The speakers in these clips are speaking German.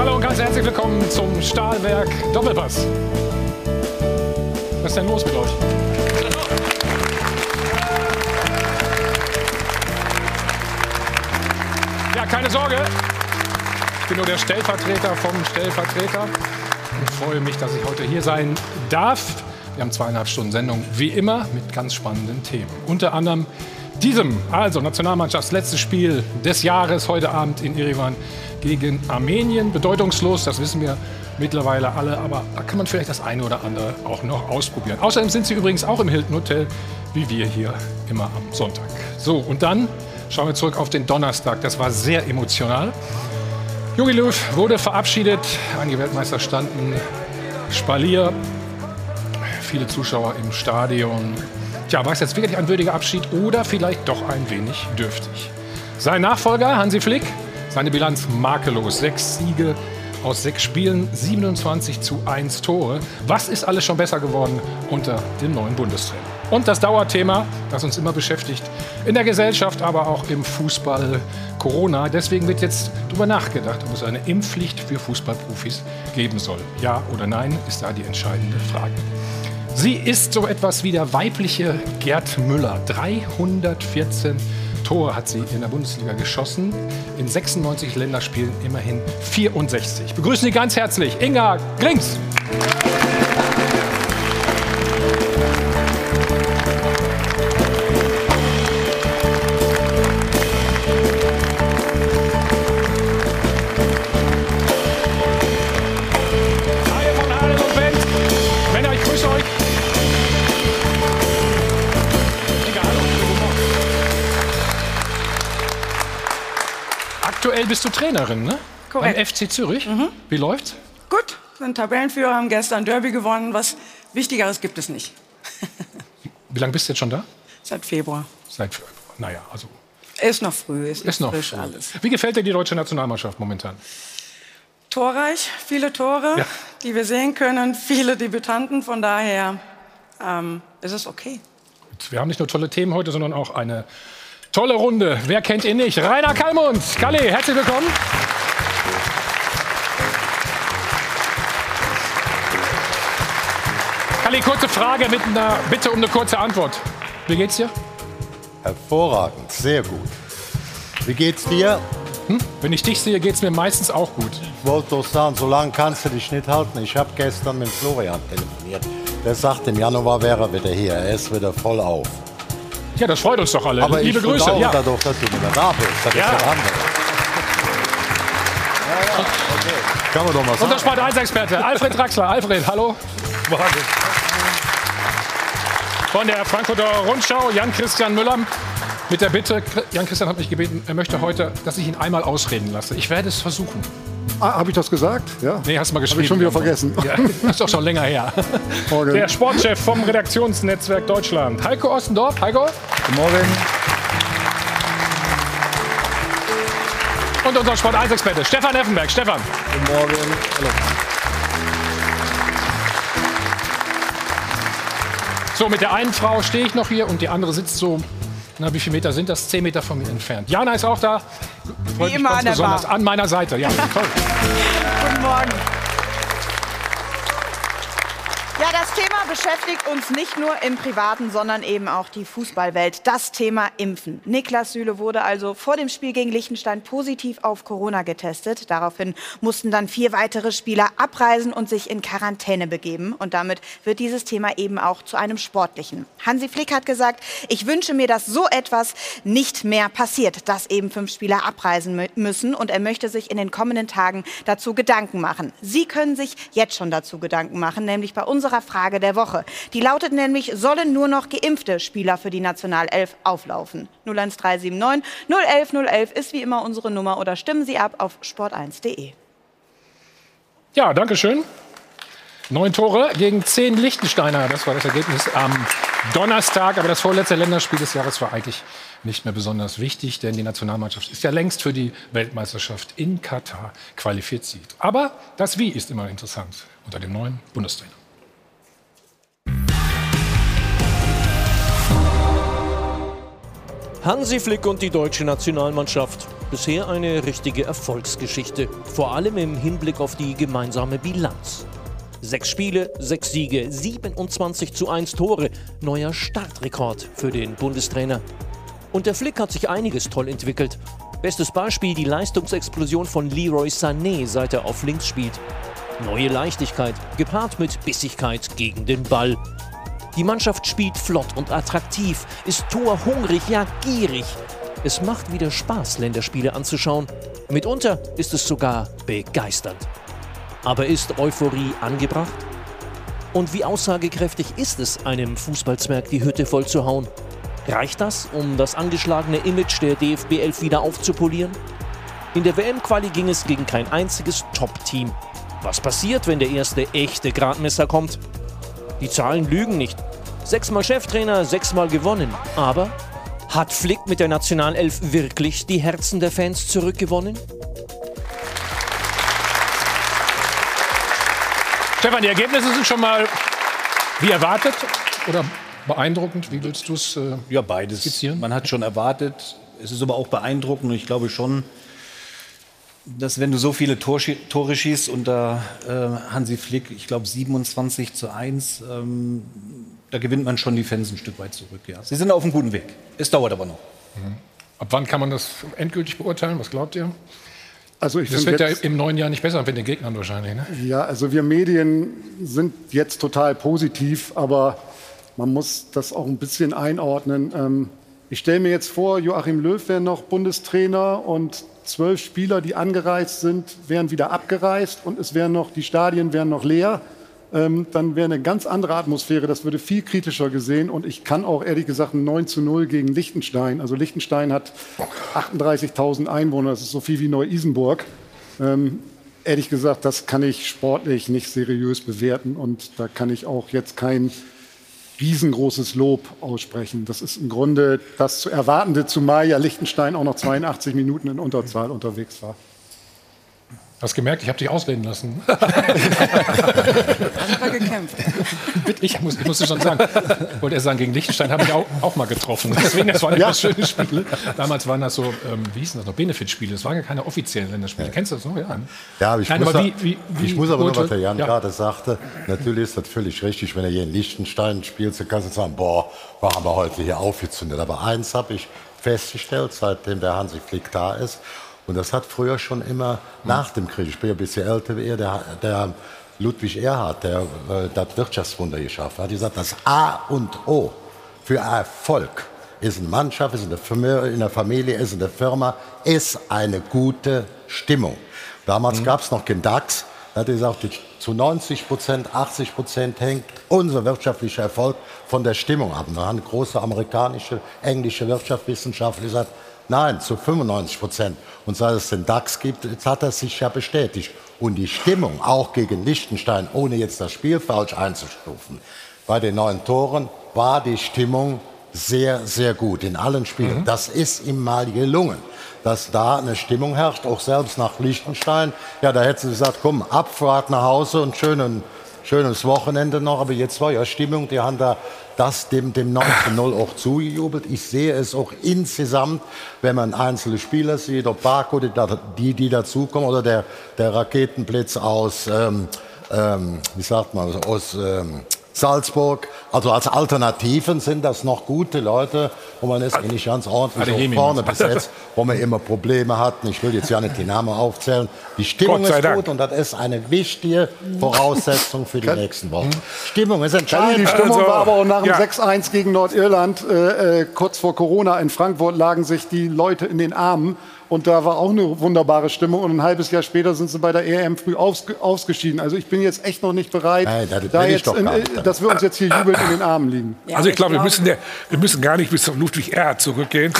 Hallo und ganz herzlich willkommen zum Stahlwerk Doppelpass. Was ist denn los mit euch? Ja, keine Sorge. Ich bin nur der Stellvertreter vom Stellvertreter und freue mich, dass ich heute hier sein darf. Wir haben zweieinhalb Stunden Sendung, wie immer, mit ganz spannenden Themen. Unter anderem diesem, also Nationalmannschafts letztes Spiel des Jahres heute Abend in Erivan gegen Armenien. Bedeutungslos, das wissen wir mittlerweile alle, aber da kann man vielleicht das eine oder andere auch noch ausprobieren. Außerdem sind sie übrigens auch im Hilton Hotel, wie wir hier immer am Sonntag. So, und dann schauen wir zurück auf den Donnerstag. Das war sehr emotional. Jogi Löw wurde verabschiedet. Einige Weltmeister standen Spalier. Viele Zuschauer im Stadion. Tja, war es jetzt wirklich ein würdiger Abschied oder vielleicht doch ein wenig dürftig? Sein Nachfolger, Hansi Flick, seine Bilanz makellos. Sechs Siege aus sechs Spielen, 27 zu 1 Tore. Was ist alles schon besser geworden unter dem neuen Bundestrainer? Und das Dauerthema, das uns immer beschäftigt, in der Gesellschaft, aber auch im Fußball Corona. Deswegen wird jetzt darüber nachgedacht, ob es eine Impfpflicht für Fußballprofis geben soll. Ja oder nein, ist da die entscheidende Frage. Sie ist so etwas wie der weibliche Gerd Müller. 314 Tore hat sie in der Bundesliga geschossen. In 96 Länderspielen immerhin 64. Begrüßen Sie ganz herzlich Inga Grings. Trainerin, ne? Korrekt. Beim FC Zürich. Wie läuft's? Gut, sind Tabellenführer, haben gestern Derby gewonnen. Was Wichtigeres gibt es nicht. Wie lange bist du jetzt schon da? Seit Februar. Seit, naja, also Ist noch früh, ist, ist noch. frisch früh. alles. Wie gefällt dir die deutsche Nationalmannschaft momentan? Torreich, viele Tore, Ja. die wir sehen können, viele Debütanten. Von daher ähm, ist es okay. Wir haben nicht nur tolle Themen heute, sondern auch eine tolle Runde. Wer kennt ihn nicht? Rainer Kallmund. Kalle, herzlich willkommen. Kalle, kurze Frage mit einer Bitte um eine kurze Antwort. Wie geht's dir? Hervorragend, sehr gut. Wie geht's dir? Wenn ich dich sehe, geht's mir meistens auch gut. Ich wollte doch sagen, so lange kannst du dich nicht halten. Ich habe gestern mit Florian telefoniert. Der sagt, im Januar wäre er wieder hier. Er ist wieder voll auf. Ja, das freut uns doch alle. Aber Liebe ich Grüße. Ja. dadurch, dass du wieder da bist. Das Ja. ist das andere. Ja, ja, okay. Kann man doch mal Unser sagen. Sport 1 Experte Alfred Draxler. Alfred, hallo. Von der Frankfurter Rundschau, Jan-Christian Müller. Mit der Bitte, Jan-Christian hat mich gebeten, er möchte heute, dass ich ihn einmal ausreden lasse. Ich werde es versuchen. Ah, Habe ich das gesagt? Ja. Nee, hast du mal geschrieben. Hab ich schon wieder vergessen. Ja, das ist doch schon länger her. Morgen. Der Sportchef vom Redaktionsnetzwerk Deutschland, Heiko Ostendorf. Heiko. Guten Morgen. Und unser Sport 1 Experte, Stefan Effenberg. Stefan. Guten Morgen. Hallo. So, mit der einen Frau stehe ich noch hier und die andere sitzt so, na, wie viele Meter sind das? Zehn Meter von mir entfernt. Jana ist auch da. Freut mich immer ganz an der besonders. An meiner Seite, ja. Toll. Guten Morgen. Beschäftigt uns nicht nur im Privaten, sondern eben auch die Fußballwelt. Das Thema Impfen. Niklas Süle wurde also vor dem Spiel gegen Liechtenstein positiv auf Corona getestet. Daraufhin mussten dann vier weitere Spieler abreisen und sich in Quarantäne begeben. Und damit wird dieses Thema eben auch zu einem sportlichen. Hansi Flick hat gesagt, ich wünsche mir, dass so etwas nicht mehr passiert, dass eben fünf Spieler abreisen mü- müssen. Und er möchte sich in den kommenden Tagen dazu Gedanken machen. Sie können sich jetzt schon dazu Gedanken machen, nämlich bei unserer Frage der Woche. Die lautet nämlich, sollen nur noch geimpfte Spieler für die Nationalelf auflaufen? 01379 011 011 ist wie immer unsere Nummer oder stimmen Sie ab auf sport1.de. Ja, danke schön. Neun Tore gegen zehn Liechtensteiner. Das war das Ergebnis am Donnerstag. Aber das vorletzte Länderspiel des Jahres war eigentlich nicht mehr besonders wichtig, denn die Nationalmannschaft ist ja längst für die Weltmeisterschaft in Katar qualifiziert. Aber das Wie ist immer interessant unter dem neuen Bundestrainer. Hansi Flick und die deutsche Nationalmannschaft. Bisher eine richtige Erfolgsgeschichte, vor allem im Hinblick auf die gemeinsame Bilanz. Sechs Spiele, sechs Siege, 27 zu 1 Tore. Neuer Startrekord für den Bundestrainer. Und der Flick hat sich einiges toll entwickelt. Bestes Beispiel die Leistungsexplosion von Leroy Sané, seit er auf links spielt. Neue Leichtigkeit, gepaart mit Bissigkeit gegen den Ball. Die Mannschaft spielt flott und attraktiv, ist torhungrig, ja gierig. Es macht wieder Spaß, Länderspiele anzuschauen. Mitunter ist es sogar begeisternd. Aber ist Euphorie angebracht? Und wie aussagekräftig ist es, einem Fußballzwerg die Hütte voll zu hauen? Reicht das, um das angeschlagene Image der DFB 11 wieder aufzupolieren? In der WM-Quali ging es gegen kein einziges Top-Team. Was passiert, wenn der erste echte Gradmesser kommt? Die Zahlen lügen nicht. Sechsmal Cheftrainer, sechsmal gewonnen. Aber hat Flick mit der Nationalelf wirklich die Herzen der Fans zurückgewonnen? Stefan, die Ergebnisse sind schon mal wie erwartet oder beeindruckend? Wie willst du es äh, Ja, beides. skizzieren? Man hat schon erwartet. Es ist aber auch beeindruckend und ich glaube schon, dass wenn du so viele Tor, Tore schießt unter äh, Hansi Flick, ich glaube 27 zu 1, ähm, da gewinnt man schon die Fans ein Stück weit zurück. Ja. Sie sind auf einem guten Weg. Es dauert aber noch. Ab wann kann man das endgültig beurteilen? Was glaubt ihr? Also ich Das wird ja im neuen Jahr nicht besser mit den Gegnern wahrscheinlich. Ne? ja, also wir Medien sind jetzt total positiv, aber man muss das auch ein bisschen einordnen. Ähm, ich stelle mir jetzt vor, Joachim Löw wäre noch Bundestrainer und zwölf Spieler, die angereist sind, wären wieder abgereist und es wären noch die Stadien wären noch leer. Ähm, dann wäre eine ganz andere Atmosphäre. Das würde viel kritischer gesehen. Und ich kann auch ehrlich gesagt ein 9 zu 0 gegen Liechtenstein. Also Liechtenstein hat 38.000 Einwohner. Das ist so viel wie Neu-Isenburg. Ähm, ehrlich gesagt, das kann ich sportlich nicht seriös bewerten. Und da kann ich auch jetzt kein riesengroßes Lob aussprechen. Das ist im Grunde das zu erwartende, zumal ja Liechtenstein auch noch 82 Minuten in Unterzahl unterwegs war. Hast gemerkt, ich habe dich ausreden lassen. Hat gekämpft. ich, muss, ich musste schon sagen, wollte er sagen, gegen Liechtenstein habe ich auch, auch mal getroffen. Deswegen, das waren ja schöne Spiele. Damals waren das so, ähm, wie hießen das noch, Benefitspiele. Das waren ja keine offiziellen Länderspiele. Kennst du das noch? Ja, Ja, aber ich, Nein, muss, aber wie- wie- wie- ich muss aber nur, was der Jan ja. gerade sagte, natürlich ist das völlig richtig, wenn er hier in Liechtenstein spielt, so kannst du sagen, boah, was haben wir heute hier aufgezündet. Aber eins habe ich festgestellt, seitdem der Hansi Flick da ist, und das hat früher schon immer nach dem Krieg, ich bin ja ein bisschen älter wie er, der, der Ludwig Erhard, der äh, das Wirtschaftswunder geschafft hat, hat gesagt, das A und O für Erfolg ist eine Mannschaft, ist eine Familie, in der Familie, ist eine Firma, ist eine gute Stimmung. Damals gab es noch keinen DAX. Da hat er gesagt, zu 90 Prozent, 80 Prozent hängt unser wirtschaftlicher Erfolg von der Stimmung ab. Und da haben große amerikanische, englische Wirtschaftswissenschaftler gesagt, nein, zu 95 Prozent. Und seit es den DAX gibt, hat er sich ja bestätigt. Und die Stimmung, auch gegen Liechtenstein, ohne jetzt das Spiel falsch einzustufen, bei den neuen Toren war die Stimmung sehr, sehr gut in allen Spielen. Das ist ihm mal gelungen, dass da eine Stimmung herrscht, auch selbst nach Liechtenstein. Ja, da hätten sie gesagt, komm, Abfahrt nach Hause und schönen, schönes Wochenende noch. Aber jetzt war ja Stimmung, die haben da das dem, dem 19-0 auch zugejubelt. Ich sehe es auch insgesamt, wenn man einzelne Spieler sieht, ob Barco, die, die, die dazukommen, oder der, der Raketenblitz aus, ähm, ähm, wie sagt man, aus ähm, Salzburg. Also als Alternativen sind das noch gute Leute, wo man ist nicht ganz ordentlich auch vorne du? besetzt, wo man immer Probleme hatten. Ich will jetzt ja nicht die Namen aufzählen. Die Stimmung ist Dank. gut und das ist eine wichtige Voraussetzung für die nächsten Wochen. Stimmung ist entscheidend. die Stimmung Also, war aber auch nach dem ja. 6-1 gegen Nordirland, äh, äh, kurz vor Corona in Frankfurt, lagen sich die Leute in den Armen. Und da war auch eine wunderbare Stimmung. Und ein halbes Jahr später sind sie bei der EM früh ausge ausgeschieden. Also ich bin jetzt echt noch nicht bereit, Nein, das da jetzt in, dass wir uns jetzt hier jubelnd in den Armen liegen. Ja, also ich glaube, wir glaube- müssen, der, wir müssen gar nicht bis auf Ludwig Erhard zurückgehen.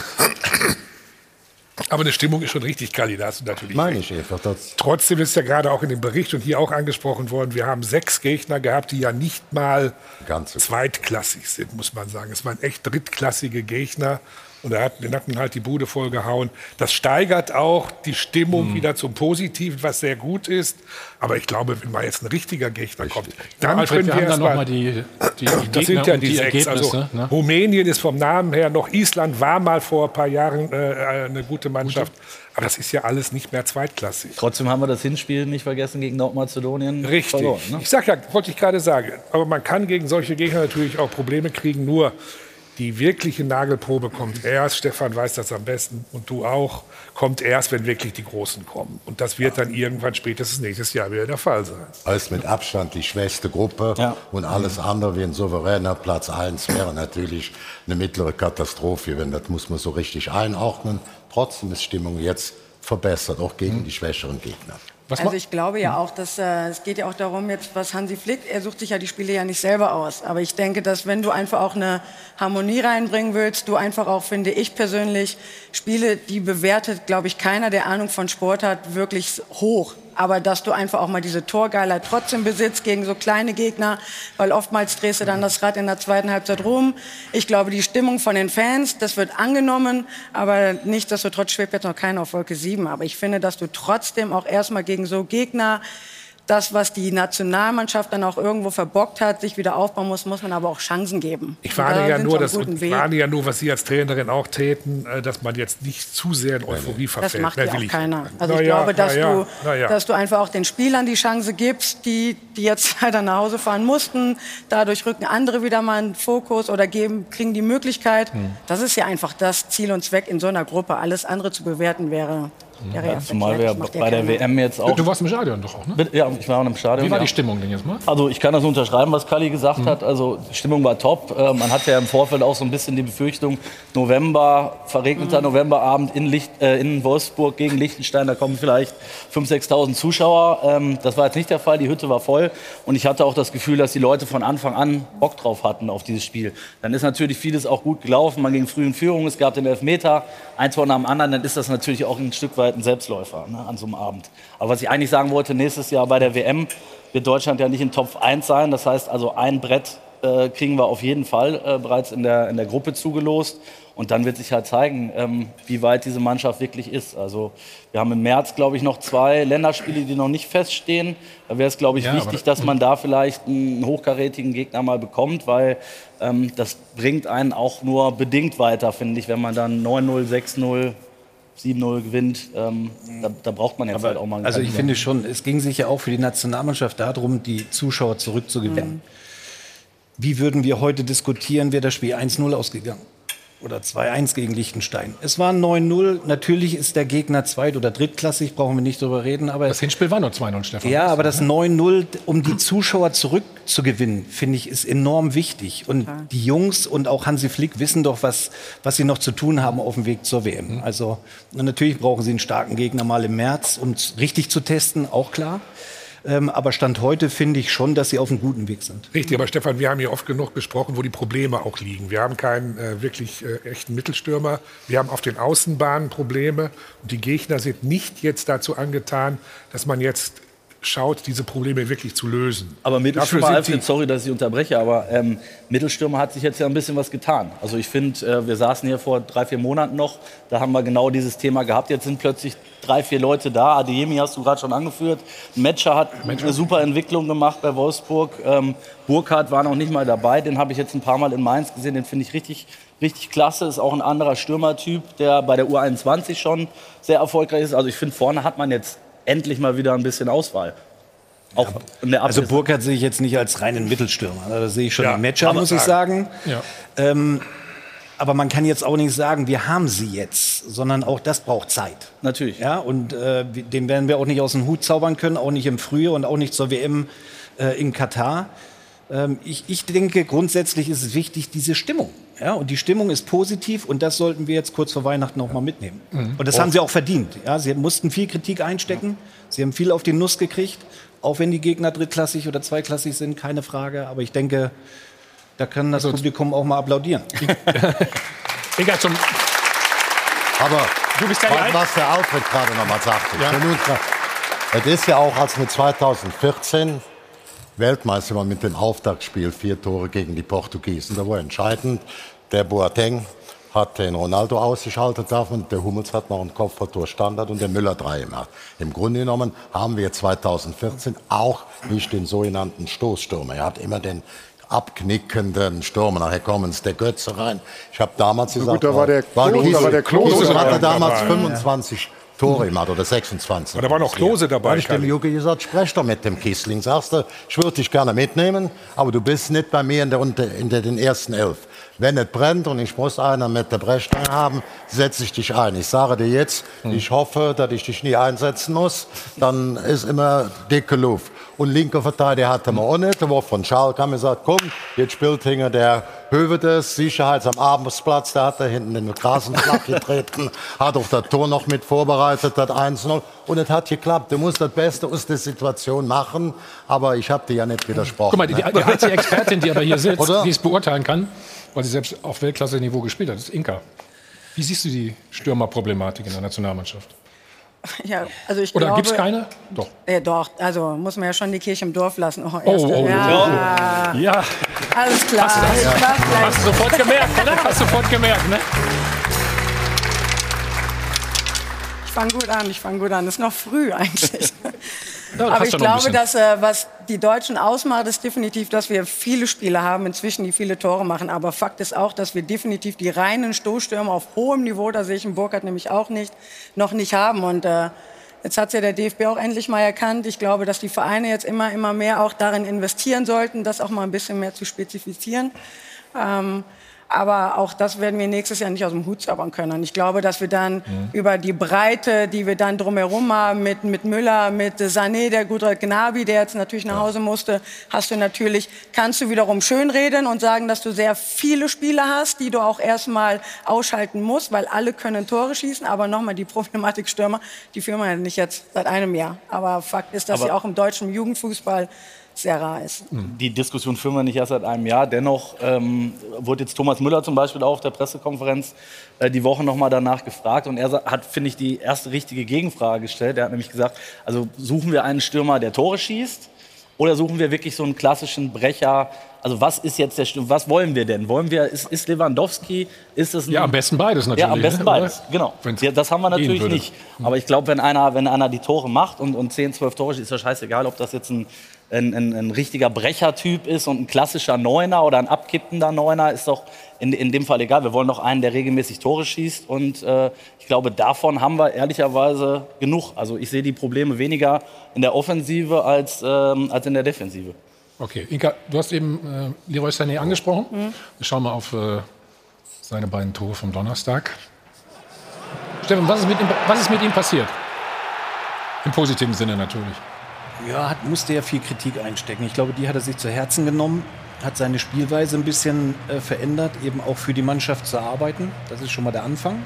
Aber eine Stimmung ist schon richtig, Kalli, da hast du natürlich Meine recht. ich einfach. Das, Trotzdem ist ja gerade auch in dem Bericht und hier auch angesprochen worden, wir haben sechs Gegner gehabt, die ja nicht mal Ganz so. zweitklassig sind, muss man sagen. Es waren echt drittklassige Gegner. Und er hat, den hatten halt die Bude vollgehauen. Das steigert auch die Stimmung wieder zum Positiven, was sehr gut ist. Aber ich glaube, wenn mal jetzt ein richtiger Gegner kommt, dann Alfred, können wir wir haben dann erst noch mal die, die, die das Gegner sind ja die, die sechs. Ergebnisse. Also, ne? Rumänien ist vom Namen her noch Island, war mal vor ein paar Jahren äh, eine gute Mannschaft. Aber das ist ja alles nicht mehr zweitklassig. Trotzdem haben wir das Hinspiel nicht vergessen gegen Nordmazedonien Richtig. verloren. Ne? Ich sag ja, wollte ich gerade sagen. Aber man kann gegen solche Gegner natürlich auch Probleme kriegen. Nur die wirkliche Nagelprobe kommt erst. Stefan weiß das am besten und du auch. Kommt erst, wenn wirklich die Großen kommen. Und das wird dann irgendwann spätestens nächstes Jahr wieder der Fall sein. Als mit Abstand die schwächste Gruppe Ja. und alles andere wie ein souveräner Platz 1 wäre natürlich eine mittlere Katastrophe, wenn das muss man so richtig einordnen. Trotzdem ist Stimmung jetzt verbessert, auch gegen die schwächeren Gegner. Was Also ich glaube ja auch, dass äh, es geht ja auch darum, jetzt was Hansi Flick, er sucht sich ja die Spiele ja nicht selber aus. Aber ich denke, dass wenn du einfach auch eine Harmonie reinbringen willst, du einfach auch, finde ich persönlich, Spiele, die bewertet, glaube ich, keiner, der Ahnung von Sport hat, wirklich hoch. Aber dass du einfach auch mal diese Torgeilheit trotzdem besitzt gegen so kleine Gegner, weil oftmals drehst du dann das Rad in der zweiten Halbzeit rum. Ich glaube, die Stimmung von den Fans, das wird angenommen, aber nichtsdestotrotz schwebt jetzt noch keiner auf Wolke 7. Aber ich finde, dass du trotzdem auch erstmal gegen so Gegner das, was die Nationalmannschaft dann auch irgendwo verbockt hat, sich wieder aufbauen muss, muss man aber auch Chancen geben. Ich warne ja nur, dass, warne ja nur, was Sie als Trainerin auch täten, äh, dass man jetzt nicht zu sehr in Euphorie verfällt. Das macht ja auch keiner. Also Na ich ja, glaube, dass, ja, du, ja. dass du einfach auch den Spielern die Chance gibst, die, die jetzt leider nach Hause fahren mussten. Dadurch rücken andere wieder mal einen Fokus oder geben, kriegen die Möglichkeit. Hm. Das ist ja einfach das Ziel und Zweck in so einer Gruppe. Alles andere zu bewerten wäre, ja Zumal wir bei der. WM jetzt auch. Du warst im Stadion doch auch, ne? Ja, ich war auch im Stadion. Wie war ja. die Stimmung denn jetzt mal? Also ich kann das unterschreiben, was Kalli gesagt hat. Also die Stimmung war top. Äh, man hatte ja im Vorfeld auch so ein bisschen die Befürchtung, November, verregneter Novemberabend in, Licht, äh, in Wolfsburg gegen Liechtenstein, da kommen vielleicht 5.000, 6.000 Zuschauer. Ähm, das war jetzt nicht der Fall, die Hütte war voll. Und ich hatte auch das Gefühl, dass die Leute von Anfang an Bock drauf hatten auf dieses Spiel. Dann ist natürlich vieles auch gut gelaufen. Man ging früh in Führung, es gab den Elfmeter, eins vor dem anderen. Dann ist das natürlich auch ein Stück weit ein Selbstläufer ne, an so einem Abend. Aber was ich eigentlich sagen wollte, nächstes Jahr bei der WM wird Deutschland ja nicht in Topf 1 sein. Das heißt also, ein Brett äh, kriegen wir auf jeden Fall äh, bereits in der, in der Gruppe zugelost. Und dann wird sich halt zeigen, ähm, wie weit diese Mannschaft wirklich ist. Also wir haben im März, glaube ich, noch zwei Länderspiele, die noch nicht feststehen. Da wäre es, glaube ich, Ja, wichtig, das- dass man da vielleicht einen hochkarätigen Gegner mal bekommt, weil ähm, das bringt einen auch nur bedingt weiter, finde ich, wenn man dann 9-0, 6-0, 7-0 gewinnt. Ähm, da, da braucht man jetzt halt auch mal einen Also ich finde schon, es ging sich ja auch für die Nationalmannschaft darum, die Zuschauer zurückzugewinnen. Wie würden wir heute diskutieren, wäre das Spiel 1-0 ausgegangen? Oder 2-1 gegen Liechtenstein. Es war 9-0. Natürlich ist der Gegner zweit- oder drittklassig, brauchen wir nicht drüber reden. Aber Das Hinspiel war nur 2-0, Stefan. ja, aber das 9-0, um die Zuschauer zurückzugewinnen, finde ich, ist enorm wichtig. Und die Jungs und auch Hansi Flick wissen doch, was, was sie noch zu tun haben auf dem Weg zur WM. Also und natürlich brauchen sie einen starken Gegner mal im März, um es richtig zu testen, auch klar. Ähm, aber Stand heute finde ich schon, dass sie auf einem guten Weg sind. Richtig, aber Stefan, wir haben hier oft genug besprochen, wo die Probleme auch liegen. Wir haben keinen äh, wirklich äh, echten Mittelstürmer. Wir haben auf den Außenbahnen Probleme. Und die Gegner sind nicht jetzt dazu angetan, dass man jetzt schaut, diese Probleme wirklich zu lösen. Aber Mittelstürmer, Alfred, sorry, dass ich unterbreche, aber ähm, Mittelstürmer hat sich jetzt ja ein bisschen was getan. Also ich finde, äh, wir saßen hier vor drei, vier Monaten noch, da haben wir genau dieses Thema gehabt. Jetzt sind plötzlich drei, vier Leute da. Adeyemi hast du gerade schon angeführt. Metscher hat eine super Entwicklung gemacht bei Wolfsburg. Ähm, Burkhardt war noch nicht mal dabei, den habe ich jetzt ein paar Mal in Mainz gesehen. Den finde ich richtig, richtig klasse. Ist auch ein anderer Stürmertyp, der bei der U21 schon sehr erfolgreich ist. Also ich finde, vorne hat man jetzt endlich mal wieder ein bisschen Auswahl. Auch in der Also Abwehr. Burkhardt sehe ich jetzt nicht als reinen Mittelstürmer. Also Das sehe ich schon Ja, im Matcher, muss ich sagen. Ja. Ähm, aber man kann jetzt auch nicht sagen, wir haben sie jetzt, sondern auch das braucht Zeit. Natürlich. Ja, und äh, den werden wir auch nicht aus dem Hut zaubern können, auch nicht im Frühjahr und auch nicht zur WM äh, in Katar. Ähm, ich, ich denke, grundsätzlich ist es wichtig, diese Stimmung. Ja, und die Stimmung ist positiv und das sollten wir jetzt kurz vor Weihnachten noch mal mitnehmen. Und das haben sie auch verdient. Ja, sie mussten viel Kritik einstecken. Sie haben viel auf die Nuss gekriegt, auch wenn die Gegner drittklassig oder zweiklassig sind, keine Frage. Aber ich denke, da kann das Publikum auch mal applaudieren. Egal, zum, Aber Du bist ja was, der Alfred gerade noch mal sagte. Ja. Es ist ja auch, als wir 2014 Weltmeister waren mit dem Auftaktspiel, vier Tore gegen die Portugiesen. Da war entscheidend der Boateng, hat den Ronaldo ausgeschaltet und der Hummels hat noch einen Kopfballtor Standard und der Müller drei gemacht. Im Grunde genommen haben wir 2014 auch nicht den sogenannten Stoßstürmer. Er hat immer den abknickenden Stürmer. Nachher kommen es der Götze rein. Ich habe damals gesagt, gut, da war der war Klose, da war der Klose Kiesel hatte damals 25 Tore gemacht oder 26. Und da war noch Klose Da dabei. habe ich dem. Jucke gesagt, sprech doch mit dem Kissling. Sagst du, ich würde dich gerne mitnehmen, aber du bist nicht bei mir in, der, in der, den ersten Elf. Wenn es brennt und ich muss einer mit der Brechstange haben, setze ich dich ein. Ich sage dir jetzt, ich hoffe, dass ich dich nie einsetzen muss. Dann ist immer dicke Luft. Und linker Verteidiger hatte man auch nicht. Der war von Schalke haben gesagt, komm, jetzt spielt hinter der Hövedes, Sicherheits am Abendsplatz, der hat da hinten den Rasenflach getreten, hat auch das Tor noch mit vorbereitet, das 1-0. Und es hat geklappt. Du musst das Beste aus der Situation machen, aber ich habe dir ja nicht widersprochen. Guck mal, die, die, ne? die einzige Expertin, die aber hier sitzt, die es beurteilen kann, weil sie selbst auf Weltklasse-Niveau gespielt hat, ist Inka. Wie siehst du die Stürmerproblematik in der Nationalmannschaft? Ja, also ich Oder glaube, gibt es keine? Doch. Ja, doch, also muss man ja schon die Kirche im Dorf lassen. Oh, Oh, oh, ja, Ja, alles klar. Ich mach gleich. hast du sofort gemerkt, oder? Hast du sofort gemerkt, ne? Ich fange gut an, ich fange gut an. Ist noch früh eigentlich. Ja, Aber ich glaube, dass äh, was die Deutschen ausmacht, ist definitiv, dass wir viele Spieler haben inzwischen, die viele Tore machen. Aber Fakt ist auch, dass wir definitiv die reinen Stoßstürmer auf hohem Niveau, da sehe ich in Burkhardt nämlich auch nicht, noch nicht haben. Und äh, jetzt hat ja der DFB auch endlich mal erkannt. Ich glaube, dass die Vereine jetzt immer, immer mehr auch darin investieren sollten, das auch mal ein bisschen mehr zu spezifizieren. Ähm, aber auch das werden wir nächstes Jahr nicht aus dem Hut zaubern können. Und ich glaube, dass wir dann über die Breite, die wir dann drumherum haben, mit, mit Müller, mit Sané, der gute Gnabi, der jetzt natürlich nach Hause musste, hast du natürlich, kannst du wiederum schönreden und sagen, dass du sehr viele Spieler hast, die du auch erstmal ausschalten musst, weil alle können Tore schießen. Aber nochmal, die Problematik Stürmer, die führen wir ja nicht jetzt seit einem Jahr. Aber Fakt ist, dass Aber- sie auch im deutschen Jugendfußball sehr rar ist. Die Diskussion führen wir nicht erst seit einem Jahr. Dennoch ähm, wurde jetzt Thomas Müller zum Beispiel auch auf der Pressekonferenz äh, die Woche noch mal danach gefragt. Und er hat, finde ich, die erste richtige Gegenfrage gestellt. Er hat nämlich gesagt, also suchen wir einen Stürmer, der Tore schießt? Oder suchen wir wirklich so einen klassischen Brecher? Also was ist jetzt der Stürmer? Was wollen wir denn? Wollen wir, ist, ist Lewandowski, ist es ein... Ja, am besten beides natürlich. Ja, am besten ne? beides, genau. Ja, das haben wir natürlich nicht. Aber ich glaube, wenn einer, wenn einer die Tore macht und, und 10, 12 Tore schießt, ist ja scheißegal, ob das jetzt ein, ein, ein, ein richtiger Brechertyp ist und ein klassischer Neuner oder ein abkippender Neuner, ist doch in, in dem Fall egal. Wir wollen doch einen, der regelmäßig Tore schießt. Und äh, ich glaube, davon haben wir ehrlicherweise genug. Also ich sehe die Probleme weniger in der Offensive als, ähm, als in der Defensive. Okay, Inka, du hast eben äh, Leroy Sané angesprochen. Wir schauen mal auf äh, seine beiden Tore vom Donnerstag. Stefan, was ist, mit ihm, was ist mit ihm passiert? Im positiven Sinne natürlich. Ja, hat, musste ja viel Kritik einstecken. Ich glaube, die hat er sich zu Herzen genommen, hat seine Spielweise ein bisschen äh, verändert, eben auch für die Mannschaft zu arbeiten. Das ist schon mal der Anfang.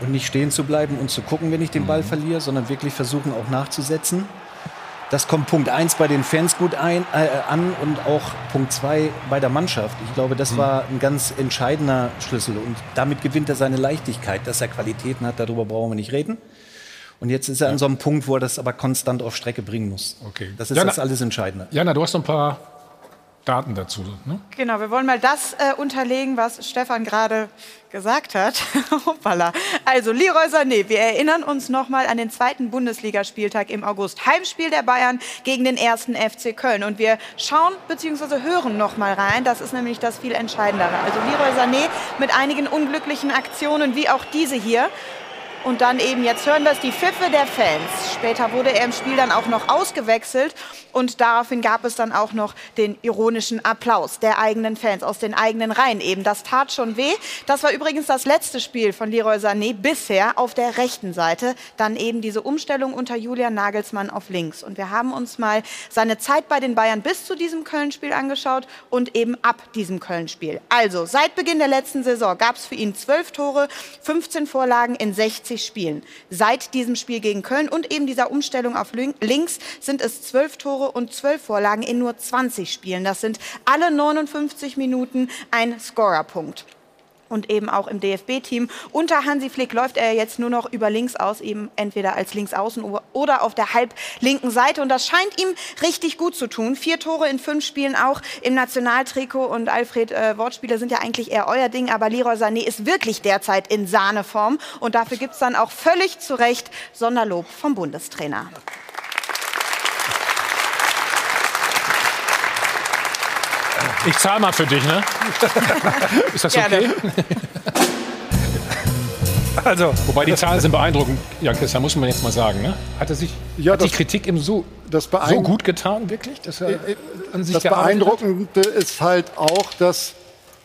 Und nicht stehen zu bleiben und zu gucken, wenn ich den Ball verliere, sondern wirklich versuchen, auch nachzusetzen. Das kommt Punkt 1 bei den Fans gut ein, äh, an und auch Punkt 2 bei der Mannschaft. Ich glaube, das war ein ganz entscheidender Schlüssel. Und damit gewinnt er seine Leichtigkeit. Dass er Qualitäten hat, darüber brauchen wir nicht reden. Und jetzt ist er an so einem Punkt, wo er das aber konstant auf Strecke bringen muss. Okay. Das ist Ja, das na- alles Entscheidende. Jana, du hast noch ein paar Daten dazu. Ne? Genau, wir wollen mal das äh, unterlegen, was Stefan gerade gesagt hat. Hoppala. Also Leroy Sané, wir erinnern uns noch mal an den zweiten Bundesligaspieltag im August. Heimspiel der Bayern gegen den ersten FC Köln. Und wir schauen bzw. hören noch mal rein. Das ist nämlich das viel Entscheidendere. Also Leroy Sané mit einigen unglücklichen Aktionen, wie auch diese hier. Und dann eben, jetzt hören wir es, die Pfiffe der Fans. Später wurde er im Spiel dann auch noch ausgewechselt und daraufhin gab es dann auch noch den ironischen Applaus der eigenen Fans aus den eigenen Reihen eben. Das tat schon weh. Das war übrigens das letzte Spiel von Leroy Sané bisher auf der rechten Seite. Dann eben diese Umstellung unter Julian Nagelsmann auf links. Und wir haben uns mal seine Zeit bei den Bayern bis zu diesem Köln-Spiel angeschaut und eben ab diesem Köln-Spiel. Also, seit Beginn der letzten Saison gab es für ihn 12 Tore, 15 Vorlagen in 60 Spielen. Seit diesem Spiel gegen Köln und eben dieser Umstellung auf lin- links sind es 12 Tore und 12 Vorlagen in nur 20 Spielen. Das sind alle 59 Minuten ein Scorerpunkt. und eben auch im DFB-Team. Unter Hansi Flick läuft er jetzt nur noch über links aus, eben entweder als Linksaußen oder auf der halblinken Seite. Und das scheint ihm richtig gut zu tun. Vier Tore in fünf Spielen auch im Nationaltrikot. Und Alfred, äh, Wortspiele sind ja eigentlich eher euer Ding, aber Leroy Sané ist wirklich derzeit in Sahneform. Und dafür gibt es dann auch völlig zu Recht Sonderlob vom Bundestrainer. Ich zahle mal für dich, ne? Ist das okay? Also, wobei die Zahlen sind beeindruckend. Ja, Christian, muss man jetzt mal sagen, ne? Hat er sich Ja, hat die das- Kritik ihm so, Das, so gut getan, wirklich, dass er an sich das gearbeitet hat? Beeindruckende ist halt auch, dass,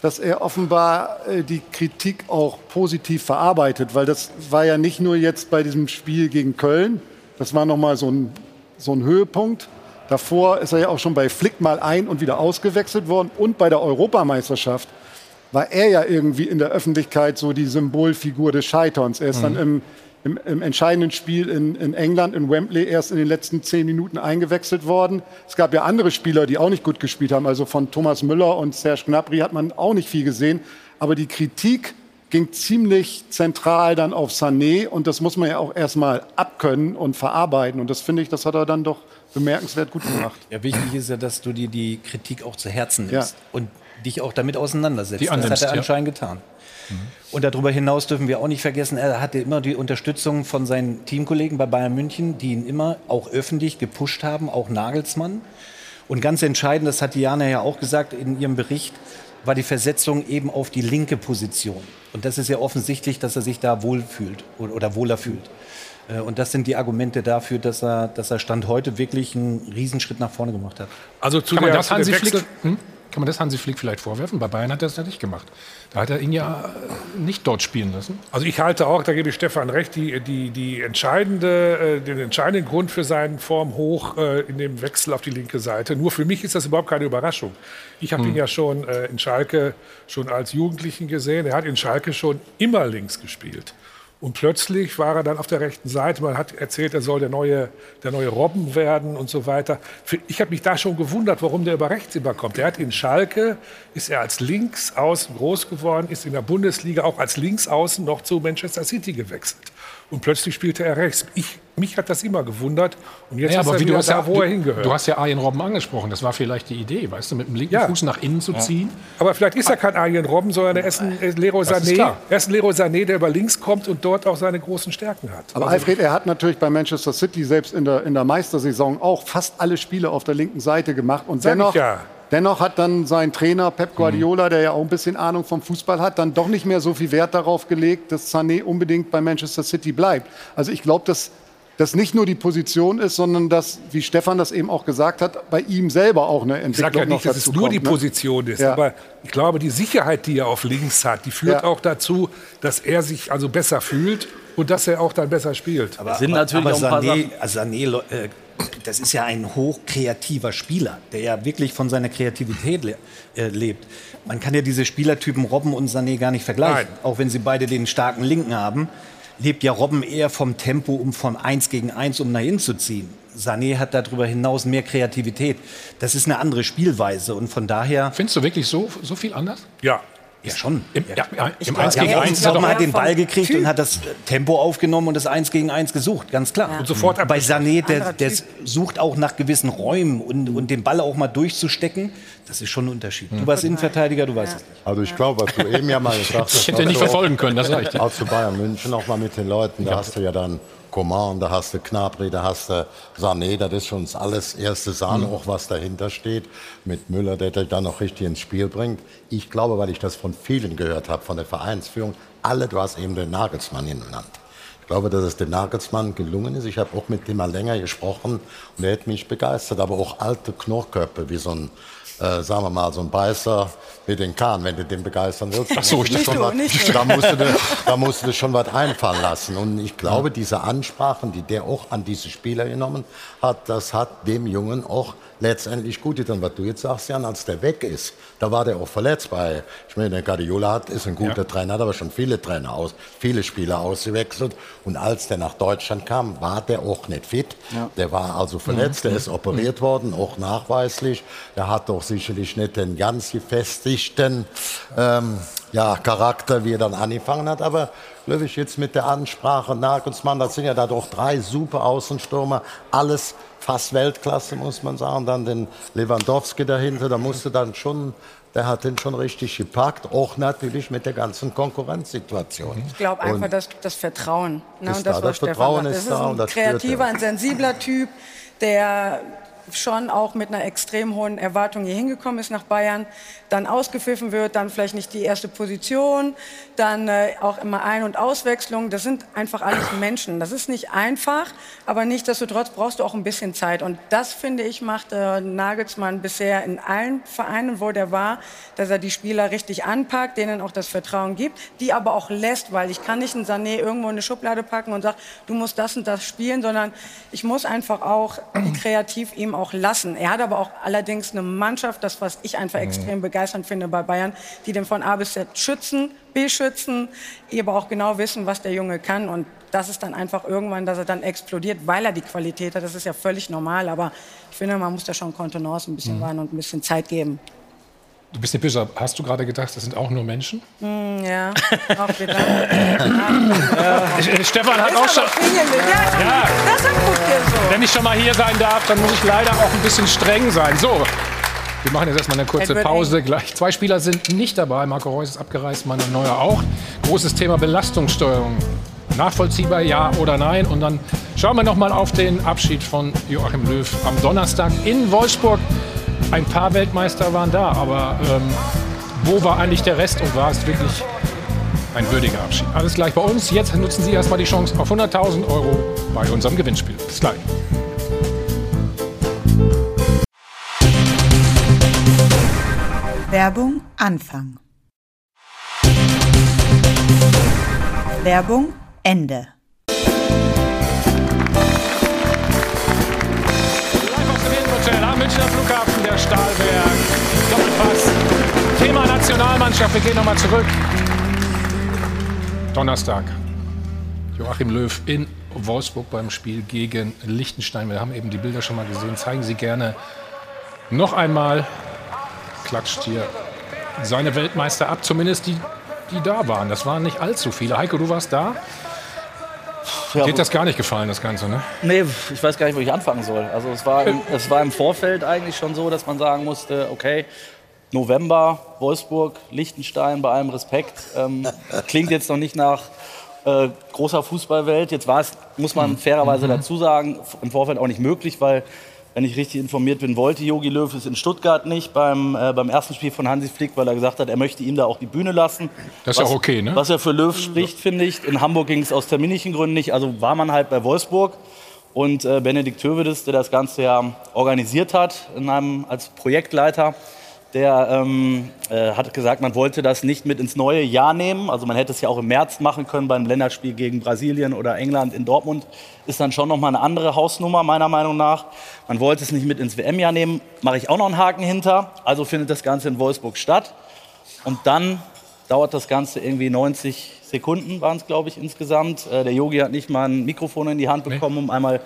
dass er offenbar äh, die Kritik auch positiv verarbeitet, weil das war ja nicht nur jetzt bei diesem Spiel gegen Köln, das war nochmal so ein, so ein Höhepunkt. Davor ist er ja auch schon bei Flick mal ein- und wieder ausgewechselt worden und bei der Europameisterschaft war er ja irgendwie in der Öffentlichkeit so die Symbolfigur des Scheiterns. Er ist dann im, im, im entscheidenden Spiel in, in England, in Wembley, erst in den letzten zehn Minuten eingewechselt worden. Es gab ja andere Spieler, die auch nicht gut gespielt haben. Also von Thomas Müller und Serge Gnabry hat man auch nicht viel gesehen. Aber die Kritik ging ziemlich zentral dann auf Sané und das muss man ja auch erstmal abkönnen und verarbeiten. Und das finde ich, das hat er dann doch bemerkenswert gut gemacht. Ja, wichtig ist ja, dass du dir die Kritik auch zu Herzen nimmst Ja. und dich auch damit auseinandersetzt. Die das annimmst, hat er ja. anscheinend getan. Und darüber hinaus dürfen wir auch nicht vergessen, er hatte immer die Unterstützung von seinen Teamkollegen bei Bayern München, die ihn immer auch öffentlich gepusht haben, auch Nagelsmann. Und ganz entscheidend, das hat Diana ja auch gesagt in ihrem Bericht, war die Versetzung eben auf die linke Position. Und das ist ja offensichtlich, dass er sich da wohlfühlt oder wohler fühlt. Äh, Und das sind die Argumente dafür, dass er, dass er Stand heute wirklich einen Riesenschritt nach vorne gemacht hat. Also zu Kann man, der, das zu Hansi Flick, hm? Kann man das Hansi Flick vielleicht vorwerfen? Bei Bayern hat er das ja nicht gemacht. Da hat er ihn ja äh, nicht dort spielen lassen. Also ich halte auch, da gebe ich Stefan recht, die, die, die entscheidende, äh, den entscheidenden Grund für seinen Form hoch in dem Wechsel auf die linke Seite. Nur für mich ist das überhaupt keine Überraschung. Ich habe ihn ja schon in Schalke schon als Jugendlichen gesehen. Er hat in Schalke schon immer links gespielt. Und plötzlich war er dann auf der rechten Seite. Man hat erzählt, er soll der neue, der neue Robben werden und so weiter. Ich habe mich da schon gewundert, warum der über rechts überkommt. Er hat in Schalke, ist er als Linksaußen groß geworden, ist in der Bundesliga auch als Linksaußen noch zu Manchester City gewechselt. Und plötzlich spielte er rechts. Ich, mich hat das immer gewundert. Und jetzt Ja, ist aber er wie du wieder hast da, ja, wo du, er hingehört. du hast ja Arjen Robben angesprochen. Das war vielleicht die Idee, weißt du, mit dem linken Ja. Fuß nach innen zu ziehen. Aber vielleicht ist er kein Arjen Robben, sondern er ist ein äh, Leroy ist Sané. Er ist ein Leroy Sané, der über links kommt und dort auch seine großen Stärken hat. Aber Alfred, er hat natürlich bei Manchester City selbst in der, in der Meistersaison auch fast alle Spiele auf der linken Seite gemacht. Und dennoch, ja. Dennoch hat dann sein Trainer Pep Guardiola, der ja auch ein bisschen Ahnung vom Fußball hat, dann doch nicht mehr so viel Wert darauf gelegt, dass Sané unbedingt bei Manchester City bleibt. Also ich glaube, dass das nicht nur die Position ist, sondern dass, wie Stefan das eben auch gesagt hat, bei ihm selber auch eine Ich Entwicklung sage ja nicht, dass es nur kommt, die ne? Position ist, Ja. aber ich glaube, die Sicherheit, die er auf links hat, die führt Ja. auch dazu, dass er sich also besser fühlt und dass er auch dann besser spielt. Aber, sind natürlich aber auch ein paar Sané, Sachen. also Sané, äh, das ist ja ein hochkreativer Spieler, der ja wirklich von seiner Kreativität le äh, lebt. Man kann ja diese Spielertypen Robben und Sané gar nicht vergleichen. Nein. Auch wenn sie beide den starken Linken haben, lebt ja Robben eher vom Tempo, um von 1 gegen 1, um nach zu ziehen. Sané hat darüber hinaus mehr Kreativität. Das ist eine andere Spielweise und von daher, Findest du wirklich so, so viel anders? Ja. Ja schon. Im, ja, ja, im glaub, 1 ja, gegen ja, 1 ich ist er hat den Ball gekriegt Typ. und hat das Tempo aufgenommen und das 1 gegen 1 gesucht, ganz klar. Und sofort Bei Sané, der, der sucht auch nach gewissen Räumen und, und den Ball auch mal durchzustecken. Das ist schon ein Unterschied. Du warst Innenverteidiger, du weißt es nicht. Also ich glaube, was du eben ja mal gesagt hast. Ich hätte nicht auch so- verfolgen können, das reicht. Auch zu Bayern München, auch mal mit den Leuten. Da hast du ja dann Coman, da hast du Knabri, da hast du Sané. Das ist schon alles erste Sahne, auch was dahinter steht. Mit Müller, der dich dann noch richtig ins Spiel bringt. Ich glaube, weil ich das von vielen gehört habe, von der Vereinsführung, alle, du hast eben den Nagelsmann genannt. Ich glaube, dass es dem Nagelsmann gelungen ist. Ich habe auch mit dem mal länger gesprochen und er hat mich begeistert. Aber auch alte Knorrköpfe, wie so ein, äh, sagen wir mal, so ein Beißer mit den Kahn, wenn du den begeistern willst. Ach so, ich du dachte- schon Nicht was- du, da musst du, da musst du schon was einfallen lassen. Und ich glaube, diese Ansprachen, die der auch an diese Spieler genommen hat, das hat dem Jungen auch letztendlich gut getan. Was du jetzt sagst, Jan, als der weg ist, da war der auch verletzt. Bei, ich meine, der Guardiola hat, ist ein guter Trainer, hat aber schon viele Trainer aus, viele Spieler ausgewechselt. Und als der nach Deutschland kam, war der auch nicht fit. Der war also verletzt, der ist operiert worden, auch nachweislich. Der hat doch sicherlich nicht den ganz gefestigten ähm, ja, Charakter, wie er dann angefangen hat. Aber Löwig jetzt mit der Ansprache, Nagelsmann, das sind ja da doch drei super Außenstürmer, alles fast Weltklasse, muss man sagen. Dann den Lewandowski dahinter, da musste dann schon, der hat den schon richtig gepackt, auch natürlich mit der ganzen Konkurrenzsituation. Ich glaube einfach, Und dass das Vertrauen. Ne, Ist und das, da, das Vertrauen sagt. ist das da ist und ein das spürt kreativer, er. ein sensibler Typ, der schon auch mit einer extrem hohen Erwartung hier hingekommen ist nach Bayern, dann ausgepfiffen wird, dann vielleicht nicht die erste Position, dann äh, auch immer Ein- und Auswechslung. Das sind einfach alles Menschen. Das ist nicht einfach, aber nichtsdestotrotz brauchst du auch ein bisschen Zeit. Und das, finde ich, macht äh, Nagelsmann bisher in allen Vereinen, wo der war, dass er die Spieler richtig anpackt, denen auch das Vertrauen gibt, die aber auch lässt, weil ich kann nicht einen Sané irgendwo in eine Schublade packen und sagen, du musst das und das spielen, sondern ich muss einfach auch kreativ ihm auch lassen. Er hat aber auch allerdings eine Mannschaft, das was ich einfach extrem begeisternd finde bei Bayern, die den von A bis Z schützen, beschützen, aber auch genau wissen, was der Junge kann und das ist dann einfach irgendwann, dass er dann explodiert, weil er die Qualität hat. Das ist ja völlig normal, aber ich finde, man muss da schon Kontenance ein bisschen warten und ein bisschen Zeit geben. Du bist nicht böse. Hast du gerade gedacht, das sind auch nur Menschen? Hm, ja, auch wieder. Äh, Stefan hat auch schon. Ja, Ja. das ist gut so. Wenn ich schon mal hier sein darf, dann muss ich leider auch ein bisschen streng sein. So, wir machen jetzt erstmal eine kurze Pause. Gleich zwei Spieler sind nicht dabei. Marco Reus ist abgereist, Manuel Neuer auch. Großes Thema Belastungssteuerung. Nachvollziehbar, ja oder nein? Und dann schauen wir noch mal auf den Abschied von Joachim Löw am Donnerstag in Wolfsburg. Ein paar Weltmeister waren da, aber ähm, wo war eigentlich der Rest und war es wirklich ein würdiger Abschied? Alles gleich bei uns. Jetzt nutzen Sie erstmal die Chance auf 100.000 Euro bei unserem Gewinnspiel. Bis gleich. Werbung Anfang. Werbung Ende. Münchner Flughafen, der Stahlberg. Doppelpass. Thema Nationalmannschaft. Wir gehen nochmal zurück. Donnerstag. Joachim Löw in Wolfsburg beim Spiel gegen Liechtenstein. Wir haben eben die Bilder schon mal gesehen. Zeigen Sie gerne noch einmal. Klatscht hier seine Weltmeister ab. Zumindest die, die da waren. Das waren nicht allzu viele. Heiko, du warst da. Ja, Dir hat das gar nicht gefallen, das Ganze, ne? Nee, ich weiß gar nicht, wo ich anfangen soll. Also es war, im, es war im Vorfeld eigentlich schon so, dass man sagen musste, okay, November, Wolfsburg, Liechtenstein, bei allem Respekt. Ähm, klingt jetzt noch nicht nach äh, großer Fußballwelt. Jetzt war es, muss man fairerweise dazu sagen, im Vorfeld auch nicht möglich, weil, wenn ich richtig informiert bin, wollte Jogi Löw es in Stuttgart nicht beim, äh, beim ersten Spiel von Hansi Flick, weil er gesagt hat, er möchte ihm da auch die Bühne lassen. Das ist Was- auch okay, ne? Was ja für Löw spricht, finde ich. In Hamburg ging es aus terminischen Gründen nicht. Also war man halt bei Wolfsburg. Und äh, Benedikt Hövedes, der das Ganze ja organisiert hat in einem, als Projektleiter, der ähm, äh, hat gesagt, man wollte das nicht mit ins neue Jahr nehmen. Also man hätte es ja auch im März machen können beim Länderspiel gegen Brasilien oder England in Dortmund. Ist dann schon noch mal eine andere Hausnummer meiner Meinung nach. Man wollte es nicht mit ins WM-Jahr nehmen. Mache ich auch noch einen Haken hinter. Also findet das Ganze in Wolfsburg statt. Und dann dauert das Ganze irgendwie 90 Sekunden, waren es, glaube ich, insgesamt. Äh, der Yogi hat nicht mal ein Mikrofon in die Hand bekommen, um einmal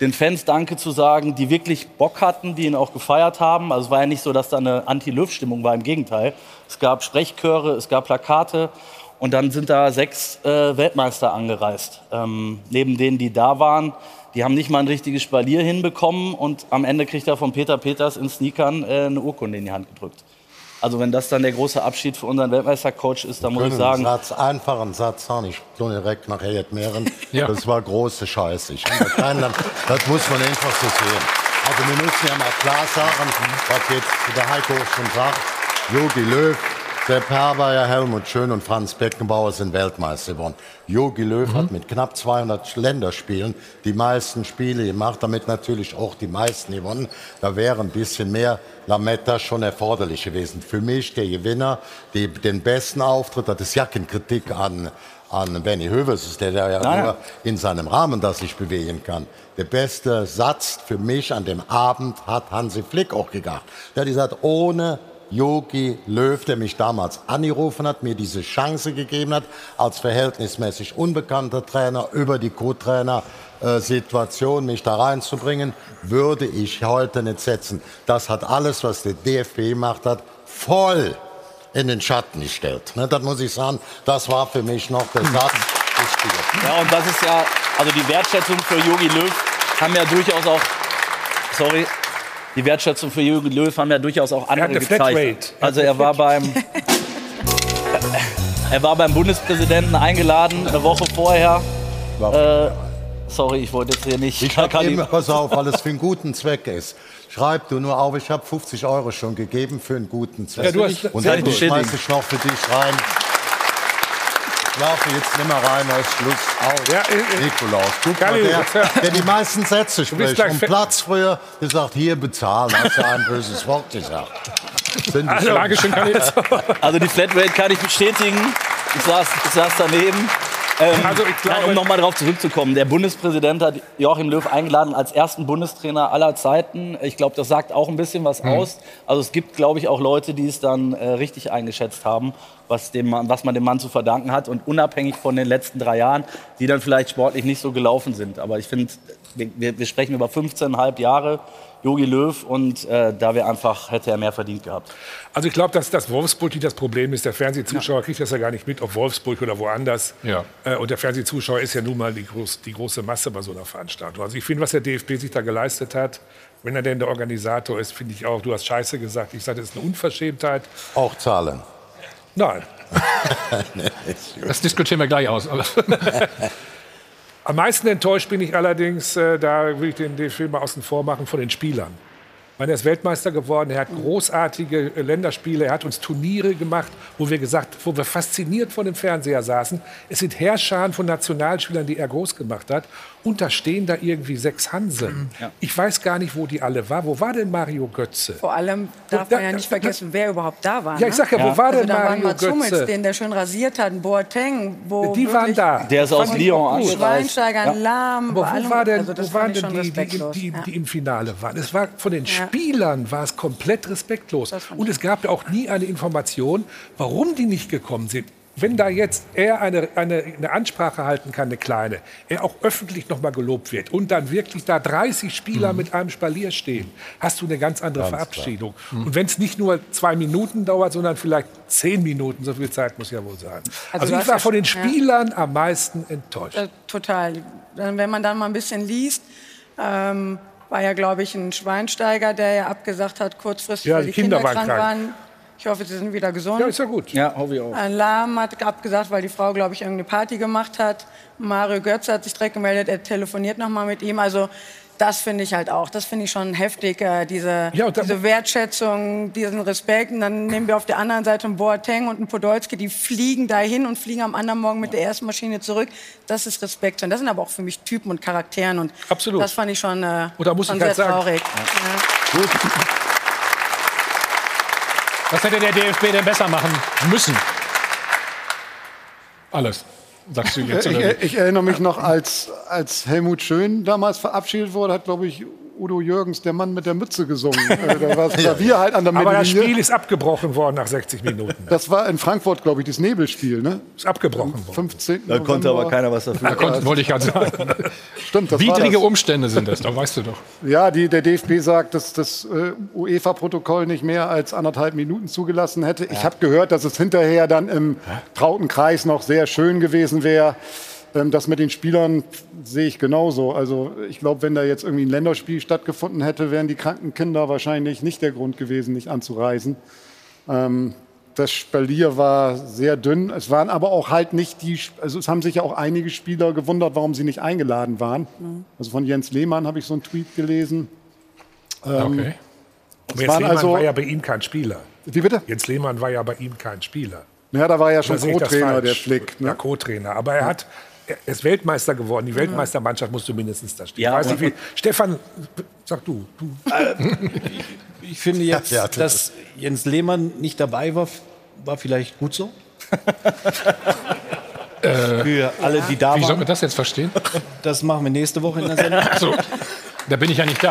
den Fans Danke zu sagen, die wirklich Bock hatten, die ihn auch gefeiert haben. Also es war ja nicht so, dass da eine Anti-Löw-Stimmung war, im Gegenteil. Es gab Sprechchöre, es gab Plakate und dann sind da sechs äh, Weltmeister angereist. Ähm, neben denen, die da waren, die haben nicht mal ein richtiges Spalier hinbekommen und am Ende kriegt er von Peter Peters in Sneakern äh, eine Urkunde in die Hand gedrückt. Also wenn das dann der große Abschied für unseren Weltmeistercoach ist, dann muss ich sagen, Satz, einfachen Satz sagen, ich direkt nachher jetzt mehren. Ja. Das war große Scheiße. Keinen, das muss man einfach so sehen. Also wir müssen ja mal klar sagen, was jetzt der Heiko schon sagt, Jogi Löw, Sepp Herberger, Helmut Schön und Franz Beckenbauer sind Weltmeister geworden. Jogi Löw hat mit knapp 200 Länderspielen die meisten Spiele gemacht, damit natürlich auch die meisten gewonnen. Da wäre ein bisschen mehr Lametta schon erforderlich gewesen. Für mich der Gewinner, die, den besten Auftritt, das ist ja keine Kritik an, an Benny Höves, der ja Nein, nur in seinem Rahmen das sich bewegen kann. Der beste Satz für mich an dem Abend hat Hansi Flick auch gedacht. Der hat gesagt, ohne Jogi Löw, der mich damals angerufen hat, mir diese Chance gegeben hat, als verhältnismäßig unbekannter Trainer über die Co-Trainer-Situation mich da reinzubringen, würde ich heute nicht setzen. Das hat alles, was der DFB gemacht hat, voll in den Schatten gestellt. Ne, Das muss ich sagen, das war für mich noch der Satz. Ja, und das ist ja, also die Wertschätzung für Jogi Löw haben ja durchaus auch, sorry, die Wertschätzung für Jogi Löw haben ja durchaus auch andere eine gezeigt. Flatrate. Also er war beim, er war beim Bundespräsidenten eingeladen eine Woche vorher. Äh, sorry, ich wollte jetzt hier nicht. Ich habe Kali- immer, pass auf, weil es für einen guten Zweck ist. Schreib du nur auf, ich habe 50 Euro schon gegeben für einen guten Zweck. Ja, du hast- Und dann schmeiß ich noch für dich rein. Ich laufe jetzt nicht mehr rein, ist Schluss. Aus. Ja, äh, äh, Nikolaus, guck mal, der, der die meisten Sätze spricht. fe- Platz früher gesagt, hier bezahlen, hast du ein böses Wort gesagt. Sind Also, ich. Also die Flatrate kann ich bestätigen. Ich saß, ich saß daneben. Ähm, Also ich glaube- nein, um nochmal darauf zurückzukommen. Der Bundespräsident hat Joachim Löw eingeladen als ersten Bundestrainer aller Zeiten. Ich glaube, das sagt auch ein bisschen was Hm. aus. Also es gibt, glaube ich, auch Leute, die es dann äh, richtig eingeschätzt haben, was, dem was man dem Mann zu verdanken hat. Und unabhängig von den letzten drei Jahren, die dann vielleicht sportlich nicht so gelaufen sind. Aber ich finde, wir, wir sprechen über 15,5 Jahre. Jogi Löw und äh, da wäre einfach, hätte er mehr verdient gehabt. Also ich glaube, dass das Wolfsburg nicht das Problem ist. Der Fernsehzuschauer kriegt das ja gar nicht mit, ob Wolfsburg oder woanders. Ja. Äh, Und der Fernsehzuschauer ist ja nun mal die, groß, die große Masse bei so einer Veranstaltung. Also ich finde, was der DFB sich da geleistet hat, wenn er denn der Organisator ist, finde ich auch, du hast Scheiße gesagt. Ich sage, das ist eine Unverschämtheit. auch Zahlen. Nein. Das diskutieren wir gleich aus. Am meisten enttäuscht bin ich allerdings, äh, da will ich den DFB mal außen vor machen, von den Spielern. Er ist Weltmeister geworden, er hat großartige äh, Länderspiele, er hat uns Turniere gemacht, wo wir gesagt, wo wir fasziniert vor dem Fernseher saßen. Es sind Herrscharen von Nationalspielern, die er groß gemacht hat. Und da stehen da irgendwie sechs Hanseln. Ich weiß gar nicht, wo die alle waren. Wo war denn Mario Götze? Vor allem darf da- man ja nicht vergessen, wer überhaupt da war. Ja, ich sag ja, wo ne? war also denn da waren Mario Mats Hummels, Götze? den der schön rasiert hat, ein Boateng, wo Die waren da. Der ist aus Lyon angereist. Schweinsteiger, Ja. Lahm, Aber wo, allem- war denn, also das wo waren denn schon die, die, die, ja. die im Finale waren? Es war von den Spielern war es komplett respektlos. Und es gab ja auch nie eine Information, warum die nicht gekommen sind. Wenn da jetzt er eine, eine, eine Ansprache halten kann, eine kleine, er auch öffentlich noch mal gelobt wird und dann wirklich da 30 Spieler mit einem Spalier stehen, hast du eine ganz andere Verabschiedung. Und wenn es nicht nur zwei Minuten dauert, sondern vielleicht zehn Minuten, so viel Zeit muss ja wohl sein. Also Also, ich war von den schon- ja. Spielern am meisten enttäuscht. Äh, total. Dann, Wenn man dann mal ein bisschen liest, ähm, war ja, glaube ich, ein Schweinsteiger, der ja abgesagt hat, kurzfristig, Ja, weil die die Kinder, Kinder waren krank krank. waren. Ich hoffe, sie sind wieder gesund. Ja, ist ja gut. Ja, hoffe ich auch. Ein Lahm hat abgesagt, weil die Frau, glaube ich, irgendeine Party gemacht hat. Mario Götze hat sich direkt gemeldet, er telefoniert noch mal mit ihm. Also das finde ich halt auch. Das finde ich schon heftig, äh, diese, Ja, diese Wertschätzung, diesen Respekt. Und dann nehmen wir auf der anderen Seite einen Boateng und einen Podolski, die fliegen dahin und fliegen am anderen Morgen mit der ersten Maschine zurück. Das ist Respekt. Und das sind aber auch für mich Typen und Charakteren. Und Absolut. das fand ich schon, äh, Und da muss schon ich halt sehr sagen- traurig. Ja. Was hätte der DFB denn besser machen müssen? Alles, sagst du jetzt. Ich, ich erinnere mich noch, als, als Helmut Schön damals verabschiedet wurde, hat, glaube ich, Udo Jürgens, der Mann mit der Mütze, gesungen. Äh, da war Klavier halt an der Aber das. Spiel ist abgebrochen worden nach 60 Minuten. Das war in Frankfurt, glaube ich, das Nebelspiel, ne? Ist abgebrochen worden. 15. Da konnte aber November. keiner was dafür. Da konnte, wollte ich gerade sagen. Stimmt, das war Widrige das. Umstände sind das, da weißt du doch. Ja, die, der DFB sagt, dass das äh, UEFA-Protokoll nicht mehr als anderthalb Minuten zugelassen hätte. Ich habe gehört, dass es hinterher dann im trauten Kreis noch sehr schön gewesen wäre. Ähm, das mit den Spielern sehe ich genauso. Also ich glaube, wenn da jetzt irgendwie ein Länderspiel stattgefunden hätte, wären die kranken Kinder wahrscheinlich nicht der Grund gewesen, nicht anzureisen. Ähm, das Spalier war sehr dünn. Es waren aber auch halt nicht die, also es haben sich ja auch einige Spieler gewundert, warum sie nicht eingeladen waren. Also von Jens Lehmann habe ich so einen Tweet gelesen. Okay. Aber Jens Lehmann also- war ja bei ihm kein Spieler. Wie bitte? Jens Lehmann war ja bei ihm kein Spieler. Ja, da war ja schon Co-Trainer, der Flick. Ja, Ne? Co-Trainer. Aber er hat, er ist Weltmeister geworden. Die Weltmeistermannschaft musste mindestens da stehen. Ja, ich weiß und- nicht, wie, Stefan, sag du. du Ich finde jetzt, Ja, das dass Jens Lehmann nicht dabei war, war vielleicht gut so. Für alle, die da Wie soll man waren. das jetzt verstehen? Das machen wir nächste Woche in der Sendung. So, da bin ich ja nicht da.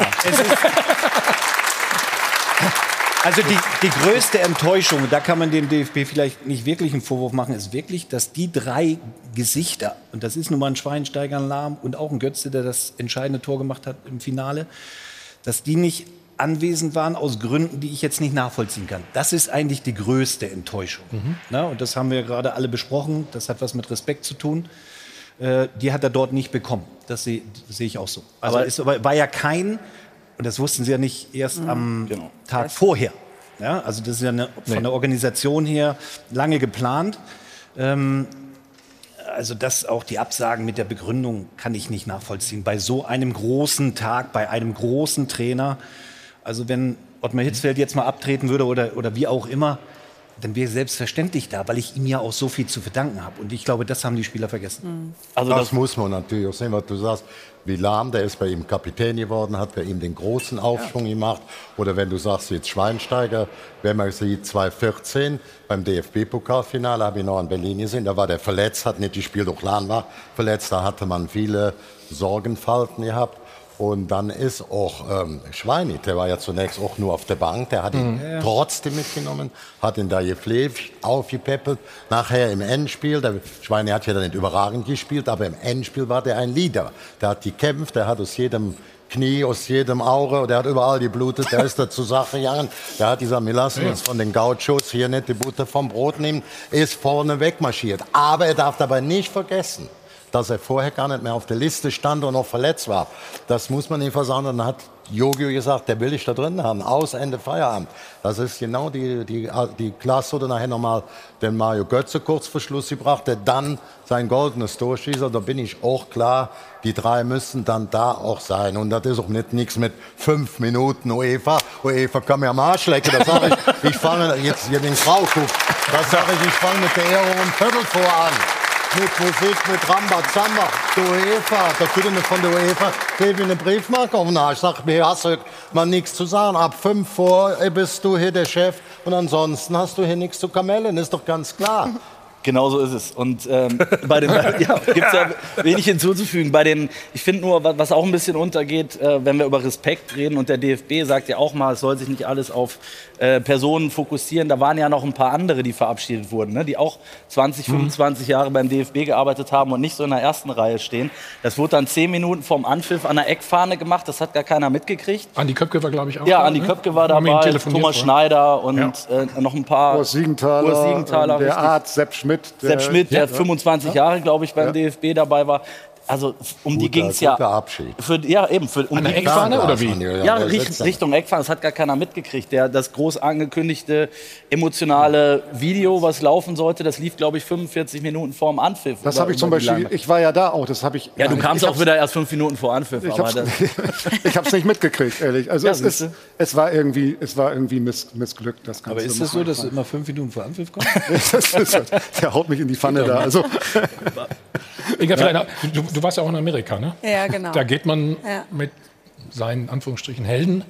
Also die, die größte Enttäuschung, da kann man dem DFB vielleicht nicht wirklich einen Vorwurf machen, ist wirklich, dass die drei Gesichter, und das ist nun mal ein Schweinsteiger, ein Lahm und auch ein Götze, der das entscheidende Tor gemacht hat im Finale, dass die nicht anwesend waren aus Gründen, die ich jetzt nicht nachvollziehen kann. Das ist eigentlich die größte Enttäuschung. Na, und das haben wir gerade alle besprochen. Das hat was mit Respekt zu tun. Äh, die hat er dort nicht bekommen. Das sehe sehe ich auch so. Also Aber- es war ja kein, und das wussten sie ja nicht erst am Genau. Tag vorher. Ja, also das ist ja eine, von der Organisation her lange geplant. Ähm, also das auch die Absagen mit der Begründung kann ich nicht nachvollziehen. Bei so einem großen Tag, bei einem großen Trainer, also wenn Ottmar Hitzfeld jetzt mal abtreten würde oder, oder wie auch immer, dann wäre selbstverständlich da, weil ich ihm ja auch so viel zu verdanken habe. Und ich glaube, das haben die Spieler vergessen. Also das, das, muss man natürlich auch sehen, was du sagst. Wie Lahm, der ist bei ihm Kapitän geworden, hat bei ihm den großen Aufschwung gemacht. Oder wenn du sagst, jetzt Schweinsteiger, wenn man sieht, 2014 beim DFB-Pokalfinale, habe ich noch in Berlin gesehen, da war der verletzt, hat nicht gespielt, auch Lahn war verletzt, da hatte man viele Sorgenfalten gehabt. Und dann ist auch ähm, Schweini, der war ja zunächst auch nur auf der Bank, der hat ihn trotzdem mitgenommen, hat ihn da gepflegt, aufgepäppelt. Nachher im Endspiel, der Schweini hat ja dann nicht überragend gespielt, aber im Endspiel war der ein Leader. Der hat gekämpft, der hat aus jedem Knie, aus jedem Auge, der hat überall geblutet, der ist da zur Sache gegangen. Der hat dieser wir lassen uns von den Gauchos hier nicht die Butter vom Brot nehmen, ist vorne wegmarschiert. Aber er darf dabei nicht vergessen, dass er vorher gar nicht mehr auf der Liste stand und noch verletzt war. Das muss man ihm versagen. Dann hat Jogio gesagt, der will ich da drin haben. Aus, Ende, Feierabend. Das ist genau die, die, die Klasse. Oder nachher nochmal den Mario Götze kurz vor Schluss gebracht, der dann sein goldenes Tor schießt. Da bin ich auch klar, die drei müssen dann da auch sein. Und das ist auch nicht nichts mit fünf Minuten UEFA. UEFA kann mir am Arsch lecken. Das sage ich. Ich fange jetzt hier den Frau guckt. Das sage ich, ich fange mit der Ehrung um Viertel vor an mit Musik, mit Rambazamba, der UEFA, da kriegt mir von der UEFA, gebe eine Briefmarke auf den Arsch. Sag mir, hast du mal nichts zu sagen. Ab fünf vor äh, bist du hier der Chef und ansonsten hast du hier nichts zu kamellen, ist doch ganz klar. Genau so ist es. Und ähm, bei den ja, gibt es ja wenig hinzuzufügen. Bei den, ich finde nur, wa- was auch ein bisschen untergeht, äh, wenn wir über Respekt reden und der DFB sagt ja auch mal, es soll sich nicht alles auf äh, Personen fokussieren. Da waren ja noch ein paar andere, die verabschiedet wurden, ne? die auch 20, 25 Jahre beim DFB gearbeitet haben und nicht so in der ersten Reihe stehen. Das wurde dann zehn Minuten vorm Anpfiff an der Eckfahne gemacht. Das hat gar keiner mitgekriegt. Andi Köpke war, glaube ich, auch Ja, da, Andi ne? Köpke war dabei, Thomas vorhin. Schneider und äh, noch ein paar. Urs Siegenthaler, Urs Siegenthaler, ähm, der richtig. Arzt Sepp Schmidt. Der, Sepp Schmidt, der Ja. 25 Jahre, glaube ich, beim DFB dabei war. Also um die Guter- ging es ja. guter Abschied. Für, ja, eben. Für, um An der die Eckfahne oder wie? Ja, ja, der Richt- sitzt da. Richtung Eckfahne, das hat gar keiner mitgekriegt. Der, das groß angekündigte emotionale Video, was laufen sollte, das lief, glaube ich, 45 Minuten vorm Anpfiff. Das habe ich zum die Beispiel, ich war ja da auch, das habe ich. Ja, du kamst ich auch wieder erst fünf Minuten vor Anpfiff. Ich ich hab's nicht mitgekriegt, ehrlich. Also Ja, es, ist, es war irgendwie, es war irgendwie miss, missglückt, das Ganze. Aber ist es so, dass du immer fünf Minuten vor Anpfiff kommst? das ist, der haut mich in die Pfanne da. Also, Inga, vielleicht, du, du warst ja auch in Amerika, ne? Ja, genau. Da geht man Ja. mit seinen Anführungsstrichen Helden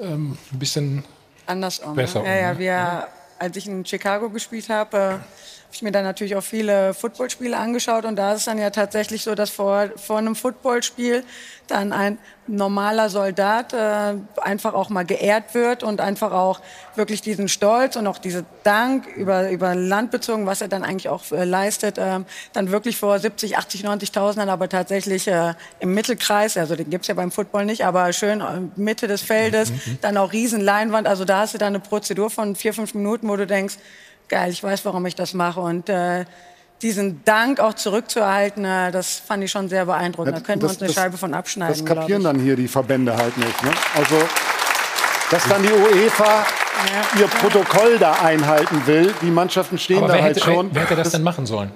ähm, ein bisschen andersrum. Besser ne? Ja, um, ja, ne? wir, als ich in Chicago gespielt habe, äh, habe ich mir dann natürlich auch viele Footballspiele angeschaut und da ist es dann ja tatsächlich so, dass vor, vor einem Footballspiel dann ein normaler Soldat äh, einfach auch mal geehrt wird und einfach auch wirklich diesen Stolz und auch diese Dank über, über Land bezogen, was er dann eigentlich auch äh, leistet, ähm, dann wirklich vor 70, 80, 90.000 dann aber tatsächlich äh, im Mittelkreis, also den gibt's ja beim Football nicht, aber schön äh, Mitte des Feldes, dann auch riesen Leinwand, also da hast du dann eine Prozedur von vier, fünf Minuten, wo du denkst, geil, ich weiß, warum ich das mache und äh, diesen Dank auch zurückzuerhalten, äh, das fand ich schon sehr beeindruckend. Da könnten wir uns eine das- Scheibe von abschneiden. das kapieren dann hier die Verbände halt nicht. Ne? Also, dass dann die UEFA ihr Protokoll da einhalten will. Die Mannschaften stehen Aber da halt hätte, schon. wer, wer hätte das denn machen sollen?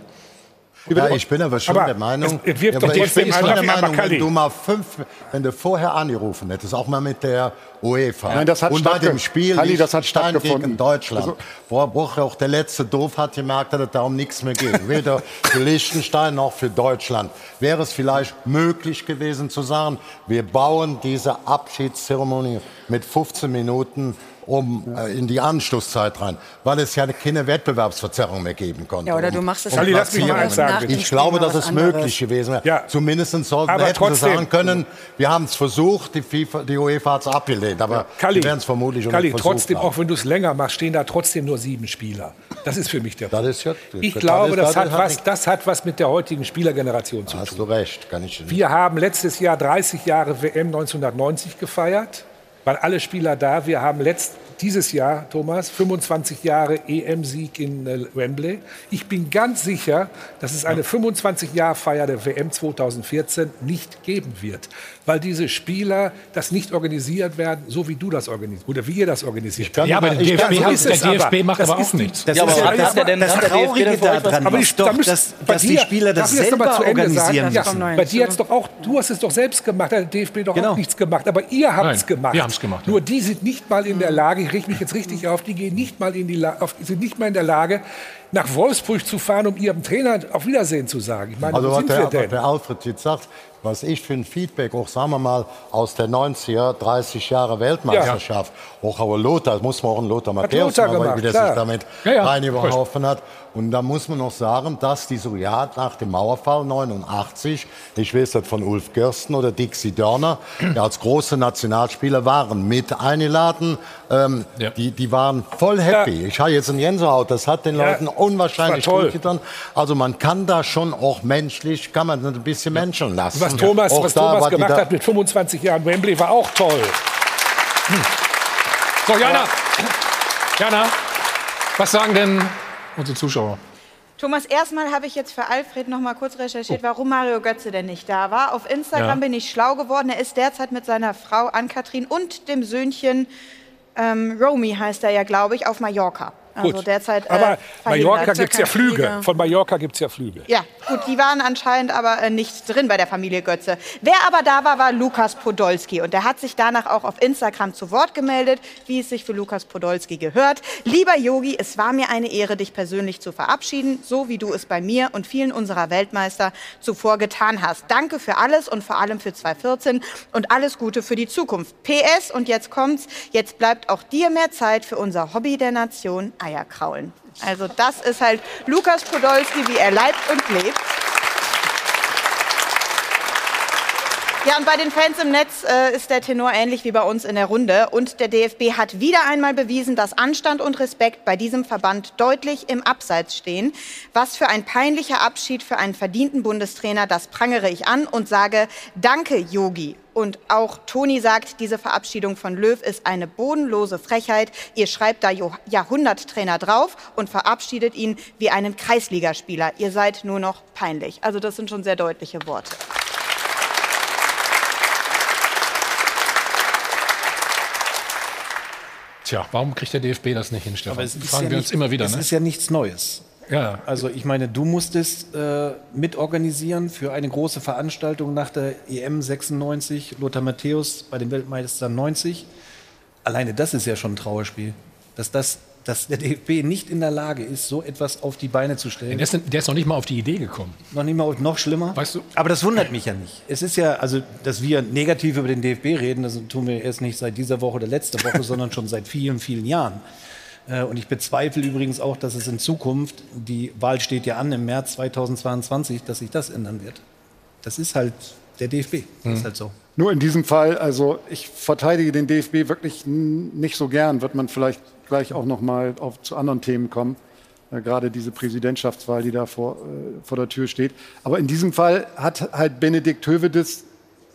Ja, ich bin aber schon Aber der Meinung, es- es wirft ja, doch aber ich bin schon der Meinung, wenn du mal fünf, wenn du vorher angerufen hättest, auch mal mit der UEFA. Nein, das hat und bei dem Spiel Halli, das hat Liechtenstein stattgefunden. gegen Deutschland, Also- wo, wo auch der letzte Doof hat gemerkt, dass es da um nichts mehr geht. Weder für Liechtenstein noch für Deutschland. Wäre es vielleicht möglich gewesen zu sagen, wir bauen diese Abschiedszeremonie mit 15 Minuten um äh, in die Anschlusszeit rein, weil es ja keine Wettbewerbsverzerrung mehr geben konnte. Ja, oder Um- du machst es um lass mich mal eins sagen, Ich glaube, dass was es anderes. möglich gewesen wäre. Ja. Zumindest sollten, Aber hätten sie trotzdem- sagen können, wir haben es versucht, die, FIFA, die UEFA hat es abgelehnt. Aber Kalli, sie werden es vermutlich auch Kalli nicht versucht trotzdem, haben. auch wenn du es länger machst, stehen da trotzdem nur sieben Spieler. Das ist für mich der Das Punkt. ist ja- Ich glaube, das, das hat was, nicht- das hat was mit der heutigen Spielergeneration zu Hast tun. du recht, kann ich Wir haben letztes Jahr 30 Jahre WM 1990 gefeiert, waren alle Spieler da. Wir haben letzt, dieses Jahr, Thomas, 25 Jahre EM-Sieg in äh, Wembley. Ich bin ganz sicher, dass es eine 25-Jahr-Feier der WM 2014 nicht geben wird, weil diese Spieler das nicht organisiert werden, so wie du das organisierst oder wie ihr das organisiert. kann- Ja, aber der Ich DFB, kann- so hat, ist der es aber. DFB macht Das aber ist auch nicht- nichts. Das, Ja, aber ist hat ja, der denn- das hat DFB Traurige daran Aber ist ich, da doch, müsst- dass, dass die Spieler das selber Ende organisieren sagen? Ja, müssen. nein. Bei dir hat's doch auch, du hast es doch selbst gemacht, der DFB doch Genau. auch nichts gemacht, aber ihr habt es gemacht. wir haben's gemacht, Nur ja. die sind nicht mal in der Lage, ich reg mich jetzt richtig auf, die gehen nicht mal in die La auf, sind nicht mal in der Lage, nach Wolfsburg zu fahren, um ihrem Trainer auf Wiedersehen zu sagen. Ich meine, Also was sind der, wir was denn? der Alfred jetzt sagt, was ich für ein Feedback auch, sagen wir mal, aus der 90er, 30 Jahre Weltmeisterschaft, auch aber Lothar, das muss man auch einen Lothar Matthäus machen, gemacht, wie der klar. sich damit Ja, ja. reingeworfen hat. Und da muss man noch sagen, dass die so ja nach dem Mauerfall 89, ich weiß das von Ulf Gersten oder Dixie Dörner, ja, als große Nationalspieler waren mit eingeladen. Ähm, Ja. die, die waren voll happy. Ich habe jetzt ein Gänsehaut, das hat den Ja, Leuten unwahrscheinlich das war toll. gut getan. Also man kann da schon auch menschlich, kann man ein bisschen menscheln lassen. Was Thomas, Auch was Thomas gemacht hat mit 25 Jahren Wembley war auch toll. So, Jana. Jana, was sagen denn unsere Zuschauer? Thomas, erstmal habe ich jetzt für Alfred noch mal kurz recherchiert, warum Mario Götze denn nicht da war. Auf Instagram Ja. bin ich schlau geworden. Er ist derzeit mit seiner Frau Ann-Kathrin und dem Söhnchen ähm, Romy heißt er ja, glaube ich, auf Mallorca. Also Gut. derzeit. äh, Aber. Mallorca gibt es ja Flüge. Flieger. Von Mallorca gibt es ja Flüge. Ja, gut, die waren anscheinend aber äh, nicht drin bei der Familie Götze. Wer aber da war, war Lukas Podolski. Und der hat sich danach auch auf Instagram zu Wort gemeldet, wie es sich für Lukas Podolski gehört. Lieber Yogi, es war mir eine Ehre, dich persönlich zu verabschieden, so wie du es bei mir und vielen unserer Weltmeister zuvor getan hast. Danke für alles und vor allem für 2014 und alles Gute für die Zukunft. PS, und jetzt kommt's, jetzt bleibt auch dir mehr Zeit für unser Hobby der Nation, Eierkraulen. Also das ist halt Lukas Podolski, wie er leibt und lebt. Ja, und bei den Fans im Netz äh, ist der Tenor ähnlich wie bei uns in der Runde. Und der DFB hat wieder einmal bewiesen, dass Anstand und Respekt bei diesem Verband deutlich im Abseits stehen. Was für ein peinlicher Abschied für einen verdienten Bundestrainer, das prangere ich an und sage Danke, Yogi. Und auch Toni sagt, diese Verabschiedung von Löw ist eine bodenlose Frechheit. Ihr schreibt da Jahrhunderttrainer drauf und verabschiedet ihn wie einen Kreisligaspieler. Ihr seid nur noch peinlich. Also das sind schon sehr deutliche Worte. Tja, warum kriegt der DFB das nicht hin, Stefan? Aber es ist Fragen ja wir nicht, uns immer wieder. Es Ne? ist ja nichts Neues. Ja. Also ich meine, du musstest äh, mitorganisieren für eine große Veranstaltung nach der EM 96, Lothar Matthäus bei den Weltmeistern 90. Alleine das ist ja schon ein Trauerspiel. Dass, das, dass der DFB nicht in der Lage ist, so etwas auf die Beine zu stellen. Der ist, der ist noch nicht mal auf die Idee gekommen. noch nicht mal noch schlimmer. Weißt du- Aber das wundert mich ja nicht. Es ist ja, also, dass wir negativ über den DFB reden, das tun wir erst nicht seit dieser Woche oder letzter Woche, sondern schon seit vielen, vielen Jahren. Äh, Und ich bezweifle übrigens auch, dass es in Zukunft, die Wahl steht ja an im März 2022, dass sich das ändern wird. Das ist halt der DFB. Das ist halt so. Nur in diesem Fall, also ich verteidige den DFB wirklich nicht so gern, wird man vielleicht gleich auch noch mal auf, zu anderen Themen kommen. Äh, gerade diese Präsidentschaftswahl, die da vor, äh, vor der Tür steht. Aber in diesem Fall hat halt Benedikt Hövedes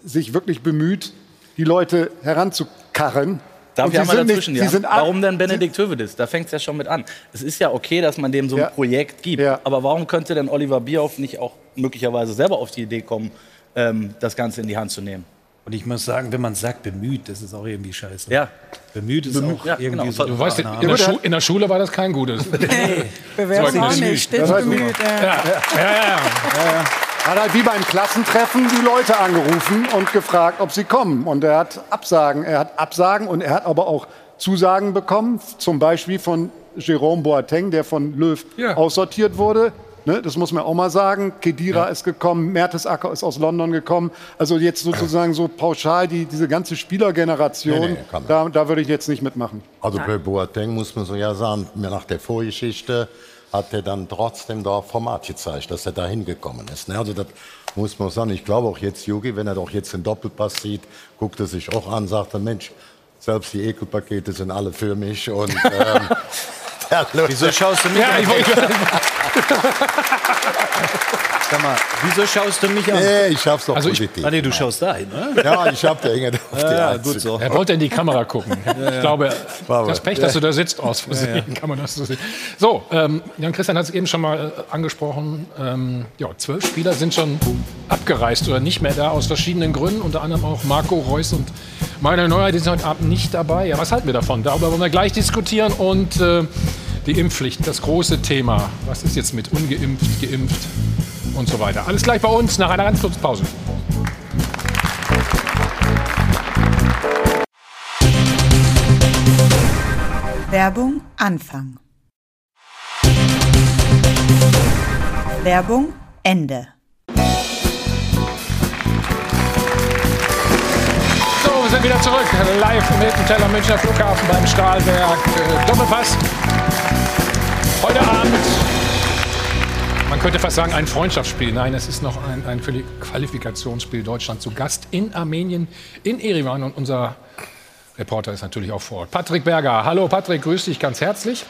sich wirklich bemüht, die Leute heranzukarren. Darf ich einmal nicht- dazwischen, ja? sind Warum denn Benedikt Hövedes? Da fängt es ja schon mit an. Es ist ja okay, dass man dem so ein Ja. Projekt gibt. Ja. Aber warum könnte denn Oliver Bierhoff nicht auch möglicherweise selber auf die Idee kommen, ähm, das Ganze in die Hand zu nehmen? Und ich muss sagen, wenn man sagt bemüht, das ist auch irgendwie scheiße. Ja. Bemüht ist Bemüht, auch ja, irgendwie genau. so. Du weißt, in, der Schu in der Schule war das kein gutes. Bewerbung auch Zeugnis. nicht. Stets Das heißt, bemüht. Äh. ja, ja, ja. Hat halt wie beim Klassentreffen die Leute angerufen und gefragt, ob sie kommen. Und er hat Absagen, er hat Absagen und er hat aber auch Zusagen bekommen, zum Beispiel von Jerome Boateng, der von Löw Ja. aussortiert wurde. Ne, das muss man auch mal sagen. Kedira ist gekommen, Mertesacker ist aus London gekommen. Also jetzt sozusagen so pauschal die, diese ganze Spielergeneration, Nee, nee, da, da würde ich jetzt nicht mitmachen. Also bei Boateng muss man so ja sagen, mir nach der Vorgeschichte hat er dann trotzdem da Format gezeigt, dass er da hingekommen ist. Ne? Also das muss man sagen. Ich glaube auch jetzt Jogi, wenn er doch jetzt den Doppelpass sieht, guckt er sich auch an, sagt er, Mensch, selbst die Ekelpakete sind alle für mich. Und, ähm, der Wieso schaust du mich Ja, an? ich wollte Sag mal, wieso schaust du mich an? Nee, ich schaff's doch Also ich- positiv. Ah, nee, du schaust dahin, ne? ja, ich hab der Inge auf die Ja, Einzug. gut so. Er wollte in die Kamera gucken. Ich glaube, das. Pech, dass du da sitzt, aus Versehen, kann man das so sehen. So, ähm, Jan-Christian hat es eben schon mal äh, angesprochen. Ähm, ja, zwölf Spieler sind schon abgereist oder nicht mehr da aus verschiedenen Gründen. Unter anderem auch Marco Reus und Manuel Neuer, die sind heute Abend nicht dabei. Ja, was halten wir davon? Darüber wollen wir gleich diskutieren. Und äh, die Impfpflicht, das große Thema. Was ist jetzt mit ungeimpft, geimpft und so weiter? Alles gleich bei uns nach einer ganz kurzen Pause. Werbung Anfang. Werbung Ende. So, wir sind wieder zurück. Live im Hilton Teller Münchner Flughafen beim Stahlwerk. Äh, Doppelpass. Heute Abend, man könnte fast sagen, ein Freundschaftsspiel. Nein, es ist noch ein, ein Quali- Qualifikationsspiel. Deutschland zu Gast in Armenien, in Erivan. Und unser Reporter ist natürlich auch vor Ort. Patrick Berger. Hallo Patrick, grüß dich ganz herzlich.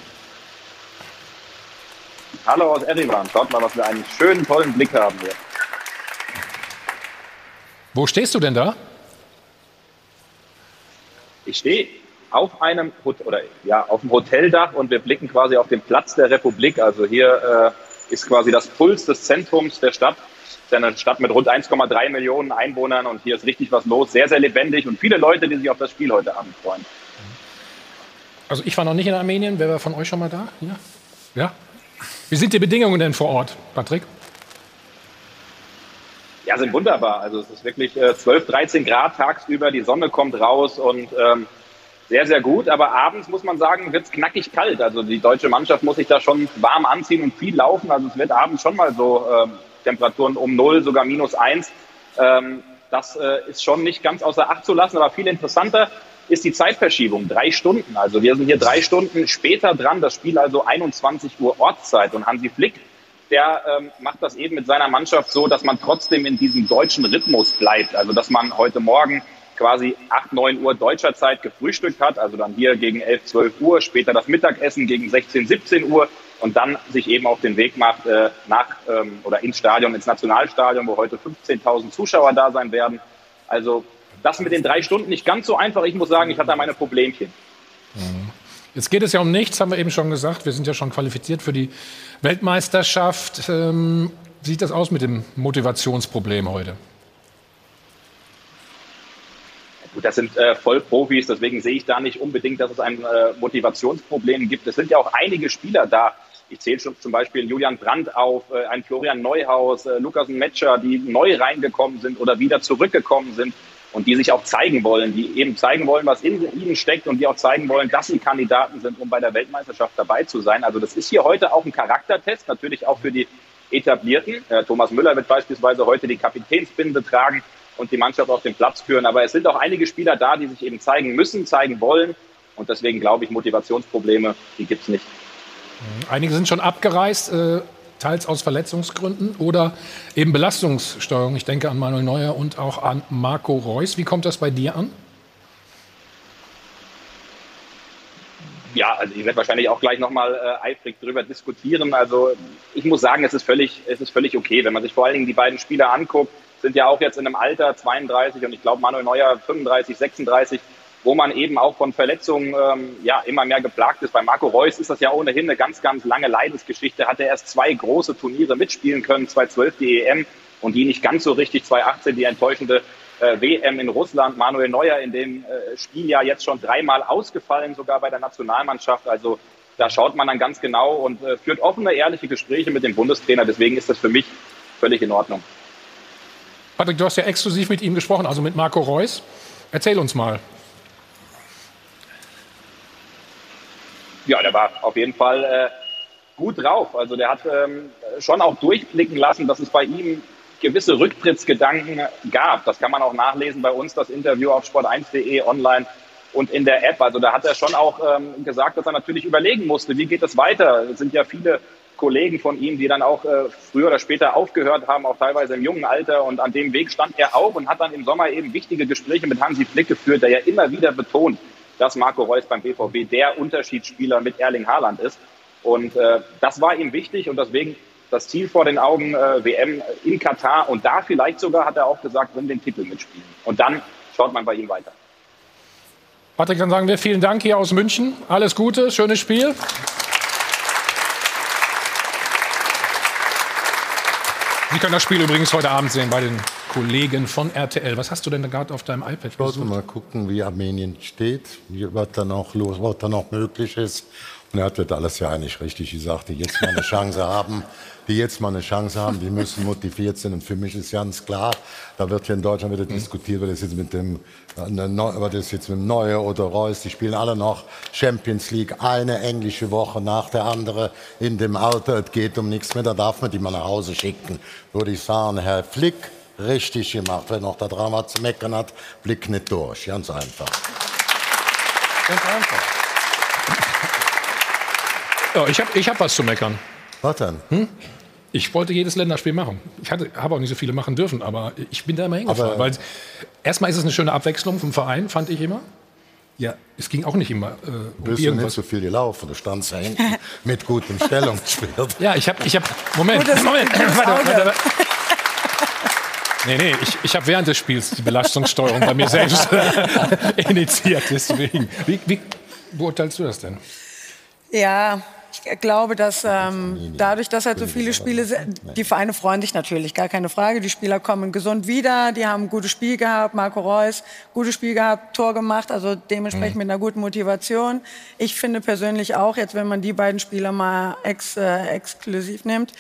Hallo aus Erivan. Schaut mal, was wir einen schönen, tollen Blick haben hier. Wo stehst du denn da? Ich stehe auf einem oder ja auf dem Hoteldach und wir blicken quasi auf den Platz der Republik. Also hier äh, ist quasi das Puls des Zentrums der Stadt. Es ist eine Stadt mit rund 1,3 Millionen Einwohnern und hier ist richtig was los, sehr sehr lebendig und viele Leute, die sich auf das Spiel heute Abend freuen. Also ich war noch nicht in Armenien. Wer war von euch schon mal da? Ja? Ja? Wie sind die Bedingungen denn vor Ort, Patrick? Ja, sind wunderbar. Also es ist wirklich äh, 12, 13 Grad tagsüber, die Sonne kommt raus und ähm, sehr, sehr gut. Aber abends muss man sagen, wird es knackig kalt. Also die deutsche Mannschaft muss sich da schon warm anziehen und viel laufen. Also es wird abends schon mal so ähm, Temperaturen um null, sogar minus eins. Ähm, das äh, ist schon nicht ganz außer Acht zu lassen, aber viel interessanter ist die Zeitverschiebung. Drei Stunden. Also wir sind hier drei Stunden später dran. Das Spiel also 21 Uhr Ortszeit. Und Hansi Flick der ähm, macht das eben mit seiner Mannschaft so, dass man trotzdem in diesem deutschen Rhythmus bleibt. Also dass man heute Morgen quasi 8, 9 Uhr deutscher Zeit gefrühstückt hat, also dann hier gegen 11, 12 Uhr, später das Mittagessen gegen 16, 17 Uhr und dann sich eben auf den Weg macht äh, nach ähm, oder ins Stadion, ins Nationalstadion, wo heute 15.000 Zuschauer da sein werden. Also das mit den drei Stunden nicht ganz so einfach. Ich muss sagen, ich hatte da meine Problemchen. Jetzt geht es ja um nichts, haben wir eben schon gesagt. Wir sind ja schon qualifiziert für die Weltmeisterschaft. Ähm, wie sieht das aus mit dem Motivationsproblem heute? Das sind äh, Vollprofis, deswegen sehe ich da nicht unbedingt, dass es ein äh, Motivationsproblem gibt. Es sind ja auch einige Spieler da. Ich zähle schon zum Beispiel Julian Brandt auf, äh, einen Florian Neuhaus, äh, Lukas Metscher, die neu reingekommen sind oder wieder zurückgekommen sind und die sich auch zeigen wollen, die eben zeigen wollen, was in ihnen steckt und die auch zeigen wollen, dass sie Kandidaten sind, um bei der Weltmeisterschaft dabei zu sein. Also das ist hier heute auch ein Charaktertest, natürlich auch für die Etablierten. Äh, Thomas Müller wird beispielsweise heute die Kapitänsbinde tragen und die Mannschaft auf den Platz führen. Aber es sind auch einige Spieler da, die sich eben zeigen müssen, zeigen wollen. Und deswegen glaube ich, Motivationsprobleme, die gibt es nicht. Einige sind schon abgereist, äh, teils aus Verletzungsgründen oder eben Belastungssteuerung. Ich denke an Manuel Neuer und auch an Marco Reus. Wie kommt das bei dir an? Ja, also ich werde wahrscheinlich auch gleich nochmal äh, eifrig darüber diskutieren. Also ich muss sagen, es ist völlig, es ist völlig okay, wenn man sich vor allen Dingen die beiden Spieler anguckt, sind ja auch jetzt in einem Alter 32 und ich glaube Manuel Neuer 35, 36, wo man eben auch von Verletzungen ähm, ja immer mehr geplagt ist. Bei Marco Reus ist das ja ohnehin eine ganz, ganz lange Leidensgeschichte. Hat er erst zwei große Turniere mitspielen können, 2012 die EM und die nicht ganz so richtig, 2018 die enttäuschende äh, WM in Russland. Manuel Neuer in dem äh, Spieljahr jetzt schon dreimal ausgefallen, sogar bei der Nationalmannschaft. Also da schaut man dann ganz genau und äh, führt offene, ehrliche Gespräche mit dem Bundestrainer. Deswegen ist das für mich völlig in Ordnung. Patrick, du hast ja exklusiv mit ihm gesprochen, also mit Marco Reus. Erzähl uns mal. Ja, der war auf jeden Fall äh, gut drauf. Also der hat ähm, schon auch durchblicken lassen, dass es bei ihm gewisse Rücktrittsgedanken gab. Das kann man auch nachlesen bei uns, das Interview auf sport1.de online und in der App. Also da hat er schon auch ähm, gesagt, dass er natürlich überlegen musste, wie geht es weiter. Es sind ja viele Kollegen von ihm, die dann auch äh, früher oder später aufgehört haben, auch teilweise im jungen Alter. Und an dem Weg stand er auch und hat dann im Sommer eben wichtige Gespräche mit Hansi Flick geführt, der ja immer wieder betont, dass Marco Reus beim BVB der Unterschiedsspieler mit Erling Haaland ist. Und äh, das war ihm wichtig und deswegen das Ziel vor den Augen äh, WM in Katar und da vielleicht sogar, hat er auch gesagt, um den Titel mitspielen. Und dann schaut man bei ihm weiter. Patrick, dann sagen wir vielen Dank hier aus München. Alles Gute, schönes Spiel. Sie können das Spiel übrigens heute Abend sehen bei den Kollegen von RTL. Was hast du denn da gerade auf deinem iPad Ich wollte mal gucken, wie Armenien steht, was da noch los, was da noch möglich ist. Und er hat das alles ja eigentlich richtig gesagt, die jetzt mal eine Chance haben, die jetzt mal eine Chance haben, die müssen motiviert sind. Und für mich ist ganz klar, da wird hier in Deutschland wieder diskutiert, was ist jetzt mit dem, äh, ne, was ist jetzt mit dem Neue oder Reus, die spielen alle noch Champions League, eine englische Woche nach der andere in dem Alter, es geht um nichts mehr, da darf man die mal nach Hause schicken. Würde ich sagen, Herr Flick, richtig gemacht. Wer noch da dran was zu meckern hat, blick nicht durch. Ganz einfach. Ganz einfach. Ja, ich habe ich hab was zu meckern. Was denn? Hm? Ich wollte jedes Länderspiel machen. Ich habe auch nicht so viele machen dürfen, aber ich bin da immer hingefahren. Aber- Weil erstmal ist es eine schöne Abwechslung vom Verein, fand ich immer. Ja, es ging auch nicht immer äh, um Bist du nicht so viel gelaufen, du standst da hinten mit gutem Stellung gespielt. Ja, ich habe, ich habe, Moment, Gutes- Moment, gutes warte, warte, warte. Nee, nee, ich, ich habe während des Spiels die Belastungssteuerung bei mir selbst initiiert, deswegen. Wie, wie beurteilst du das denn? Ja, ich glaube, dass ähm, dadurch, dass halt so viele Spiele sind, die Vereine freuen sich natürlich, gar keine Frage. Die Spieler kommen gesund wieder, die haben ein gutes Spiel gehabt, Marco Reus, gutes Spiel gehabt, Tor gemacht, also dementsprechend mit einer guten Motivation. Ich finde persönlich auch, jetzt wenn man die beiden Spieler mal ex, äh, exklusiv nimmt,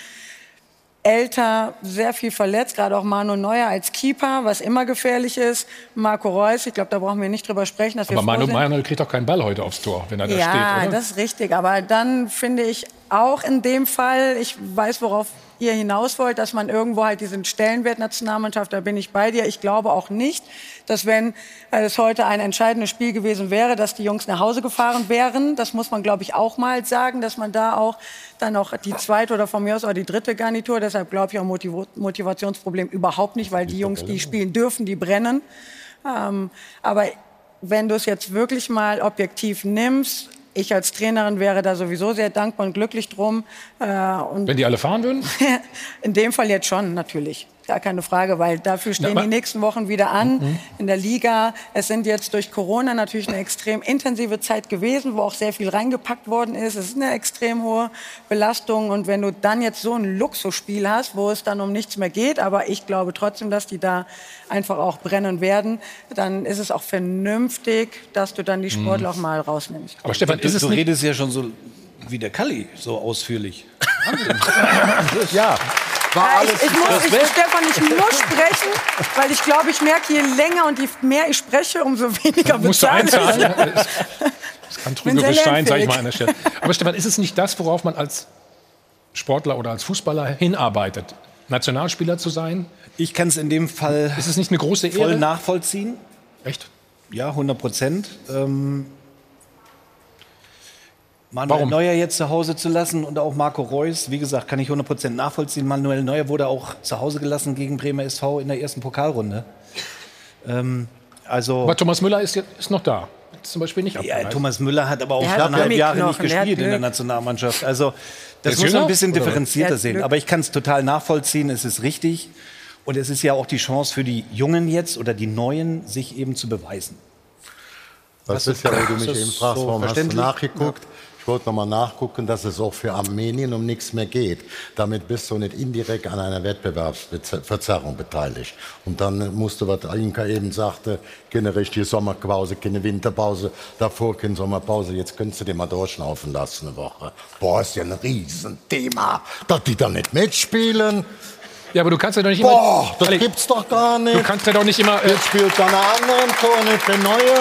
älter, sehr viel verletzt, gerade auch Manu Neuer als Keeper, was immer gefährlich ist. Marco Reus, ich glaube, da brauchen wir nicht drüber sprechen, dass wir Aber Manu sind. Manuel kriegt doch keinen Ball heute aufs Tor, wenn er da Ja, steht, oder? das ist richtig. Aber dann finde ich auch in dem Fall, ich weiß, worauf ihr hinaus wollt, dass man irgendwo halt diesen Stellenwert Nationalmannschaft, da bin ich bei dir. Ich glaube auch nicht, dass wenn äh, es heute ein entscheidendes Spiel gewesen wäre, dass die Jungs nach Hause gefahren wären. Das muss man, glaube ich, auch mal sagen, dass man da auch dann auch die zweite oder von mir aus auch die dritte Garnitur, deshalb glaube ich auch Motiv Motivationsproblem überhaupt nicht, weil die Jungs, die spielen dürfen, die brennen. Ähm, aber wenn du es jetzt wirklich mal objektiv nimmst, ich als Trainerin wäre da sowieso sehr dankbar und glücklich drum. Äh, und Wenn die alle fahren würden? in dem Fall jetzt schon, natürlich. Gar keine Frage, weil dafür stehen aber- die nächsten Wochen wieder an in der Liga. Es sind jetzt durch Corona natürlich eine extrem intensive Zeit gewesen, wo auch sehr viel reingepackt worden ist. Es ist eine extrem hohe Belastung. Und wenn du dann jetzt so ein Luxusspiel hast, wo es dann um nichts mehr geht, aber ich glaube trotzdem, dass die da einfach auch brennen werden, dann ist es auch vernünftig, dass du dann die Sportler auch mal rausnimmst. Aber Stefan, Du, du redest ja schon so wie der Kalli, so ausführlich. Ja, war alles ich, ich muss, ich, Stefan, ich muss sprechen, weil ich glaube, ich merke, je länger und je mehr ich spreche, umso weniger Musst du bezahle einzahlen? ich. Das kann Bin sehr trügerisch sein, sage ich mal an der Stelle. Aber Stefan, ist es nicht das, worauf man als Sportler oder als Fußballer hinarbeitet? Nationalspieler zu sein? Ich kann es in dem Fall Ist es nicht eine große voll Ehre? nachvollziehen. Echt? Ja, 100 Prozent. Ähm, Manuel Warum? Neuer jetzt zu Hause zu lassen und auch Marco Reus, wie gesagt, kann ich 100 Prozent nachvollziehen. Manuel Neuer wurde auch zu Hause gelassen gegen Bremer SV in der ersten Pokalrunde. Ähm, also Aber Thomas Müller ist, jetzt, ist noch da. Ist zum Beispiel nicht ja, abgereist. Thomas Müller hat aber auch anderthalb Jahre nicht gespielt in der. Nationalmannschaft. Also das muss man ein bisschen differenzierter sehen. Glück. Aber ich kann es total nachvollziehen. Es ist richtig. Und es ist ja auch die Chance für die Jungen jetzt oder die Neuen, sich eben zu beweisen. Das ist ja, wo du mich eben fragst, so warum hast du nachgeguckt? Ich wollte noch mal nachgucken, dass es auch für Armenien um nichts mehr geht. Damit bist du nicht indirekt an einer Wettbewerbsverzerrung beteiligt. Und dann musst du, was Inka eben sagte, keine richtige Sommerpause, keine Winterpause, davor keine Sommerpause. Jetzt könntest du dir mal durchschnaufen lassen eine Woche. Boah, ist ja ein Riesenthema, dass die da nicht mitspielen. Ja, aber du kannst ja doch nicht immer... Boah, das Alex, gibt's doch gar du nicht. kannst ja doch nicht immer... Äh, Jetzt spielt da eine andere im Tor, nicht der Neue.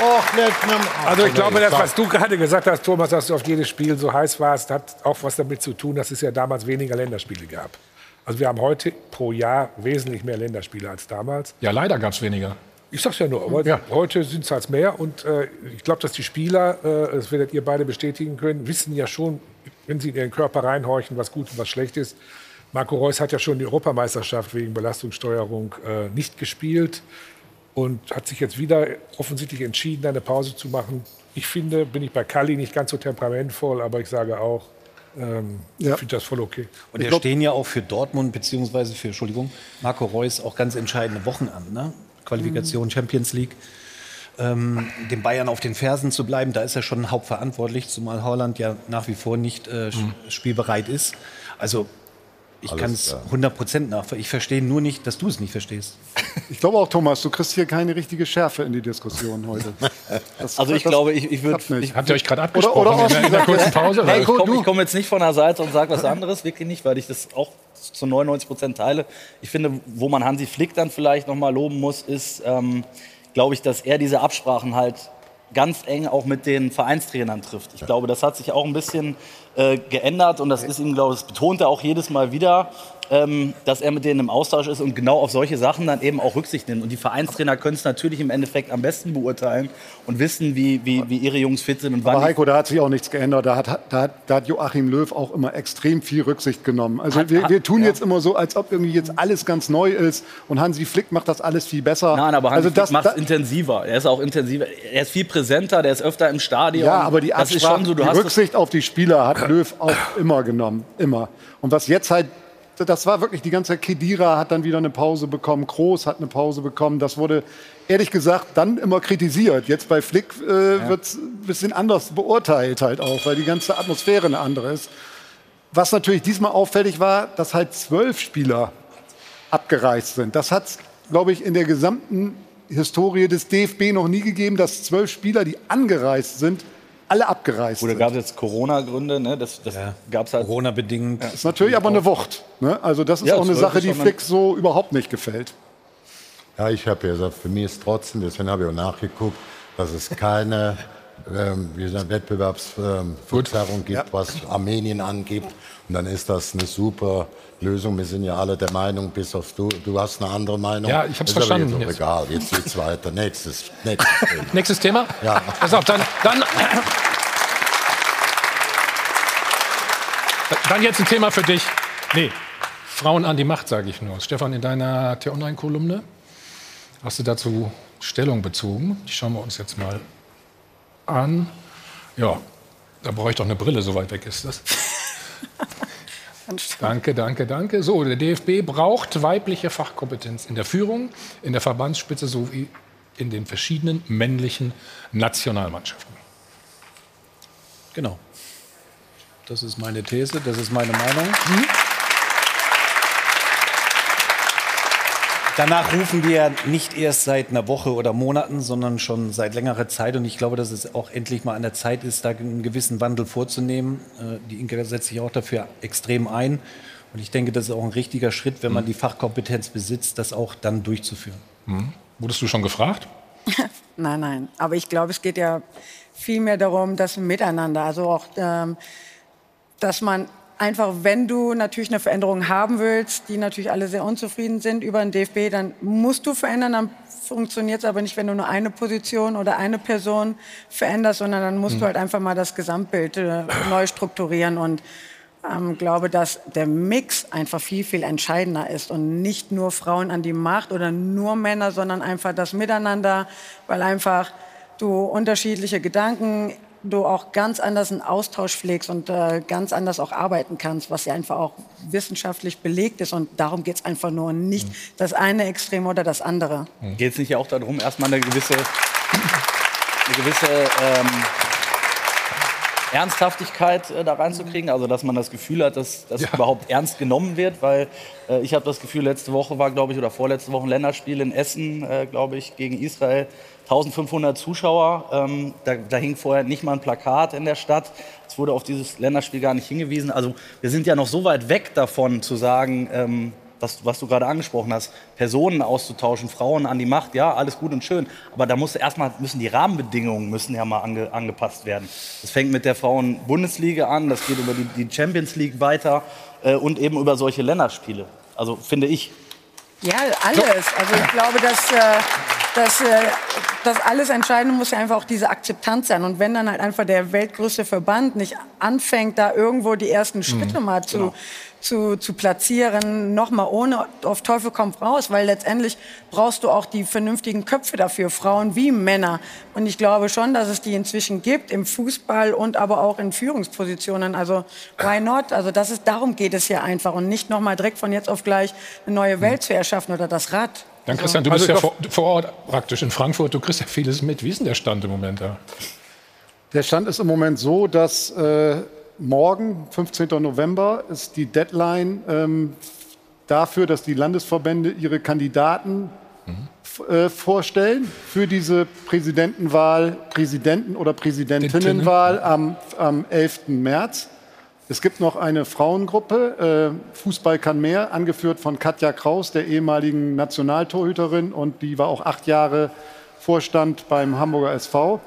Och, nicht mehr. Also ich glaube, das, was du gerade gesagt hast, Thomas, dass du auf jedes Spiel so heiß warst, hat auch was damit zu tun, dass es ja damals weniger Länderspiele gab. Also wir haben heute pro Jahr wesentlich mehr Länderspiele als damals. Ja, leider gab es weniger. Ich sag's ja nur, heute, heute sind es halt mehr und äh, ich glaube, dass die Spieler, äh, das werdet ihr beide bestätigen können, wissen ja schon, wenn sie in ihren Körper reinhorchen, was gut und was schlecht ist. Marco Reus hat ja schon die Europameisterschaft wegen Belastungssteuerung äh, nicht gespielt und hat sich jetzt wieder offensichtlich entschieden, eine Pause zu machen. Ich finde, bin ich bei Kalli nicht ganz so temperamentvoll, aber ich sage auch, ähm, ich finde das voll okay. Und da stehen ja auch für Dortmund beziehungsweise für Entschuldigung Marco Reus auch ganz entscheidende Wochen an. Ne? Qualifikation Champions League. Ähm, den Bayern auf den Fersen zu bleiben, da ist er schon hauptverantwortlich, zumal Holland ja nach wie vor nicht äh, sch- spielbereit ist. Also ich kann es klar. 100 Prozent nachvollziehen. Ich verstehe nur nicht, dass du es nicht verstehst. Ich glaube auch, Thomas, du kriegst hier keine richtige Schärfe in die Diskussion heute. Das- Also ich das glaube, ich, ich würde. Habt ihr euch gerade Oder, abgesprochen oder in, der, in der kurzen Pause? Hey, ich komme komm jetzt nicht von der Seite und sage was anderes, wirklich nicht, weil ich das auch zu 99 Prozent teile. Ich finde, wo man Hansi Flick dann vielleicht noch mal loben muss, ist, ähm, glaube ich, dass er diese Absprachen halt ganz eng auch mit den Vereinstrainern trifft. Ich glaube, das hat sich auch ein bisschen äh, geändert und das ist ihm, glaube ich, das betont er auch jedes Mal wieder, dass er mit denen im Austausch ist und genau auf solche Sachen dann eben auch Rücksicht nimmt. Und die Vereinstrainer können es natürlich im Endeffekt am besten beurteilen und wissen, wie, wie, wie ihre Jungs fit sind und wann Aber Heiko, da hat sich auch nichts geändert. Da hat, da, hat, da hat Joachim Löw auch immer extrem viel Rücksicht genommen. Also Hat- wir, wir tun ja. jetzt immer so, als ob irgendwie jetzt alles ganz neu ist und Hansi Flick macht das alles viel besser. Nein, aber Hansi also macht es intensiver. Er ist auch intensiver. Er ist viel präsenter, der ist öfter im Stadion. ja, aber die Absprache, so, die Rücksicht auf die Spieler hat Löw auch immer genommen, immer. Und was jetzt halt, das war wirklich die ganze Kedira hat dann wieder eine Pause bekommen, Kroos hat eine Pause bekommen. Das wurde ehrlich gesagt dann immer kritisiert. Jetzt bei Flick äh, wird es ein bisschen anders beurteilt halt auch, weil die ganze Atmosphäre eine andere ist. Was natürlich diesmal auffällig war, dass halt zwölf Spieler abgereist sind. Das hat es, glaube ich, in der gesamten Historie des DFB noch nie gegeben, dass zwölf Spieler, die angereist sind, alle abgereist Oder sind. gab es jetzt Corona-Gründe? Ne? Das, das gab es halt. Corona-bedingt. Das ist natürlich aber eine Wucht. Ne? Also das ist Ja, auch eine Sache, die Flick so überhaupt nicht gefällt. Ja, ich habe ja gesagt, für mich ist trotzdem, deswegen habe ich auch nachgeguckt, dass es keine ähm, wie gesagt, Wettbewerbsverzerrung gibt, was Armenien angibt. Und dann ist das eine super Lösung. Wir sind ja alle der Meinung, bis auf du, du hast eine andere Meinung. Ja, ich Ist aber verstanden Jetzt jetzt. egal, jetzt geht's weiter. Nächstes, nächstes Thema. Nächstes Thema? Ja. Pass auf, dann, dann, dann jetzt ein Thema für dich. Nee, Frauen an die Macht, sage ich nur. Stefan, in deiner T-Online-Kolumne hast du dazu Stellung bezogen. Die schauen wir uns jetzt mal an. Ja, da brauche ich doch eine Brille, so weit weg ist das. Danke, danke, danke. So, der DFB braucht weibliche Fachkompetenz in der Führung, in der Verbandsspitze sowie in den verschiedenen männlichen Nationalmannschaften. Genau. Das ist meine These, das ist meine Meinung. Danach rufen wir nicht erst seit einer Woche oder Monaten, sondern schon seit längerer Zeit. Und ich glaube, dass es auch endlich mal an der Zeit ist, da einen gewissen Wandel vorzunehmen. Äh, Die Inke setzt sich auch dafür extrem ein. Und ich denke, das ist auch ein richtiger Schritt, wenn man die Fachkompetenz besitzt, das auch dann durchzuführen. Wurdest du schon gefragt? Nein, nein. Aber ich glaube, es geht ja viel mehr darum, das Miteinander. Also auch, ähm, dass man einfach, wenn du natürlich eine Veränderung haben willst, die natürlich alle sehr unzufrieden sind über den DFB, dann musst du verändern, dann funktioniert es aber nicht, wenn du nur eine Position oder eine Person veränderst, sondern dann musst du halt einfach mal das Gesamtbild äh, neu strukturieren. Und ähm, glaube, dass der Mix einfach viel, viel entscheidender ist und nicht nur Frauen an die Macht oder nur Männer, sondern einfach das Miteinander, weil einfach du unterschiedliche Gedanken, du auch ganz anders einen Austausch pflegst und äh, ganz anders auch arbeiten kannst, was ja einfach auch wissenschaftlich belegt ist und darum geht es einfach nur nicht das eine Extrem oder das andere. Geht es nicht ja auch darum, erstmal eine gewisse, eine gewisse ähm, Ernsthaftigkeit äh, da reinzukriegen? Also, dass man das Gefühl hat, dass das überhaupt ernst genommen wird? Weil äh, ich habe das Gefühl, letzte Woche war, glaube ich, oder vorletzte Woche ein Länderspiel in Essen, äh, glaube ich, gegen Israel. 1500 Zuschauer. Ähm, da, da hing vorher nicht mal ein Plakat in der Stadt. Es wurde auf dieses Länderspiel gar nicht hingewiesen. Also, wir sind ja noch so weit weg davon, zu sagen, ähm, was, was du gerade angesprochen hast, Personen auszutauschen, Frauen an die Macht, ja, alles gut und schön. Aber da muss erstmal müssen die Rahmenbedingungen müssen ja mal ange, angepasst werden. Das fängt mit der Frauen-Bundesliga an, das geht über die, die Champions League weiter äh, und eben über solche Länderspiele. Also finde ich. Ja, alles. Also ich glaube, dass, äh, dass äh, das alles Entscheidende muss ja einfach auch diese Akzeptanz sein. Und wenn dann halt einfach der weltgrößte Verband nicht anfängt, da irgendwo die ersten Schritte mal zu, genau. zu, zu platzieren, nochmal ohne auf Teufel kommt raus, weil letztendlich brauchst du auch die vernünftigen Köpfe dafür, Frauen wie Männer. Und ich glaube schon, dass es die inzwischen gibt im Fußball und aber auch in Führungspositionen. Also why not? Also das ist, darum geht es ja einfach und nicht nochmal direkt von jetzt auf gleich eine neue Welt zu erschaffen oder das Rad. Dann Christian, du Also bist ja vor, vor Ort praktisch in Frankfurt. Du kriegst ja vieles mit. Wie ist denn der Stand im Moment da? Der Stand ist im Moment so, dass äh, morgen, 15. November, ist die Deadline ähm, dafür, dass die Landesverbände ihre Kandidaten f- äh, vorstellen für diese Präsidentenwahl, Präsidenten- oder Präsidentinnenwahl am, am 11. März. Es gibt noch eine Frauengruppe, äh, Fußball kann mehr, angeführt von Katja Kraus, der ehemaligen Nationaltorhüterin und die war auch acht Jahre Vorstand beim Hamburger SV.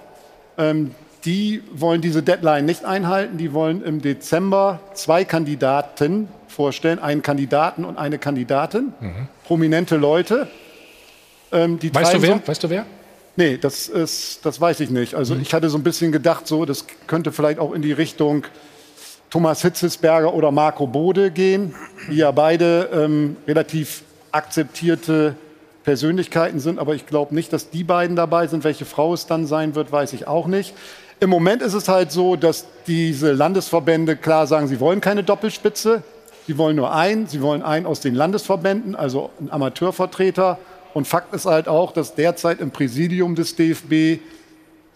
Ähm, die wollen diese Deadline nicht einhalten. Die wollen im Dezember zwei Kandidaten vorstellen, einen Kandidaten und eine Kandidatin, prominente Leute. Ähm, Mhm. Weißt du wer? so- Weißt du wer? Nee, das, ist, das weiß ich nicht. Also ich hatte so ein bisschen gedacht, so, das könnte vielleicht auch in die Richtung Thomas Hitzesberger oder Marco Bode gehen, die ja beide ähm, relativ akzeptierte Persönlichkeiten sind. Aber ich glaube nicht, dass die beiden dabei sind. Welche Frau es dann sein wird, weiß ich auch nicht. Im Moment ist es halt so, dass diese Landesverbände klar sagen, sie wollen keine Doppelspitze. Sie wollen nur einen. Sie wollen einen aus den Landesverbänden, also einen Amateurvertreter. Und Fakt ist halt auch, dass derzeit im Präsidium des DFB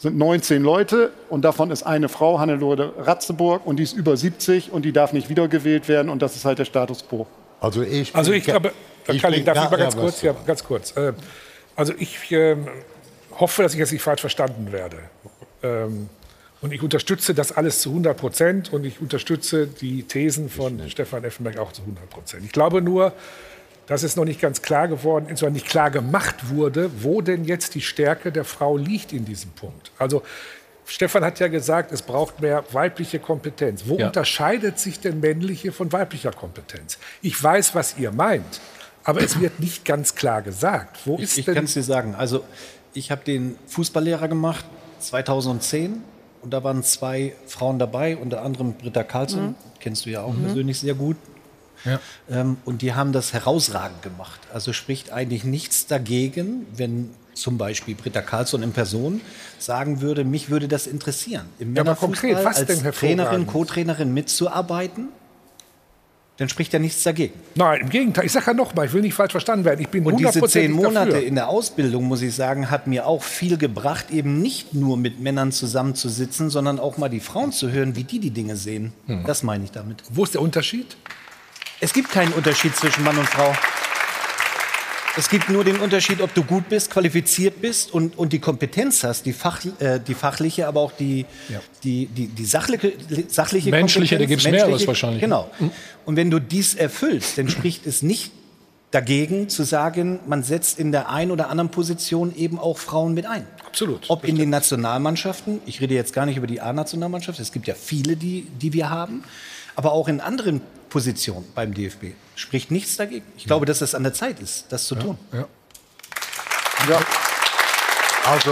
sind 19 Leute und davon ist eine Frau, Hannelore Ratzeburg, und die ist über 70 und die darf nicht wiedergewählt werden und das ist halt der Status quo. Also ich, Also ich glaube, ich Kalli, bin- darf ich mal ganz kurz? Ja, ganz kurz. Äh, Also ich ähm, hoffe, dass ich jetzt nicht falsch verstanden werde. Ähm, Und ich unterstütze das alles zu 100 Prozent und ich unterstütze die Thesen von Stefan Effenberg auch zu 100 Prozent. Ich glaube nur, dass es noch nicht ganz klar geworden ist, oder nicht klar gemacht wurde, wo denn jetzt die Stärke der Frau liegt in diesem Punkt. Also Stefan hat ja gesagt, es braucht mehr weibliche Kompetenz. Wo Ja. unterscheidet sich denn männliche von weiblicher Kompetenz? Ich weiß, was ihr meint, aber es wird nicht ganz klar gesagt. Wo ist Ich, ich kann es dir sagen. Also ich habe den Fußballlehrer gemacht 2010 und da waren zwei Frauen dabei, unter anderem Britta Karlsson, kennst du ja auch persönlich sehr gut. Ja. Ähm, und die haben das herausragend gemacht. Also spricht eigentlich nichts dagegen, wenn zum Beispiel Britta Karlsson in Person sagen würde, mich würde das interessieren. Im Ja, aber konkret, was als denn Trainerin? Co-Trainerin mitzuarbeiten, dann spricht ja nichts dagegen. Nein, im Gegenteil. Ich sage ja noch mal, ich will nicht falsch verstanden werden. Ich bin Und diese zehn 100% Monate dafür. in der Ausbildung, muss ich sagen, hat mir auch viel gebracht, eben nicht nur mit Männern zusammenzusitzen, sondern auch mal die Frauen zu hören, wie die die Dinge sehen. Hm. Das meine ich damit. Wo ist der Unterschied? Es gibt keinen Unterschied zwischen Mann und Frau. Es gibt nur den Unterschied, ob du gut bist, qualifiziert bist und, und die Kompetenz hast, die, Fach, äh, die fachliche, aber auch die, die, die, die sachliche, sachliche Menschliche, da Kompetenz. gibt's mehreres wahrscheinlich. Genau. Und wenn du dies erfüllst, dann spricht es nicht dagegen zu sagen, man setzt in der einen oder anderen Position eben auch Frauen mit ein. Absolut. Ob in den Nationalmannschaften, ich rede jetzt gar nicht über die A-Nationalmannschaft, es gibt ja viele, die, die wir haben, aber auch in anderen Positionen beim DFB spricht nichts dagegen. Ich glaube, dass es an der Zeit ist, das zu tun. Ja. Also,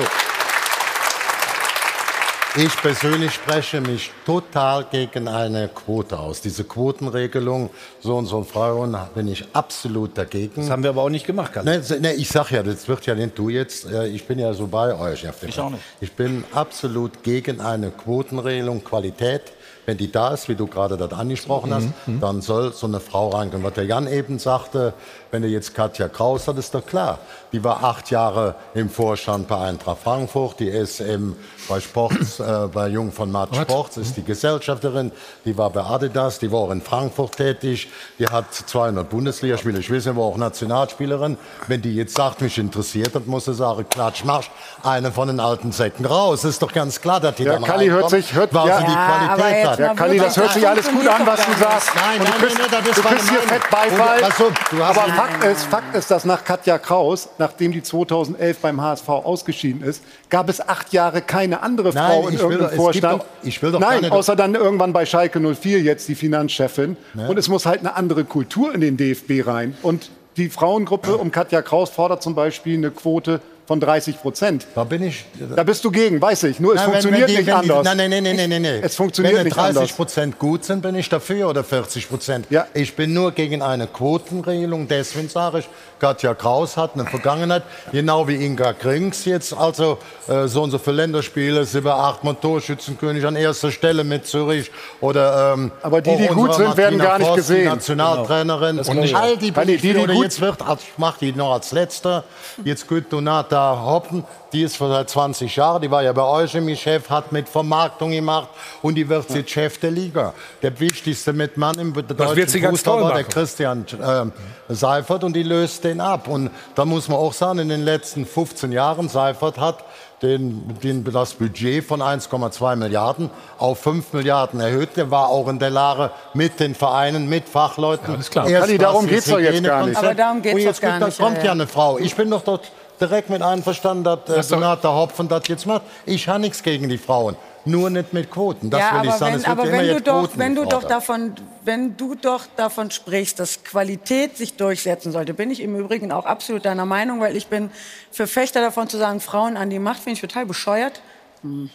ich persönlich spreche mich total gegen eine Quote aus. Diese Quotenregelung, so und so Frauen, bin ich absolut dagegen. Das haben wir aber auch nicht gemacht, Karl. Ne, se- ne, ich sag ja, das wird ja nicht du jetzt, ich bin ja so bei euch. Auf dem Ich auch nicht. Ich bin absolut gegen eine Quotenregelung, Qualität. Wenn die da ist, wie du gerade das angesprochen hast, dann soll so eine Frau reinkommen. Was der Jan eben sagte, wenn du jetzt Katja Kraus hat, ist doch klar. Die war acht Jahre im Vorstand bei Eintracht Frankfurt, die ist im, bei Sports, äh, bei Jung von Matt Sports, ist die Gesellschafterin, die war bei Adidas, die war auch in Frankfurt tätig, die hat 200 Bundesligaspiele, ich weiß, sie war auch Nationalspielerin. Wenn die jetzt sagt, mich interessiert, dann muss sie sagen, klatsch, marsch, eine von den alten Säcken raus. Ist doch ganz klar, dass die Ja, dann Kalli hört sich- hört- weil ja. sie die Ja, Qualität hat. Ja, Kalli, das hört sich alles gut an, was du sagst. Nein, nein, du nein, nein, das ist du kriegst meine hier fett Beifall. Und, pass auf, du hast- Aber Nein, Fakt ist, Fakt ist, dass nach Katja Kraus, nachdem die 2011 beim HSV ausgeschieden ist, gab es acht Jahre keine andere Frau in irgendeinem Vorstand. doch- ich will doch Nein, keine- außer dann irgendwann bei Schalke 04 jetzt die Finanzchefin. Und es muss halt eine andere Kultur in den DFB rein. Und die Frauengruppe um Katja Kraus fordert zum Beispiel eine Quote von 30 Prozent. Da bin ich. Da bist du gegen, weiß ich. Nur es Nein, wenn- funktioniert wenn die, nicht wenn die, anders. Nein, nein, nein, nein, nein, nein. Es funktioniert wenn nicht 30 anders. Prozent gut sind, bin ich dafür oder 40 Prozent. Ja. Ich bin nur gegen eine Quotenregelung. Deswegen sage ich, Katja Kraus hat eine Vergangenheit, genau wie Inga Krings jetzt, also äh, so und so viele Länderspiele, sieben, acht Mal Torschützenkönig an erster Stelle mit Zürich oder ähm, Aber die, die gut sind, werden Martina gar nicht die gesehen. Nationaltrainerin Genau. Und all die, die, die, die gut- jetzt wird, also ich mache die noch als letzter, jetzt gut Donata Hoppen, die ist schon seit 20 Jahren, die war ja bei euch im Chef, hat mit Vermarktung gemacht und die wird jetzt Chef der Liga. Der wichtigste mit Mann im deutschen wird sie ganz Fußball toll war der machen. Christian ähm, Seifert und die löst den ab. Und da muss man auch sagen, in den letzten 15 Jahren, Seifert hat den, den, das Budget von 1,2 Milliarden auf 5 Milliarden erhöht. Der war auch in der Lage mit den Vereinen, mit Fachleuten. ist klar. Erst Kalli, darum was geht's doch jetzt gar nicht. Aber darum geht's Und jetzt gar nicht, Da kommt ja, ja ja. eine Frau. Ich bin doch dort direkt mit einverstanden, dass äh, Donata Hopfen das jetzt macht. Ich habe nichts gegen die Frauen. Nur nicht mit Quoten. Das ja, will ich aber sagen. wenn, Es wird aber wenn du doch, wenn du doch davon, wenn du doch davon sprichst, dass Qualität sich durchsetzen sollte, bin ich im Übrigen auch absolut deiner Meinung, weil ich bin Verfechter davon zu sagen, Frauen an die Macht, finde ich total bescheuert. Hm.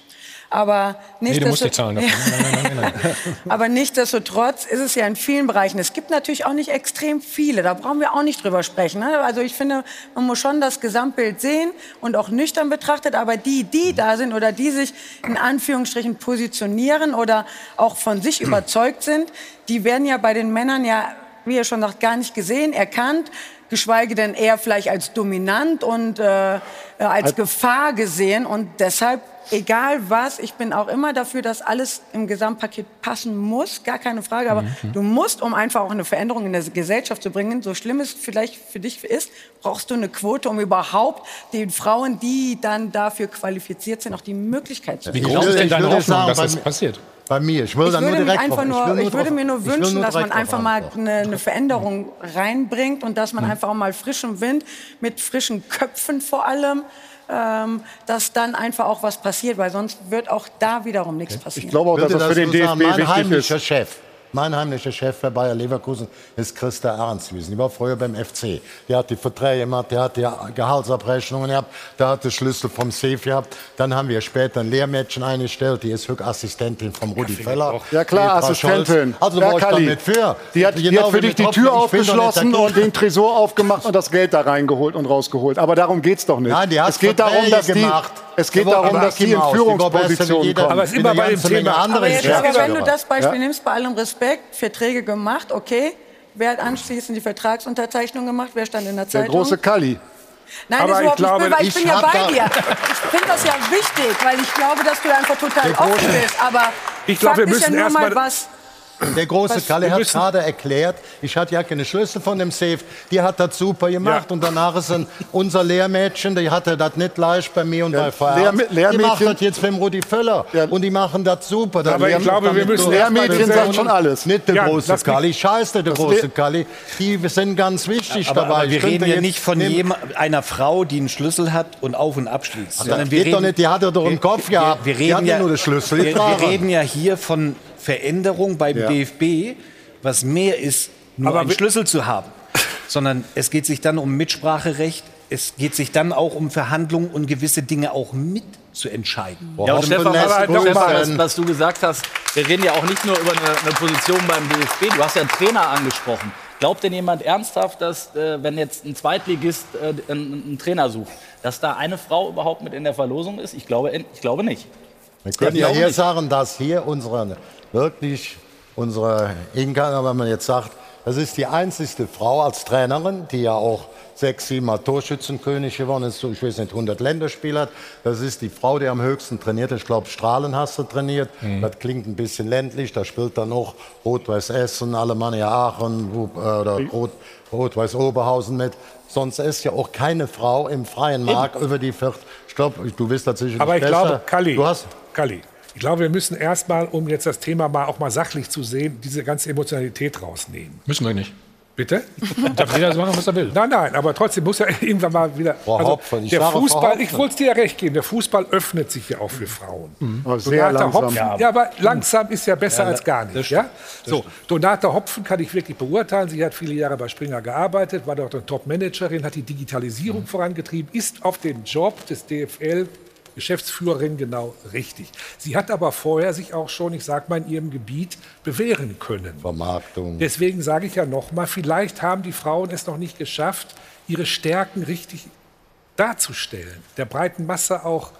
Aber Nee, du musst nicht zahlen dafür. Nein, nein, nein, nein, nein. Aber nichtsdestotrotz ist es ja in vielen Bereichen. Es gibt natürlich auch nicht extrem viele. Da brauchen wir auch nicht drüber sprechen. Ne? Also ich finde, man muss schon das Gesamtbild sehen und auch nüchtern betrachtet. Aber die, die da sind oder die sich in Anführungsstrichen positionieren oder auch von sich überzeugt sind, die werden ja bei den Männern ja, wie ihr schon sagt, gar nicht gesehen, erkannt. Geschweige denn eher vielleicht als dominant und äh, äh, als Gefahr gesehen. Und deshalb egal was, ich bin auch immer dafür, dass alles im Gesamtpaket passen muss, gar keine Frage. Aber du musst, um einfach auch eine Veränderung in der Gesellschaft zu bringen, so schlimm es vielleicht für dich ist, brauchst du eine Quote, um überhaupt den Frauen, die dann dafür qualifiziert sind, auch die Möglichkeit zu Wie geben. groß will- ist denn deine Hoffnung, sagen, dass das passiert? Bei mir. Ich will Ich dann nur würde, mir direkt einfach nur, will ich würde drauf- mir nur ich wünschen, nur dass man einfach mal eine, eine Veränderung reinbringt und dass man einfach auch mal frischen Wind mit frischen Köpfen vor allem, ähm, dass dann einfach auch was passiert, weil sonst wird auch da wiederum nichts passieren. Ich glaube auch, dass Würde das für den nur DFB wichtig ist. Chef. Mein heimlicher Chef bei Bayer Leverkusen ist Christa Ernst gewesen. Die war früher beim FC. Die hat die Verträge gemacht, der hat die Gehaltsabrechnungen gehabt, der hat den Schlüssel vom Safe gehabt. Dann haben wir später ein Lehrmädchen eingestellt, die ist Assistentin vom Rudi Feller. Ja klar, Die Frau Assistentin. Scholz. Also ja, war ich damit für. Die hat, die Genau hat für dich die Tür aufgeschlossen und den Tresor aufgemacht und das Geld da reingeholt und rausgeholt. Aber darum geht's doch nicht. Nein, die hat es geht darum, dass die, gemacht. es geht Die darum, aber dass die in die Führungspositionen jeder- kommen. Aber es ist immer bei dem Thema- andere Aber, jetzt, wenn du das Beispiel Ja. nimmst, bei allem Respekt, Verträge gemacht, okay. Wer hat anschließend die Vertragsunterzeichnung gemacht? Wer stand in der Der Zeitung? große Kalli. Nein, Aber das ist ich überhaupt glaube, nicht weil ich, ich bin ja bei da- dir. Ich finde das ja wichtig, weil ich glaube, dass du einfach total Der offen bist. Aber Ich glaube, wir ist ja müssen nur erst mal mal- was. Der große Was- Kalle hat gerade erklärt, ich hatte ja keine Schlüssel von dem Safe. Die hat das super gemacht. Ja. Und danach ist ein, unser Lehrmädchen, die hatte das nicht leicht bei mir und bei VR. Lehr- die macht Lehrmädchen- das jetzt beim Rudi Völler. Ja. Und die machen das super. Das Aber ich glaube, wir müssen Lehrmädchen das- sagt schon alles. Nicht der Ja, große Kalli. Scheiße, der große Kalli. Die sind ganz wichtig Aber, dabei. aber wir reden ja nicht von jem, einer Frau, die einen Schlüssel hat und auf und abschließt. Das sondern wir geht doch nicht, die hat er doch im Kopf gehabt. Wir, wir die reden hat ja nur den Schlüssel Wir, reden ja hier von Veränderung beim Ja. DFB, was mehr ist, nur Aber einen Schlüssel zu haben, sondern es geht sich dann um Mitspracherecht. Es geht sich dann auch um Verhandlungen und gewisse Dinge auch mit zu entscheiden. Ja, Stefan, was, was du gesagt hast, wir reden ja auch nicht nur über eine, eine Position beim DFB. Du hast ja einen Trainer angesprochen. Glaubt denn jemand ernsthaft, dass, äh, wenn jetzt ein Zweitligist äh, einen, einen Trainer sucht, dass da eine Frau überhaupt mit in der Verlosung ist? Ich glaube, ich glaube nicht. Wir können Ja, hier sagen, dass hier unsere, wirklich unsere Inka, wenn man jetzt sagt, das ist die einzigste Frau als Trainerin, die ja auch sechs, sieben Mal Torschützenkönig geworden ist, so, ich weiß nicht, 100 Länderspiele hat. Das ist die Frau, die am höchsten trainiert. Ich glaube, Strahlen hast du trainiert. Das klingt ein bisschen ländlich. Da spielt dann auch Rot-Weiß Essen, Alemannia Aachen äh, oder Rot- Rot-Weiß Oberhausen mit. Sonst ist ja auch keine Frau im freien Markt über die 40. Ich glaube, du bist tatsächlich Aber ich besser. glaube, Kalli, Du hast Kalli, Ich glaube, wir müssen erstmal, um jetzt das Thema mal auch mal sachlich zu sehen, diese ganze Emotionalität rausnehmen. Müssen wir nicht. Bitte? Darf jeder so machen, was er will. Nein, nein, aber trotzdem muss ja irgendwann mal wieder. Frau Also, Hopfen, ich der Fußball, ich Hopfen. wollte es dir ja recht geben, der Fußball öffnet sich ja auch für Frauen. Aber sehr Donata langsam. Hopfen, ja, aber langsam ist ja besser als gar nicht. Ja? So, Donata Hopfen kann ich wirklich beurteilen. Sie hat viele Jahre bei Springer gearbeitet, war dort eine Top-Managerin, hat die Digitalisierung Mhm. vorangetrieben, ist auf den Job des DFL Geschäftsführerin genau richtig. Sie hat aber vorher sich auch schon, ich sag mal, in ihrem Gebiet bewähren können. Vermarktung. Deswegen sage ich ja nochmal, vielleicht haben die Frauen es noch nicht geschafft, ihre Stärken richtig darzustellen, der breiten Masse auch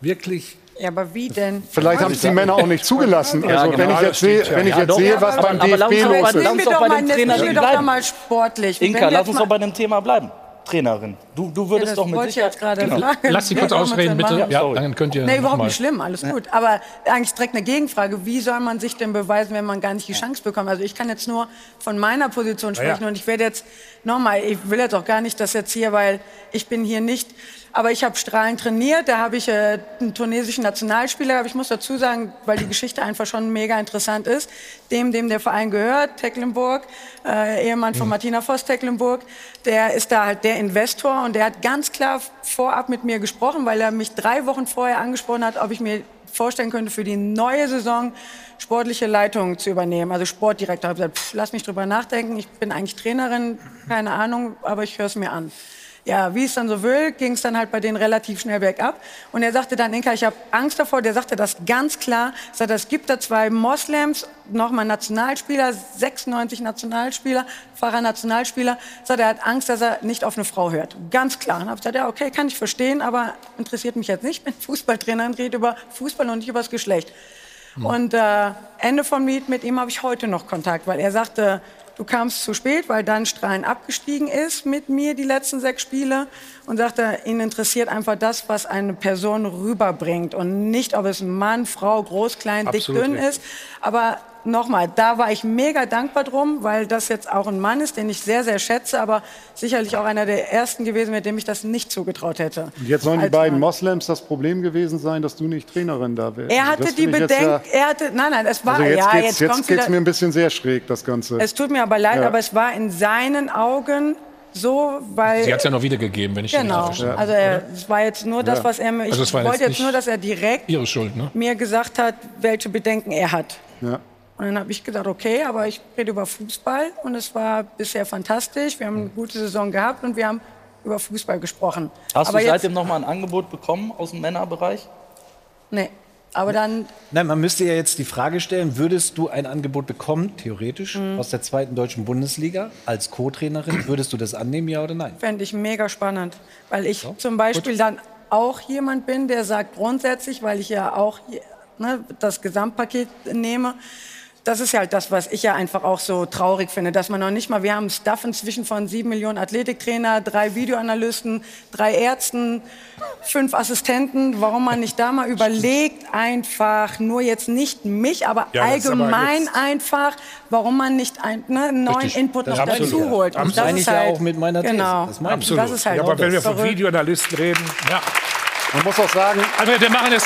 wirklich Ja, aber wie denn? Vielleicht haben es die Männer auch nicht zugelassen. Ja, Also genau, wenn ich jetzt sehe, ja. wenn ich jetzt sehe, was beim aber lass uns DFB doch los ist. lass uns doch bei wir doch bleiben. Inka, lass uns doch bei dem Thema bleiben. Trainerin. Du, du Ja, würdest das doch mit wollte ich Sicherheit. jetzt gerade Genau. fragen. Lass sie kurz ausreden, bitte. Ja, sorry. dann könnt ihr Nee, überhaupt mal. nicht schlimm, alles gut. Aber eigentlich direkt eine Gegenfrage. Wie soll man sich denn beweisen, wenn man gar nicht die Chance bekommt? Also ich kann jetzt nur von meiner Position ja. sprechen und ich werde jetzt, nochmal, ich will jetzt auch gar nicht das jetzt hier, weil ich bin hier nicht, aber ich habe Strahlen trainiert, da habe ich äh, einen tunesischen Nationalspieler, aber ich muss dazu sagen, weil die Geschichte einfach schon mega interessant ist, dem, dem der Verein gehört, Tecklenburg, äh, Ehemann von Martina Voss Tecklenburg, der ist da halt der Investor und der hat ganz klar vorab mit mir gesprochen, weil er mich drei Wochen vorher angesprochen hat, ob ich mir vorstellen könnte, für die neue Saison sportliche Leitung zu übernehmen. Also Sportdirektor. Ich habe gesagt, pff, lass mich drüber nachdenken. Ich bin eigentlich Trainerin, keine Ahnung, aber ich höre es mir an. Ja, wie es dann so will, ging es dann halt bei denen relativ schnell bergab. Und er sagte dann, Inka, ich habe Angst davor. Der sagte das ganz klar. Er sagte, es gibt da zwei Moslems, nochmal Nationalspieler, 96 Nationalspieler, Fahrer Nationalspieler. Sagt, er hat Angst, dass er nicht auf eine Frau hört. Ganz klar. Und habe gesagt, ja, okay, kann ich verstehen, aber interessiert mich jetzt nicht. Ich bin Fußballtrainerin, rede über Fußball und nicht über das Geschlecht. Und äh, Ende vom Lied mit ihm habe ich heute noch Kontakt, weil er sagte, du kamst zu spät, weil dann Strahlen abgestiegen ist mit mir die letzten sechs Spiele und sagte, ihn interessiert einfach das, was eine Person rüberbringt und nicht, ob es Mann, Frau, groß, klein, dick, Absolut dünn richtig. ist. Aber nochmal, da war ich mega dankbar drum, weil das jetzt auch ein Mann ist, den ich sehr, sehr schätze, aber sicherlich auch einer der ersten gewesen, mit dem ich das nicht zugetraut hätte. Und jetzt sollen die beiden Mann. Moslems das Problem gewesen sein, dass du nicht Trainerin da wärst. Er hatte Das die Bedenken, ja- er hatte, nein, nein, es war, Also jetzt ja, geht's, jetzt, jetzt geht's wieder, mir ein bisschen sehr schräg, das Ganze. es tut mir aber leid, Ja. aber es war in seinen Augen so, weil... Sie hat es ja noch wiedergegeben, wenn ich Genau, richtig verstehe. also er, es war jetzt nur das, Ja. was er mir, ich Also es wollte jetzt jetzt nur, nicht- dass er direkt Ihre Schuld, ne? mir gesagt hat, welche Bedenken er hat. ja. Und dann habe ich gesagt, okay, aber ich rede über Fußball und es war bisher fantastisch. Wir haben eine gute Saison gehabt und wir haben über Fußball gesprochen. Hast aber du seitdem noch mal ein Angebot bekommen aus dem Männerbereich? Nee, aber dann, Nein, man müsste ja jetzt die Frage stellen, würdest du ein Angebot bekommen, theoretisch, aus der zweiten deutschen Bundesliga als Co-Trainerin? Würdest du das annehmen, ja oder nein? fände ich mega spannend, weil ich zum Beispiel dann auch jemand bin, der sagt grundsätzlich, weil ich ja auch ne, das Gesamtpaket nehme, das ist ja halt das, was ich ja einfach auch so traurig finde, dass man noch nicht mal, wir haben Staff inzwischen von sieben Millionen Athletiktrainer, drei Videoanalysten, drei Ärzten, fünf Assistenten, warum man nicht da mal überlegt, einfach nur jetzt nicht mich, aber Ja, aber allgemein jetzt- einfach, warum man nicht ein, ne, einen neuen Richtig. Input noch Absolut. dazu holt. Absolut. das Meine ist ich ja halt, auch mit meiner These. Genau. Das. Absolut. Das ist halt ja, aber wenn wir von. Videoanalysten reden, Ja. Man muss auch sagen, Also wir machen es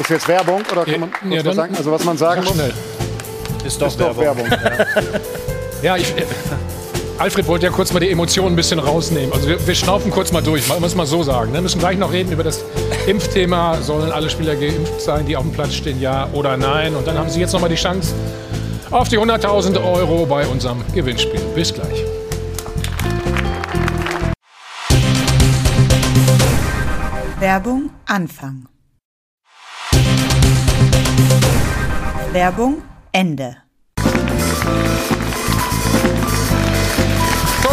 ist jetzt Werbung oder kann man Ja, kurz ja, was sagen? Also was man sagen Sag muss, schnell. Ist doch, ist doch Werbung. Ja, ich, äh, Alfred wollte ja kurz mal die Emotionen ein bisschen rausnehmen. Also wir, wir schnaufen kurz mal durch, mal- muss man so sagen. Wir müssen gleich noch reden über das Impfthema. Sollen alle Spieler geimpft sein, die auf dem Platz stehen, ja oder nein? Und dann haben Sie jetzt noch mal die Chance auf die 100.000 Euro bei unserem Gewinnspiel. Bis gleich. Werbung Anfang. Werbung Ende. So,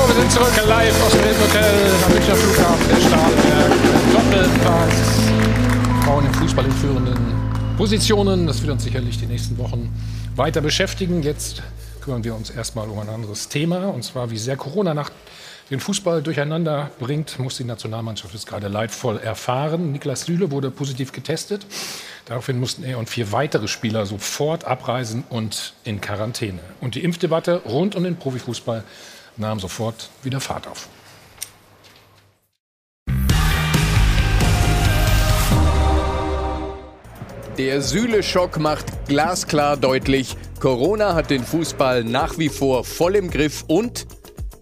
wir sind zurück live aus dem Hotel am Münchner Flughafen, der Stahlberg. Doppelpass. Frauen im Fußball in führenden Positionen. Das wird uns sicherlich die nächsten Wochen weiter beschäftigen. Jetzt kümmern wir uns erstmal um ein anderes Thema. Und zwar, wie sehr Corona nach den Fußball durcheinander bringt, muss die Nationalmannschaft jetzt gerade leidvoll erfahren. Niklas Süle wurde positiv getestet. Daraufhin mussten er und vier weitere Spieler sofort abreisen und in Quarantäne. Und die Impfdebatte rund um den Profifußball nahm sofort wieder Fahrt auf. Der Süle-Schock macht glasklar deutlich, Corona hat den Fußball nach wie vor voll im Griff und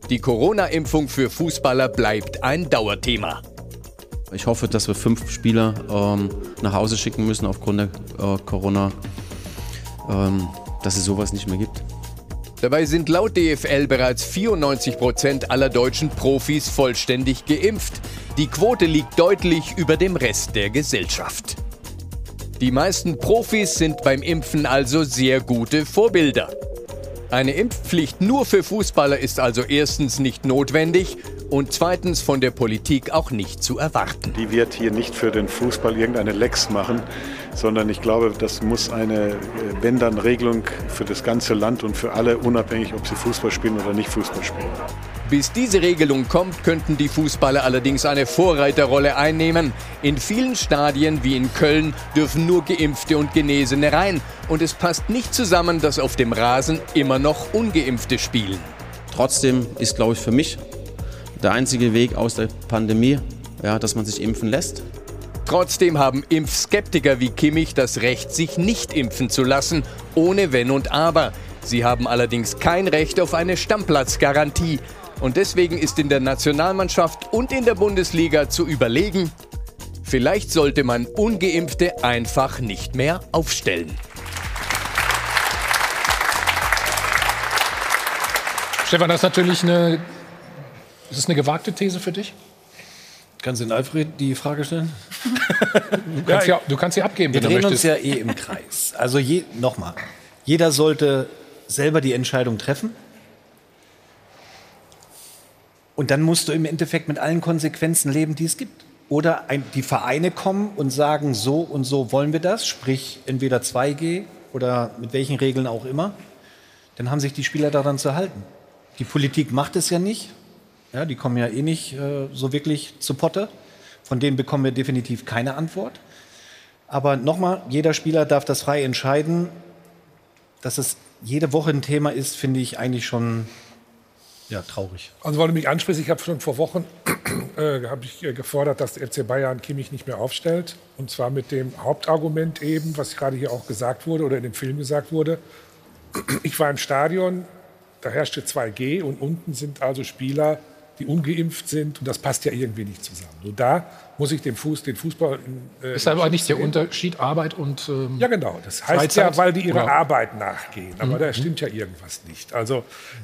die Corona-Impfung für Fußballer bleibt ein Dauerthema. Ich hoffe, dass wir fünf Spieler ähm, nach Hause schicken müssen aufgrund der äh, Corona, ähm, dass es sowas nicht mehr gibt. Dabei sind laut DFL bereits 94 Prozent aller deutschen Profis vollständig geimpft. Die Quote liegt deutlich über dem Rest der Gesellschaft. Die meisten Profis sind beim Impfen also sehr gute Vorbilder. Eine Impfpflicht nur für Fußballer ist also erstens nicht notwendig und zweitens von der Politik auch nicht zu erwarten. Die wird hier nicht für den Fußball irgendeine Lex machen, sondern ich glaube, das muss eine, äh, wenn dann Regelung für das ganze Land und für alle, unabhängig, ob sie Fußball spielen oder nicht Fußball spielen. Bis diese Regelung kommt, könnten die Fußballer allerdings eine Vorreiterrolle einnehmen. In vielen Stadien wie in Köln dürfen nur Geimpfte und Genesene rein. Und es passt nicht zusammen, dass auf dem Rasen immer noch Ungeimpfte spielen. Trotzdem ist, glaube ich, für mich der einzige Weg aus der Pandemie, ja, dass man sich impfen lässt. Trotzdem haben Impfskeptiker wie Kimmich das Recht, sich nicht impfen zu lassen, ohne Wenn und Aber. Sie haben allerdings kein Recht auf eine Stammplatzgarantie. Und deswegen ist in der Nationalmannschaft und in der Bundesliga zu überlegen, vielleicht sollte man ungeimpfte einfach nicht mehr aufstellen. Stefan, das ist natürlich eine, ist das eine gewagte These für dich? Kannst du den Alfred die Frage stellen? Du kannst, ja, du kannst sie abgeben, Wir wenn du drehen uns möchtest. ja eh im Kreis. Also je, nochmal, jeder sollte selber die Entscheidung treffen. Und dann musst du im Endeffekt mit allen Konsequenzen leben, die es gibt. Oder ein, die Vereine kommen und sagen, so und so wollen wir das, sprich entweder 2G oder mit welchen Regeln auch immer. Dann haben sich die Spieler daran zu halten. Die Politik macht es ja nicht. Ja, die kommen ja eh nicht äh, so wirklich zu Potte. Von denen bekommen wir definitiv keine Antwort. Aber nochmal, jeder Spieler darf das frei entscheiden. Dass es jede Woche ein Thema ist, finde ich eigentlich schon ja, traurig. Also weil du mich ansprichst, ich habe schon vor Wochen äh, ich äh, gefordert, dass der FC Bayern Kimmich nicht mehr aufstellt. Und zwar mit dem Hauptargument eben, was gerade hier auch gesagt wurde oder in dem Film gesagt wurde. Ich war im Stadion, da herrschte 2G und unten sind also Spieler, die ungeimpft sind. Und das passt ja irgendwie nicht zusammen. Nur da muss ich den, Fuß, den Fußball... Äh, Ist aber nicht der. Unterschied Arbeit und ähm, Ja, genau. Das heißt Freizeit? ja, weil die ihrer Oder- Arbeit nachgehen. Aber Mhm. da stimmt ja irgendwas nicht. Also,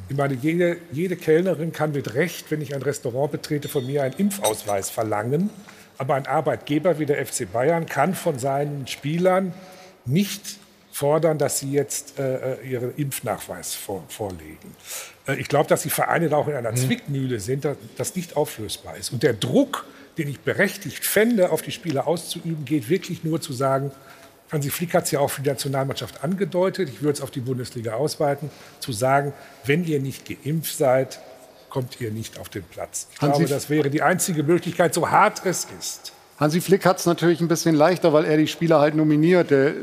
ich meine, jede, jede Kellnerin kann mit Recht, wenn ich ein Restaurant betrete, von mir einen Impfausweis verlangen. Aber ein Arbeitgeber wie der FC Bayern kann von seinen Spielern nicht fordern, dass sie jetzt äh, äh, ihren Impfnachweis vor, vorlegen. Äh, ich glaube, dass die Vereine da auch in einer Zwickmühle sind, dass das nicht auflösbar ist. Und der Druck, den ich berechtigt fände, auf die Spieler auszuüben, geht wirklich nur zu sagen, Hansi Flick hat es ja auch für die Nationalmannschaft angedeutet, ich würde es auf die Bundesliga ausweiten, zu sagen, wenn ihr nicht geimpft seid, kommt ihr nicht auf den Platz. Ich Hansi- glaube, das wäre die einzige Möglichkeit, so hart es ist. Hansi Flick hat es natürlich ein bisschen leichter, weil er die Spieler halt nominiert. Der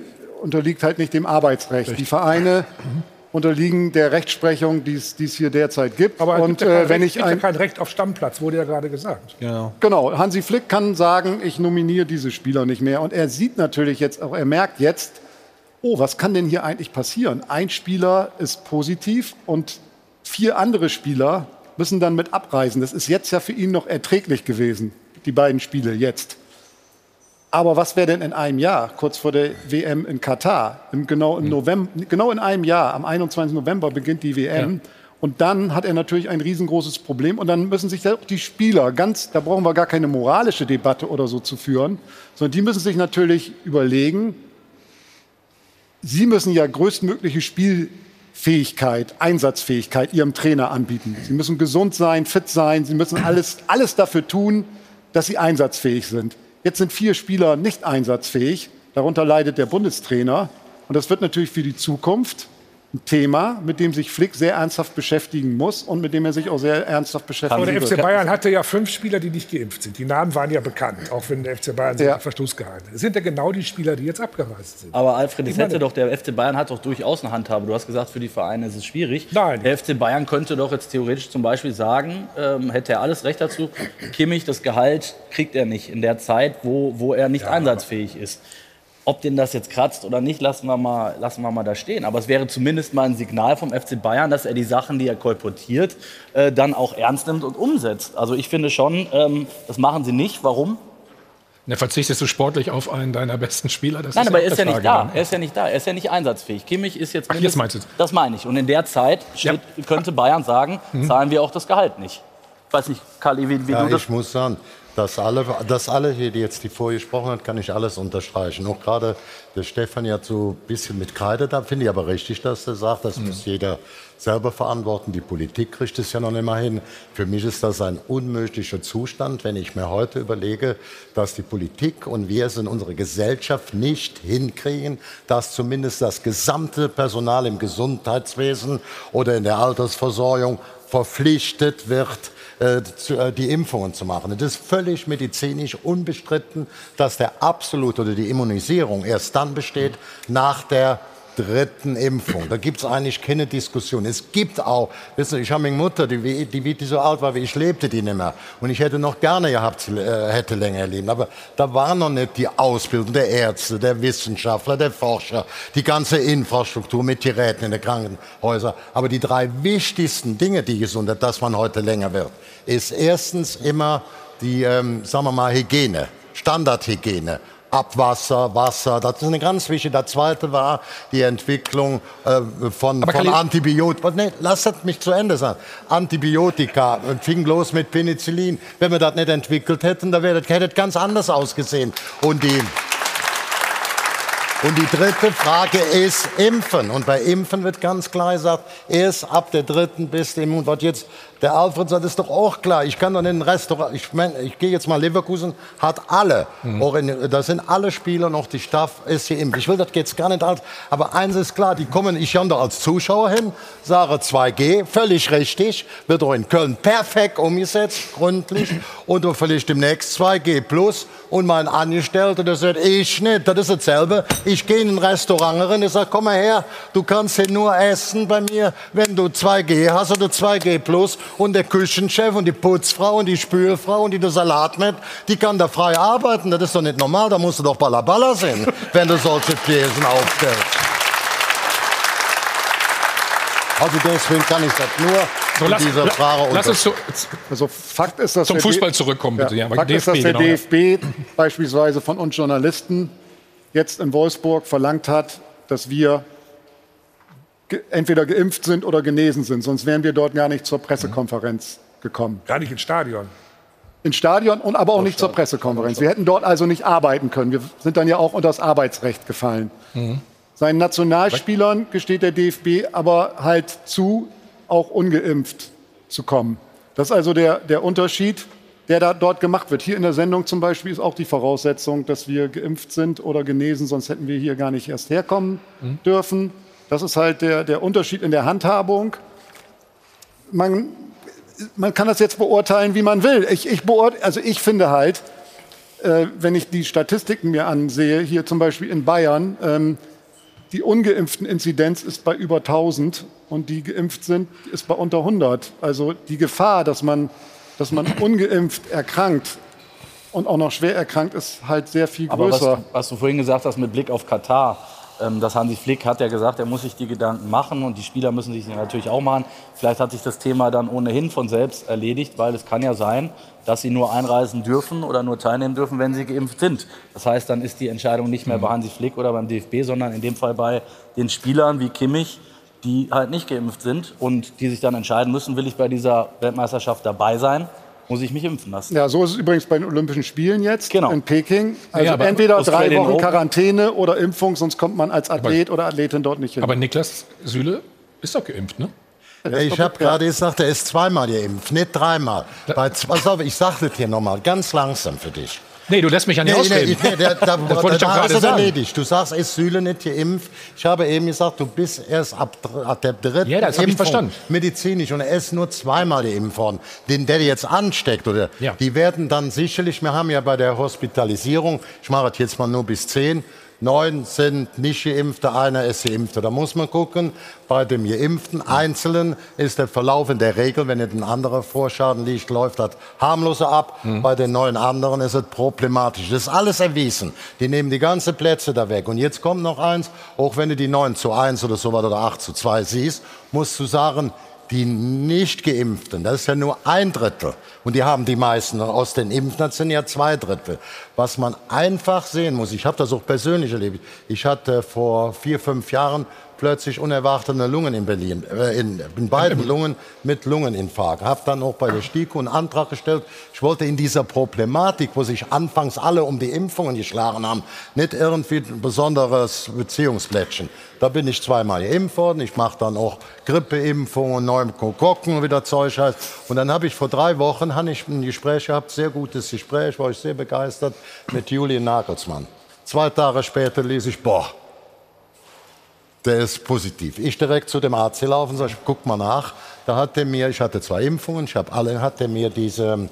unterliegt halt nicht dem Arbeitsrecht. Die Vereine unterliegen der Rechtsprechung, die es die es hier derzeit gibt. Aber und gibt ja kein äh, wenn Recht, ich gibt ja ein, kein Recht auf Stammplatz, wurde ja gerade gesagt. Genau. Genau, Hansi Flick kann sagen, ich nominiere diese Spieler nicht mehr. Und er sieht natürlich jetzt auch, er merkt jetzt, oh, was kann denn hier eigentlich passieren? Ein Spieler ist positiv und vier andere Spieler müssen dann mit abreisen. Das ist jetzt ja für ihn noch erträglich gewesen, die beiden Spiele jetzt. Aber was wäre denn in einem Jahr, kurz vor der WM in Katar? Im, genau, im November, genau in einem Jahr, am 21. November beginnt die WM. Und dann hat er natürlich ein riesengroßes Problem. Und dann müssen sich auch die Spieler ganz, da brauchen wir gar keine moralische Debatte oder so zu führen, sondern die müssen sich natürlich überlegen, sie müssen ja größtmögliche Spielfähigkeit, Einsatzfähigkeit ihrem Trainer anbieten. Sie müssen gesund sein, fit sein, sie müssen alles, alles dafür tun, dass sie einsatzfähig sind. Jetzt sind vier Spieler nicht einsatzfähig, darunter leidet der Bundestrainer. Und das wird natürlich für die Zukunft ein Thema, mit dem sich Flick sehr ernsthaft beschäftigen muss und mit dem er sich auch sehr ernsthaft beschäftigen Aber der. FC Bayern hatte ja fünf Spieler, die nicht geimpft sind. Die Namen waren ja bekannt, auch wenn der FC Bayern sich Ja. ja. Verstoß gehalten hat. Es sind ja genau die Spieler, die jetzt abgereist sind. Aber Alfred, das Ich hätte doch, der FC Bayern hat doch durchaus eine Handhabe. Du hast gesagt, für die Vereine ist es schwierig. Nein. Der FC Bayern könnte doch jetzt theoretisch zum Beispiel sagen, ähm, hätte er alles Recht dazu, Kimmich, das Gehalt kriegt er nicht in der Zeit, wo, wo er nicht einsatzfähig ist. Ob den das jetzt kratzt oder nicht, lassen wir, mal, lassen wir mal da stehen. Aber es wäre zumindest mal ein Signal vom FC Bayern, dass er die Sachen, die er kolportiert, äh, dann auch ernst nimmt und umsetzt. Also ich finde schon, ähm, das machen sie nicht. Warum? Ne, verzichtest du sportlich auf einen deiner besten Spieler? Das Nein, aber er ist ja nicht da. dann. Er ist ja nicht da. Er ist ja nicht einsatzfähig. Kimmich ist jetzt Ach, jetzt meinst du es. Das meine ich. Und in der Zeit steht, könnte Bayern sagen, Mhm. zahlen wir auch das Gehalt nicht. Ich weiß nicht, Kali, wie, wie Ja, du das ich muss sagen, dass alle, dass alle hier, die jetzt die vorher gesprochen hat, kann ich alles unterstreichen. Auch gerade der Stefan ja so ein bisschen mit Kreide da, finde ich aber richtig, dass er sagt, das muss jeder selber verantworten. Die Politik kriegt es ja noch nicht mal hin. Für mich ist das ein unmöglicher Zustand, wenn ich mir heute überlege, dass die Politik und wir es in unserer Gesellschaft nicht hinkriegen, dass zumindest das gesamte Personal im Gesundheitswesen oder in der Altersversorgung verpflichtet wird, äh, zu, äh, die Impfungen zu machen. Es ist völlig medizinisch unbestritten, dass der Absolut oder die Immunisierung erst dann besteht nach der dritten Impfung. Da gibt es eigentlich keine Diskussion. Es gibt auch, wissen Sie, ich habe meine Mutter, die, die, die so alt war wie ich, lebte die nicht mehr. Und ich hätte noch gerne gehabt, äh, hätte länger leben. Aber da war noch nicht die Ausbildung der Ärzte, der Wissenschaftler, der Forscher, die ganze Infrastruktur mit Geräten in den Krankenhäusern. Aber die drei wichtigsten Dinge, die Gesundheit, dass man heute länger wird, ist erstens immer die, ähm, sagen wir mal, Hygiene, Standardhygiene. Abwasser, Wasser, das ist eine ganz wichtige. Der zweite war die Entwicklung äh, von, von Antibiotika. Nee, lasst mich zu Ende sagen. Antibiotika und fing los mit Penicillin. Wenn wir das nicht entwickelt hätten, dann wäre das, ganz anders ausgesehen. Und die, und die dritte Frage ist Impfen. Und bei Impfen wird ganz klar gesagt, erst ab der dritten immun. Und was jetzt der Alfred sagt, ist doch auch klar. Ich kann doch in ein Restaurant, ich, mein, ich gehe jetzt mal Leverkusen, hat alle, in, da sind alle Spieler noch, die Staff ist geimpft. Ich will das jetzt gar nicht als, aber eins ist klar, die kommen, ich komme da als Zuschauer hin, sage 2G, völlig richtig, wird auch in Köln perfekt umgesetzt, gründlich, und du vielleicht demnächst 2G plus und mein Angestellter, der sagt, ich nicht, das ist dasselbe. Ich gehe in ein Restaurant rein, ich sage, komm mal her, du kannst hier nur essen bei mir, wenn du 2G hast oder 2G plus. Und der Küchenchef und die Putzfrau und die Spülfrau und die den Salat mit, die kann da frei arbeiten. Das ist doch nicht normal, da musst du doch Ballaballa sehen, wenn du solche Thesen aufstellst. Also deswegen kann ich das nur So, in lass- dieser Frage lass uns zu, Also Fakt ist, dass zum der Fußball zurückkommen, bitte. Ja, Fakt ist, dass DFB, der genau, ja. DFB beispielsweise von uns Journalisten jetzt in Wolfsburg verlangt hat, dass wir entweder geimpft sind oder genesen sind. Sonst wären wir dort gar nicht zur Pressekonferenz gekommen. Gar nicht ins Stadion. Ins Stadion und aber auch nicht zur Pressekonferenz. Wir hätten dort also nicht arbeiten können. Wir sind dann ja auch unter das Arbeitsrecht gefallen. Seinen Nationalspielern gesteht der DFB aber halt zu, auch ungeimpft zu kommen. Das ist also der, der Unterschied, der da dort gemacht wird. Hier in der Sendung zum Beispiel ist auch die Voraussetzung, dass wir geimpft sind oder genesen, sonst hätten wir hier gar nicht erst herkommen dürfen. Das ist halt der, der Unterschied in der Handhabung. Man, man kann das jetzt beurteilen, wie man will. Ich, ich, also ich finde halt, äh, wenn ich die Statistiken mir ansehe, hier zum Beispiel in Bayern, ähm, die ungeimpften Inzidenz ist bei über 1000 und die geimpft sind, ist bei unter 100. Also die Gefahr, dass man, dass man ungeimpft erkrankt und auch noch schwer erkrankt, ist halt sehr viel Aber was, größer. was du vorhin gesagt hast mit Blick auf Katar, das Hansi Flick hat ja gesagt, er muss sich die Gedanken machen und die Spieler müssen sich natürlich auch machen. Vielleicht hat sich das Thema dann ohnehin von selbst erledigt, weil es kann ja sein, dass sie nur einreisen dürfen oder nur teilnehmen dürfen, wenn sie geimpft sind. Das heißt, dann ist die Entscheidung nicht mehr bei Hansi Flick oder beim DFB, sondern in dem Fall bei den Spielern wie Kimmich, die halt nicht geimpft sind und die sich dann entscheiden müssen, will ich bei dieser Weltmeisterschaft dabei sein, muss ich mich impfen lassen. Ja, so ist es übrigens bei den Olympischen Spielen jetzt in Peking. Also Ja, aber entweder drei Wochen Open- Quarantäne oder Impfung, sonst kommt man als Athlet oder Athletin dort nicht hin. Aber Niklas Süle ist doch geimpft, ne? Ich habe gerade gesagt, er ist zweimal geimpft, nicht dreimal. Bei, pass auf, ich sage das hier nochmal, ganz langsam für dich. Nee, du lässt mich ja nicht Nee, ausreden. nee, nee, der, da, das wollte ich doch gerade sagen. erledigt. Du sagst, ist Süle nicht geimpft. Ich habe eben gesagt, du bist erst ab, ab der dritten Ja, das hab ich Impfung verstanden. medizinisch und er ist nur zweimal geimpft worden. Den, der jetzt ansteckt, oder Ja. die werden dann sicherlich, wir haben ja bei der Hospitalisierung, ich mache das jetzt mal nur bis zehn, neun sind nicht Geimpfte, einer ist Geimpfte. Da muss man gucken, bei dem Geimpften Einzelnen ist der Verlauf in der Regel, wenn nicht ein anderer Vorschaden liegt, läuft das harmloser ab. Bei den neun anderen ist es problematisch. Das ist alles erwiesen. Die nehmen die ganzen Plätze da weg. Und jetzt kommt noch eins, auch wenn du die 9 zu 1 oder so was oder 8 zu 2 siehst, musst du sagen, die nicht geimpften, das ist ja nur ein Drittel. Und die haben die meisten aus den Impften, das sind ja zwei Drittel. Was man einfach sehen muss, ich habe das auch persönlich erlebt. Ich hatte vor vier, fünf Jahren plötzlich unerwartet eine Lungen in Berlin, äh, in, in beiden Lungen mit Lungeninfarkt. Habe dann auch bei der STIKO einen Antrag gestellt. Ich wollte in dieser Problematik, wo sich anfangs alle um die Impfungen geschlagen haben, nicht irgendwie ein besonderes Beziehungsplättchen. Da bin ich zweimal geimpft worden. Ich mache dann auch Grippeimpfungen, Pneumokokken, wie das Zeug heißt. Und dann habe ich vor drei Wochen habe ich ein Gespräch gehabt, sehr gutes Gespräch, war ich sehr begeistert, mit Julian Nagelsmann. Zwei Tage später lese ich, boah, der ist positiv. Ich direkt zu dem Arzt laufen, sage, guck mal nach. Da hat er mir, ich hatte zwei Impfungen, ich habe alle, hat er mir diese ähm,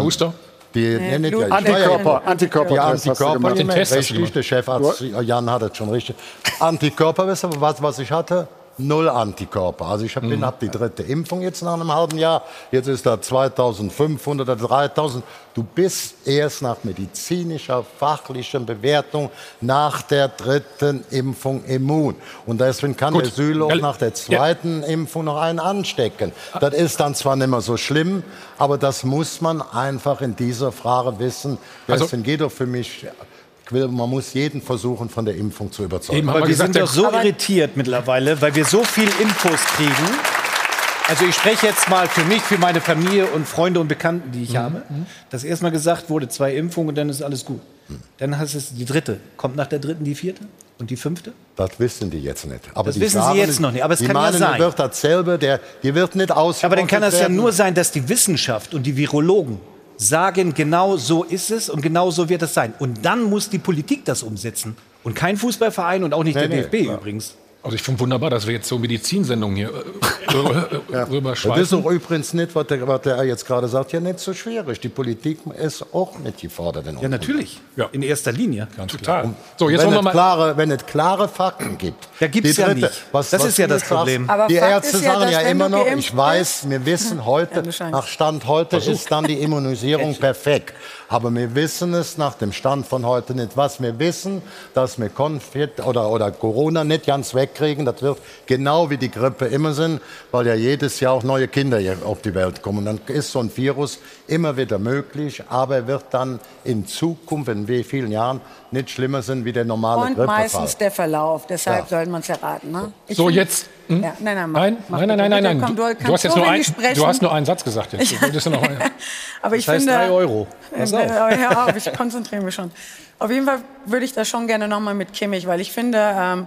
Booster? Die, Nee, nee, war ja- Antikörper- du Antikörper, den Den Test hast du richtig, der Chefarzt Jan hat es schon richtig. Antikörper, was, was ich hatte? Null Antikörper. Also ich habe Mhm. hab die dritte Impfung jetzt nach einem halben Jahr. Jetzt ist da 2500 oder 3000. Du bist erst nach medizinischer, fachlicher Bewertung nach der dritten Impfung immun. Und deswegen kann Gut. der Süle auch Ja, nach der zweiten Impfung noch einen anstecken. Das ist dann zwar nicht mehr so schlimm, aber das muss man einfach in dieser Frage wissen. Also- Deswegen geht doch für mich, ich will, man muss jeden versuchen, von der Impfung zu überzeugen. Aber wir sind doch so irritiert mittlerweile, weil wir so viel Infos kriegen. Also ich spreche jetzt mal für mich, für meine Familie und Freunde und Bekannten, die ich habe, dass erstmal gesagt wurde, zwei Impfungen und dann ist alles gut. Dann heißt es die dritte. Kommt nach der dritten die vierte und die fünfte? Das wissen die jetzt nicht. Aber Das die wissen Sie sagen, jetzt noch nicht, aber es die kann ja meinen, sein. wird dasselbe, der, die wird nicht aus. Aber dann kann das ja nur sein, dass die Wissenschaft und die Virologen sagen, genau so ist es und genau so wird es sein. Und dann muss die Politik das umsetzen. Und kein Fußballverein und auch nicht Nee, der nee, DFB klar. übrigens. Also ich finde wunderbar, dass wir jetzt so Medizinsendungen hier äh, rüber, Das ist rüberschweifen. auch übrigens nicht, was der, was der jetzt gerade sagt, ja nicht so schwierig. Die Politik ist auch nicht gefordert. In Ja, natürlich. In erster Linie. Ganz total. So, jetzt wenn, es klare, wenn es klare Fakten gibt. Ja, gibt's Die ja nicht. Das ist ja das Problem. Die Fakt Ärzte ist ja, sagen ja immer noch, ich weiß, wir wissen heute, Chance. nach Stand heute ist dann die Immunisierung perfekt. Aber wir wissen es nach dem Stand von heute nicht. Was wir wissen, dass wir Konfit oder, oder Corona nicht ganz wegkriegen, das wird genau wie die Grippe immer sind, weil ja jedes Jahr auch neue Kinder hier auf die Welt kommen. Dann ist so ein Virus immer wieder möglich, aber er wird dann in Zukunft, in wie vielen Jahren, nicht schlimmer sein wie der normale Und Grippefall. meistens der Verlauf. Deshalb Ja. sollte man es erraten. Ne? So, find- jetzt. Hm? Ja, nein, nein, mach, Nein, mach nein, nein, nein, nein. Komm, Du, du, hast jetzt nur, ein, du hast nur einen Satz gesagt. Jetzt. Ja noch einen. Aber ich Das heißt finde, drei Euro. Pass auf. Hör auf, ich konzentriere mich schon. Auf jeden Fall würde ich das schon gerne nochmal mit Kimmich, weil ich finde, ähm,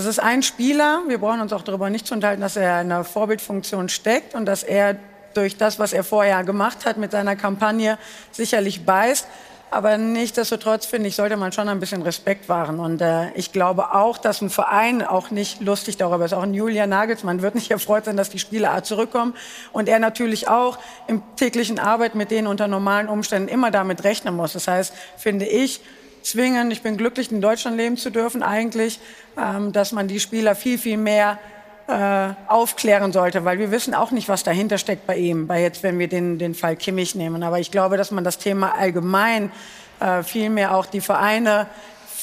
das ist ein Spieler. Wir brauchen uns auch darüber nicht zu unterhalten, dass er in einer Vorbildfunktion steckt und dass er durch das, was er vorher gemacht hat mit seiner Kampagne, sicherlich beißt. Aber nichtsdestotrotz finde ich, sollte man schon ein bisschen Respekt wahren. Und äh, ich glaube auch, dass ein Verein auch nicht lustig darüber ist. Auch ein Julian Nagelsmann wird nicht erfreut sein, dass die Spieler zurückkommen. Und er natürlich auch im täglichen Arbeit mit denen unter normalen Umständen immer damit rechnen muss. Das heißt, finde ich, zwingen, ich bin glücklich, in Deutschland leben zu dürfen eigentlich, ähm, dass man die Spieler viel, viel mehr äh, aufklären sollte, weil wir wissen auch nicht, was dahinter steckt bei ihm, bei jetzt, wenn wir den, den Fall Kimmich nehmen. Aber ich glaube, dass man das Thema allgemein äh, viel mehr auch die Vereine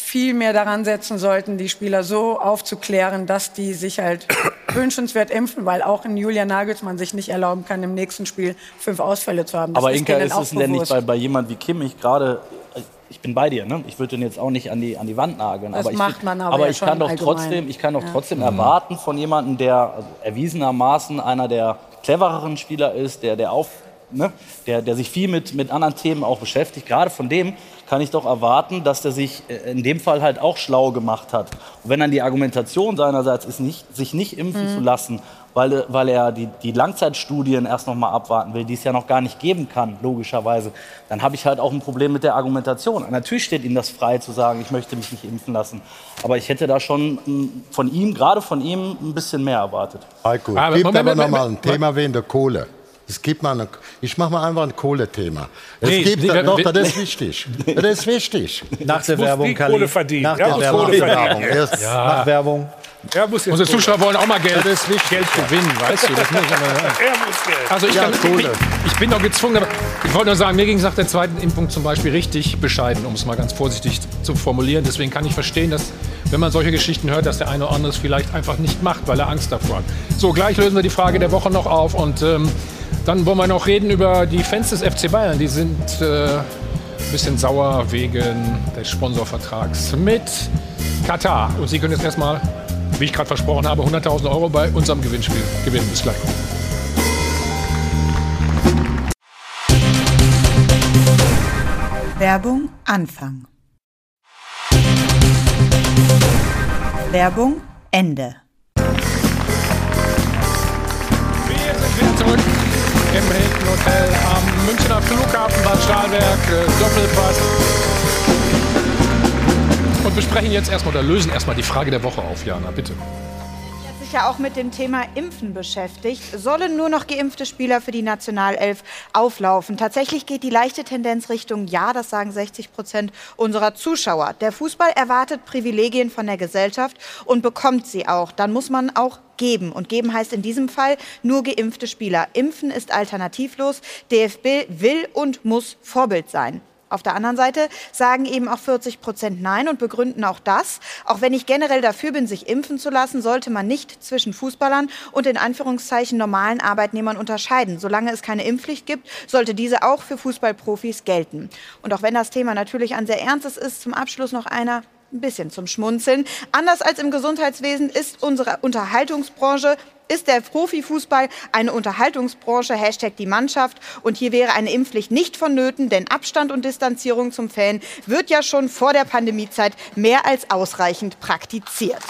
viel mehr daran setzen sollten, die Spieler so aufzuklären, dass die sich halt wünschenswert impfen, weil auch ein Julian Nagelsmann sich nicht erlauben kann, im nächsten Spiel fünf Ausfälle zu haben. Das Aber Inka, ist es denn nicht bei, bei jemand wie Kimmich gerade, ich bin bei dir, ne? ich würde den jetzt auch nicht an die, an die Wand nageln. Das aber ich, macht man aber aber ja ich kann doch allgemein. trotzdem, ich kann doch Ja. trotzdem erwarten von jemandem, der also erwiesenermaßen einer der clevereren Spieler ist, der, der auf, ne? der, der sich viel mit, mit anderen Themen auch beschäftigt. Gerade von dem kann ich doch erwarten, dass der sich äh, in dem Fall halt auch schlau gemacht hat. Und wenn dann die Argumentation seinerseits ist, nicht, sich nicht impfen Mhm. zu lassen, weil, weil er die, die Langzeitstudien erst noch mal abwarten will, die es ja noch gar nicht geben kann, logischerweise, dann habe ich halt auch ein Problem mit der Argumentation. Natürlich steht ihm das frei zu sagen, ich möchte mich nicht impfen lassen. Aber ich hätte da schon mm, von ihm, gerade von ihm, ein bisschen mehr erwartet. Heiko, Aber gibt Moment, aber noch Moment, mal ein Moment. Thema wegen der Kohle. Es gibt mal eine, ich mache mal einfach ein Kohlethema. Es Nee, gibt, nee, wir- doch, das ist wichtig. Das ist wichtig. Nach der Werbung, die Kalli. Kohle verdienen. Nach Ja, der muss Werbung. Werbung. Erst- Nach Werbung. Er muss jetzt Unsere Zuschauer wollen auch mal Geld, Das ist wichtig. Geld gewinnen, weißt du? Das muss hören. Er muss Geld. Also ich, Ja, kann, ich, ich bin doch gezwungen, aber ich wollte nur sagen, mir ging es nach der zweiten Impfung zum Beispiel richtig bescheiden, um es mal ganz vorsichtig zu formulieren. Deswegen kann ich verstehen, dass, wenn man solche Geschichten hört, dass der eine oder andere es vielleicht einfach nicht macht, weil er Angst davor hat. So, gleich lösen wir die Frage der Woche noch auf und ähm, dann wollen wir noch reden über die Fans des FC Bayern. Die sind äh, ein bisschen sauer wegen des Sponsorvertrags mit Katar. Und Sie können jetzt erstmal, wie ich gerade versprochen habe, 100.000 Euro bei unserem Gewinnspiel gewinnen. Bis gleich. Werbung Anfang. Werbung Ende. Wir sind wieder zurück Hotel am Münchner Flughafen Bad Stahlberg, äh, Doppelpass. Und besprechen jetzt erstmal oder lösen erstmal die Frage der Woche auf, Jana, bitte. Sich ja auch mit dem Thema Impfen beschäftigt. Sollen nur noch geimpfte Spieler für die Nationalelf auflaufen? Tatsächlich geht die leichte Tendenz Richtung Ja, das sagen 60 Prozent unserer Zuschauer. Der Fußball erwartet Privilegien von der Gesellschaft und bekommt sie auch. Dann muss man auch geben. Und geben heißt in diesem Fall nur geimpfte Spieler. Impfen ist alternativlos. DFB will und muss Vorbild sein. Auf der anderen Seite sagen eben auch 40 Prozent Nein und begründen auch das. Auch wenn ich generell dafür bin, sich impfen zu lassen, sollte man nicht zwischen Fußballern und in Anführungszeichen normalen Arbeitnehmern unterscheiden. Solange es keine Impfpflicht gibt, sollte diese auch für Fußballprofis gelten. Und auch wenn das Thema natürlich ein sehr ernstes ist, zum Abschluss noch einer ein bisschen zum Schmunzeln. Anders als im Gesundheitswesen ist unsere Unterhaltungsbranche ist der Profifußball eine Unterhaltungsbranche, Hashtag die Mannschaft. Und hier wäre eine Impfpflicht nicht vonnöten, denn Abstand und Distanzierung zum Fan wird ja schon vor der Pandemiezeit mehr als ausreichend praktiziert.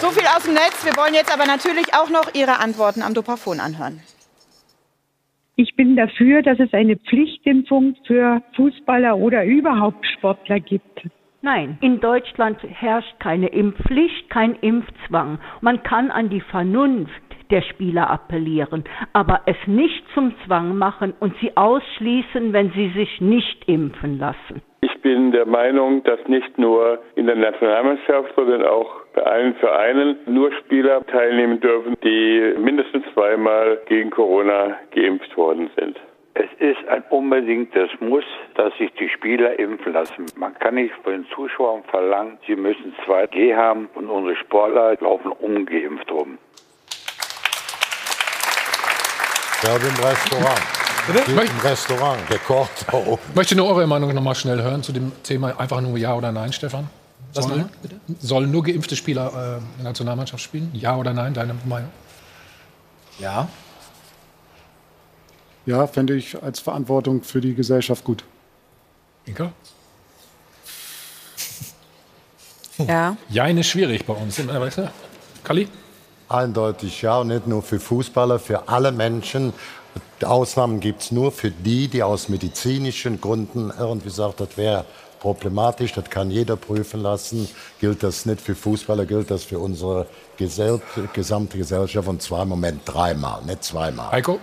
So viel aus dem Netz. Wir wollen jetzt aber natürlich auch noch Ihre Antworten am Dopafon anhören. Ich bin dafür, dass es eine Pflichtimpfung für Fußballer oder überhaupt Sportler gibt. Nein, in Deutschland herrscht keine Impfpflicht, kein Impfzwang. Man kann an die Vernunft der Spieler appellieren, aber es nicht zum Zwang machen und sie ausschließen, wenn sie sich nicht impfen lassen. Ich bin der Meinung, dass nicht nur in der Nationalmannschaft, sondern auch bei allen Vereinen nur Spieler teilnehmen dürfen, die mindestens zweimal gegen Corona geimpft worden sind. Es ist ein unbedingtes Muss, dass sich die Spieler impfen lassen. Man kann nicht von den Zuschauern verlangen, sie müssen 2G haben und unsere Sportler laufen ungeimpft rum. Ja, im Restaurant. Geht Im Restaurant, der kocht da oben. Möchte nur eure Meinung noch mal schnell hören zu dem Thema einfach nur Ja oder Nein, Stefan? Was Sollen, bitte? sollen nur geimpfte Spieler äh, in der Nationalmannschaft spielen? Ja oder nein, deine Meinung? Ja. Ja, fände ich als Verantwortung für die Gesellschaft gut. Inka? Ja. Jein ist schwierig bei uns. Weißt du? Kalli? Eindeutig ja, und nicht nur für Fußballer, für alle Menschen. Ausnahmen gibt es nur für die, die aus medizinischen Gründen irgendwie sagt, das wäre problematisch, das kann jeder prüfen lassen. Gilt das nicht für Fußballer, gilt das für unsere gesel gesamte Gesellschaft und zwar im Moment dreimal, nicht zweimal. Heiko?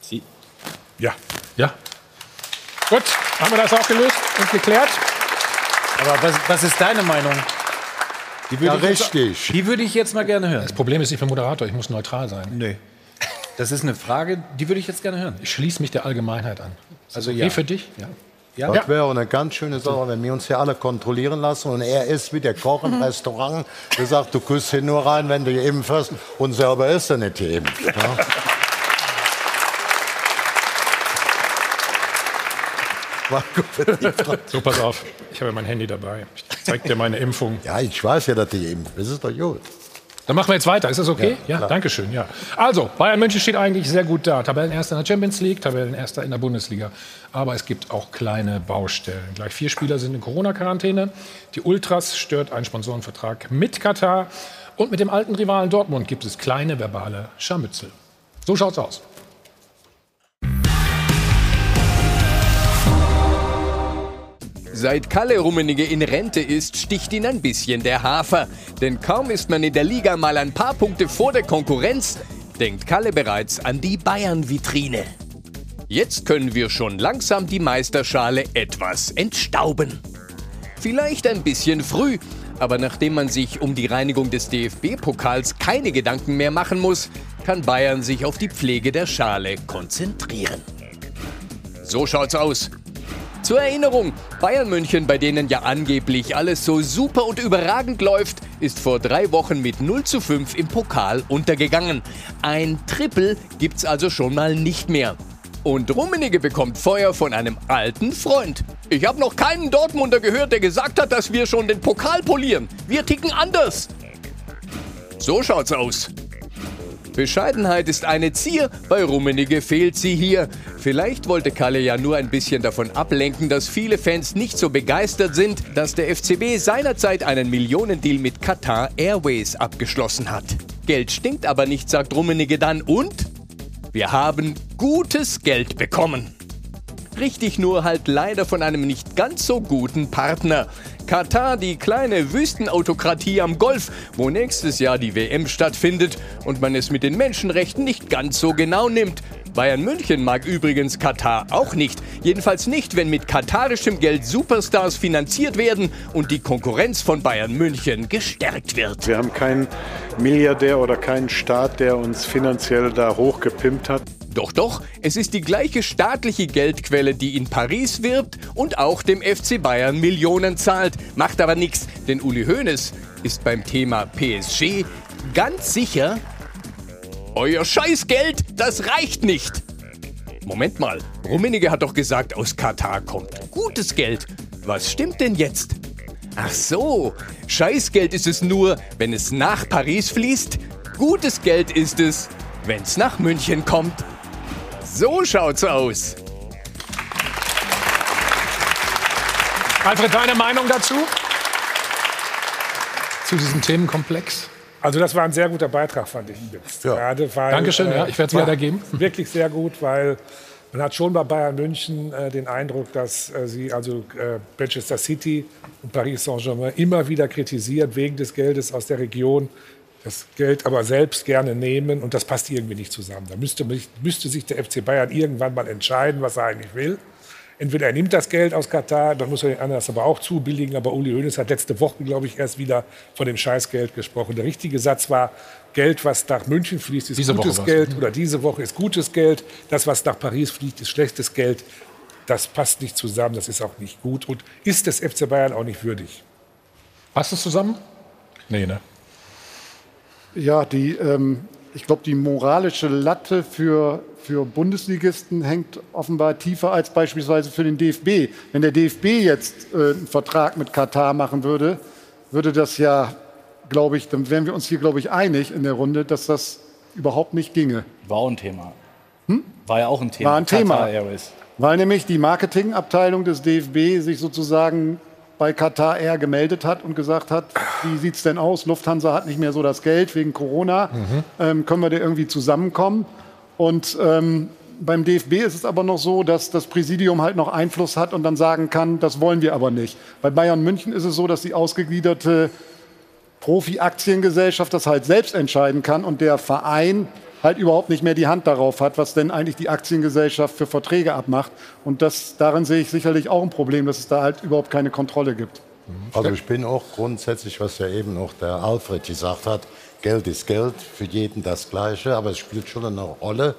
Sie. Ja. Ja. Gut, haben wir das auch gelöst und geklärt? Aber was, was ist deine Meinung? Die Ja, ich jetzt- richtig. die würde ich jetzt mal gerne hören. Das Problem ist, ich bin Moderator, ich muss neutral sein. Nö. Das ist eine Frage, die würde ich jetzt gerne hören. Ich schließe mich der Allgemeinheit an. Also okay ja. für dich? Ja. Ja. Das wäre eine ganz schöne Sache, wenn wir uns hier alle kontrollieren lassen und er ist wie der Koch im Restaurant, der sagt, du küsst hier nur rein, wenn du geimpft hast und selber ist er nicht. Ja? Für die Frage. So, pass auf. Ich habe mein Handy dabei. Ich zeig dir meine Impfung. Ja, ich weiß ja, dass du geimpft bist. Das ist doch gut. Dann machen wir jetzt weiter. Ist das okay? Ja, Ja, danke schön. Ja. Also, Bayern München steht eigentlich sehr gut da. Tabellenerster in der Champions League, Tabellenerster in der Bundesliga. Aber es gibt auch kleine Baustellen. Gleich vier Spieler sind in Corona-Quarantäne. Die Ultras stört ein Sponsorenvertrag mit Katar. Und mit dem alten Rivalen Dortmund gibt es kleine verbale Scharmützel. So schaut's aus. Seit Kalle Rummenigge in Rente ist, sticht ihn ein bisschen der Hafer. Denn kaum ist man in der Liga mal ein paar Punkte vor der Konkurrenz, denkt Kalle bereits an die Bayern-Vitrine. Jetzt können wir schon langsam die Meisterschale etwas entstauben. Vielleicht ein bisschen früh, aber nachdem man sich um die Reinigung des DFB-Pokals keine Gedanken mehr machen muss, kann Bayern sich auf die Pflege der Schale konzentrieren. So schaut's aus. Zur Erinnerung, Bayern München, bei denen ja angeblich alles so super und überragend läuft, ist vor drei Wochen mit 0 zu 5 im Pokal untergegangen. Ein Triple gibt's also schon mal nicht mehr. Und Rummenigge bekommt Feuer von einem alten Freund. Ich habe noch keinen Dortmunder gehört, der gesagt hat, dass wir schon den Pokal polieren. Wir ticken anders. So schaut's aus. Bescheidenheit ist eine Zier, bei Rummenigge fehlt sie hier. Vielleicht wollte Kalle ja nur ein bisschen davon ablenken, dass viele Fans nicht so begeistert sind, dass der FCB seinerzeit einen Millionendeal mit Qatar Airways abgeschlossen hat. Geld stinkt aber nicht, sagt Rummenigge dann und wir haben gutes Geld bekommen. Richtig nur halt leider von einem nicht ganz so guten Partner. Katar, die kleine Wüstenautokratie am Golf, wo nächstes Jahr die WM stattfindet und man es mit den Menschenrechten nicht ganz so genau nimmt. Bayern München mag übrigens Katar auch nicht. Jedenfalls nicht, wenn mit katarischem Geld Superstars finanziert werden und die Konkurrenz von Bayern München gestärkt wird. Wir haben keinen Milliardär oder keinen Staat, der uns finanziell da hochgepimpt hat. Doch, doch, es ist die gleiche staatliche Geldquelle, die in Paris wirbt und auch dem FC Bayern Millionen zahlt. Macht aber nichts, denn Uli Hoeneß ist beim Thema PSG ganz sicher, euer Scheißgeld, das reicht nicht. Moment mal, Rummenigge hat doch gesagt, aus Katar kommt gutes Geld. Was stimmt denn jetzt? Ach so, Scheißgeld ist es nur, wenn es nach Paris fließt. Gutes Geld ist es, wenn es nach München kommt. So schaut's aus. Alfred, deine Meinung dazu? Zu diesem Themenkomplex? Also das war ein sehr guter Beitrag, fand ich jetzt. Gerade weil, Dankeschön, ja, ich werde es ja, weitergeben. Wirklich sehr gut, weil man hat schon bei Bayern München äh, den Eindruck, dass äh, sie also äh, Manchester City und Paris Saint-Germain immer wieder kritisiert wegen des Geldes aus der Region, das Geld aber selbst gerne nehmen und das passt irgendwie nicht zusammen. Da müsste, müsste sich der FC Bayern irgendwann mal entscheiden, was er eigentlich will. Entweder er nimmt das Geld aus Katar, dann muss er den anderen das aber auch zubilligen. Aber Uli Hoeneß hat letzte Woche, glaube ich, erst wieder von dem Scheißgeld gesprochen. Der richtige Satz war, Geld, was nach München fließt, ist Diese gutes Woche Geld. Oder diese Woche ist gutes Geld. Das, was nach Paris fliegt, ist schlechtes Geld. Das passt nicht zusammen, das ist auch nicht gut und ist des FC Bayern auch nicht würdig. Passt es zusammen? Nee, ne? Ja, die, ähm, ich glaube, die moralische Latte für, für Bundesligisten hängt offenbar tiefer als beispielsweise für den DFB. Wenn der DFB jetzt äh, einen Vertrag mit Katar machen würde, würde das ja, glaube ich, dann wären wir uns hier, glaube ich, einig in der Runde, dass das überhaupt nicht ginge. War auch ein Thema. War ja auch ein Thema. War ein Thema. Weil nämlich die Marketingabteilung des DFB sich sozusagen bei Qatar Air gemeldet hat und gesagt hat, wie sieht es denn aus? Lufthansa hat nicht mehr so das Geld wegen Corona. Ähm, können wir da irgendwie zusammenkommen? Und ähm, beim DFB ist es aber noch so, dass das Präsidium halt noch Einfluss hat und dann sagen kann, das wollen wir aber nicht. Bei Bayern München ist es so, dass die ausgegliederte Profi-Aktiengesellschaft das halt selbst entscheiden kann und der Verein halt überhaupt nicht mehr die Hand darauf hat, was denn eigentlich die Aktiengesellschaft für Verträge abmacht. Und das, darin sehe ich sicherlich auch ein Problem, dass es da halt überhaupt keine Kontrolle gibt. Also ich bin auch grundsätzlich, was ja eben auch der Alfred gesagt hat, Geld ist Geld, für jeden das Gleiche, aber es spielt schon eine Rolle,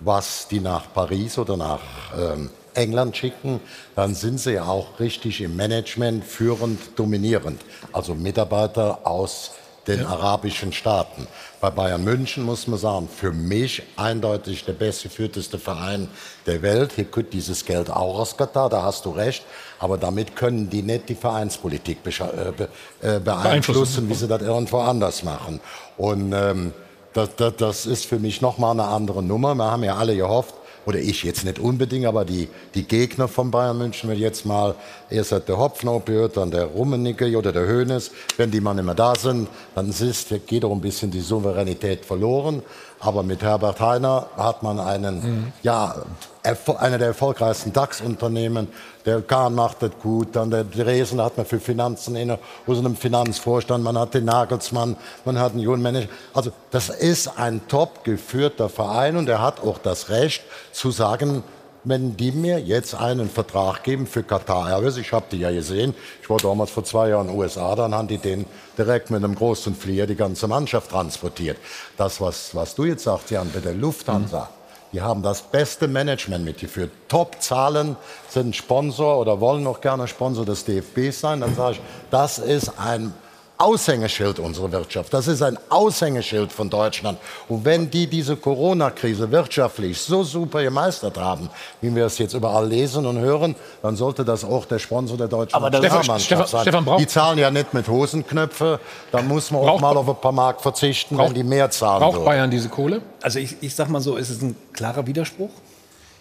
was die nach Paris oder nach ähm, England schicken, dann sind sie ja auch richtig im Management führend, dominierend. Also Mitarbeiter aus den arabischen Staaten. Bei Bayern München muss man sagen, für mich eindeutig der bestgeführteste Verein der Welt. Hier kommt dieses Geld auch aus Katar, da hast du recht. Aber damit können die nicht die Vereinspolitik äh, be, äh, beeinflussen, wie sie das irgendwo anders machen. Und ähm, das, das, das ist für mich nochmal eine andere Nummer. Wir haben ja alle gehofft, oder ich jetzt nicht unbedingt, aber die, die Gegner von Bayern München, wenn jetzt mal erst hat der Hopfen aufgehört, dann der Rummenigge oder der Hoeneß, wenn die mal nicht mehr da sind, dann ist, geht auch ein bisschen die Souveränität verloren. Aber mit Herbert Heiner hat man einen, ja, erfol- einer der erfolgreichsten DAX-Unternehmen. Der Kahn macht das gut, dann der Dresen hat man für Finanzen inne, aus einem Finanzvorstand, man hat den Nagelsmann, man hat einen jungen Manager. Also das ist ein top geführter Verein und er hat auch das Recht zu sagen, wenn die mir jetzt einen Vertrag geben für Qatar Airways, ich habe die ja gesehen, ich war damals vor zwei Jahren in den USA, dann haben die den direkt mit einem großen Flieger die ganze Mannschaft transportiert. Das, was, was du jetzt sagst, Jan, bei der Lufthansa, die haben das beste Management mitgeführt. Top-Zahlen sind Sponsor oder wollen noch gerne Sponsor des DFB sein. Dann sage ich, das ist ein Aushängeschild unserer Wirtschaft. Das ist ein Aushängeschild von Deutschland. Und wenn die diese Corona-Krise wirtschaftlich so super gemeistert haben, wie wir es jetzt überall lesen und hören, dann sollte das auch der Sponsor der deutschen Aber Nationalmannschaft Stefan- sein. Stefan braucht- die zahlen ja nicht mit Hosenknöpfe. Da muss man auch mal auf ein paar Mark verzichten, wenn die mehr zahlen Braucht würden. Bayern diese Kohle? Also ich, ich sag mal so, es ist ein klarer Widerspruch.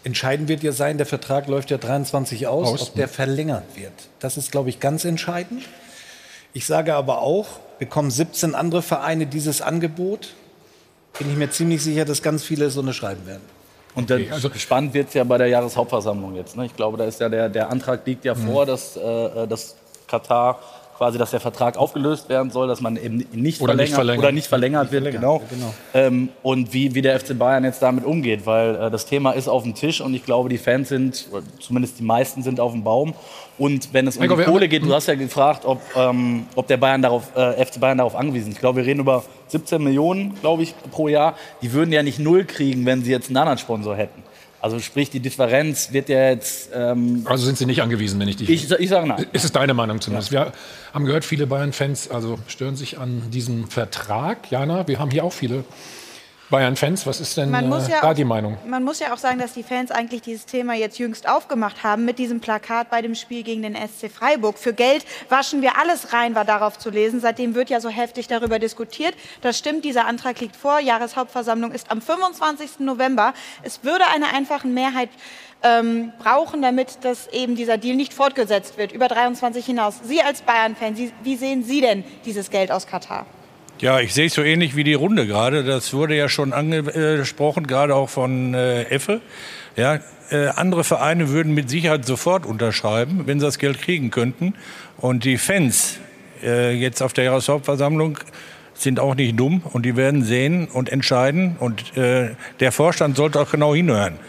Entscheidend wird ja sein, der Vertrag läuft ja 23 aus, Aus, ob der verlängert wird. Das ist, glaube ich, ganz entscheidend. Ich sage aber auch, bekommen 17 andere Vereine dieses Angebot, bin ich mir ziemlich sicher, dass ganz viele es unterschreiben werden. Und dann spannend wird es ja bei der Jahreshauptversammlung jetzt. Ne? Ich glaube, da ist ja der, der Antrag liegt ja Mhm. vor, dass, äh, dass Katar quasi, dass der Vertrag aufgelöst werden soll, dass man eben nicht Oder nicht verlängert verlängert. oder nicht verlängert wird, verlängert, genau. genau. Ähm, und wie, wie der FC Bayern jetzt damit umgeht, weil äh, das Thema ist auf dem Tisch und ich glaube, die Fans sind, zumindest die meisten sind auf dem Baum. Und wenn es um die Kohle geht, du hast ja gefragt, ob, ähm, ob der Bayern darauf, äh, FC Bayern darauf angewiesen ist. Ich glaube, wir reden über 17 Millionen, glaube ich, pro Jahr. Die würden ja nicht null kriegen, wenn sie jetzt einen anderen Sponsor hätten. Also sprich, die Differenz wird ja jetzt. Ähm, Also sind sie nicht angewiesen, wenn ich dich. Ich, ich sage nein. Ist es deine Meinung zumindest? Wir haben gehört, viele Bayern-Fans also stören sich an diesem Vertrag. Jana, wir haben hier auch viele Bayern-Fans. Was ist denn Man muss, äh, ja da auch, die Meinung? man muss ja auch sagen, dass die Fans eigentlich dieses Thema jetzt jüngst aufgemacht haben mit diesem Plakat bei dem Spiel gegen den SC Freiburg. Für Geld waschen wir alles rein, war darauf zu lesen. Seitdem wird ja so heftig darüber diskutiert. Das stimmt, dieser Antrag liegt vor. Jahreshauptversammlung ist am 25. November. Es würde eine einfache Mehrheit ähm, brauchen, damit das eben dieser Deal nicht fortgesetzt wird, über 23 hinaus. Sie als Bayern-Fan, wie sehen Sie denn dieses Geld aus Katar? Ja, ich sehe es so ähnlich wie die Runde gerade. Das wurde ja schon angesprochen, gerade auch von äh, Effe. Ja, äh, andere Vereine würden mit Sicherheit sofort unterschreiben, wenn sie das Geld kriegen könnten. Und die Fans äh, jetzt auf der Jahreshauptversammlung sind auch nicht dumm und die werden sehen und entscheiden. Und äh, der Vorstand sollte auch genau hinhören.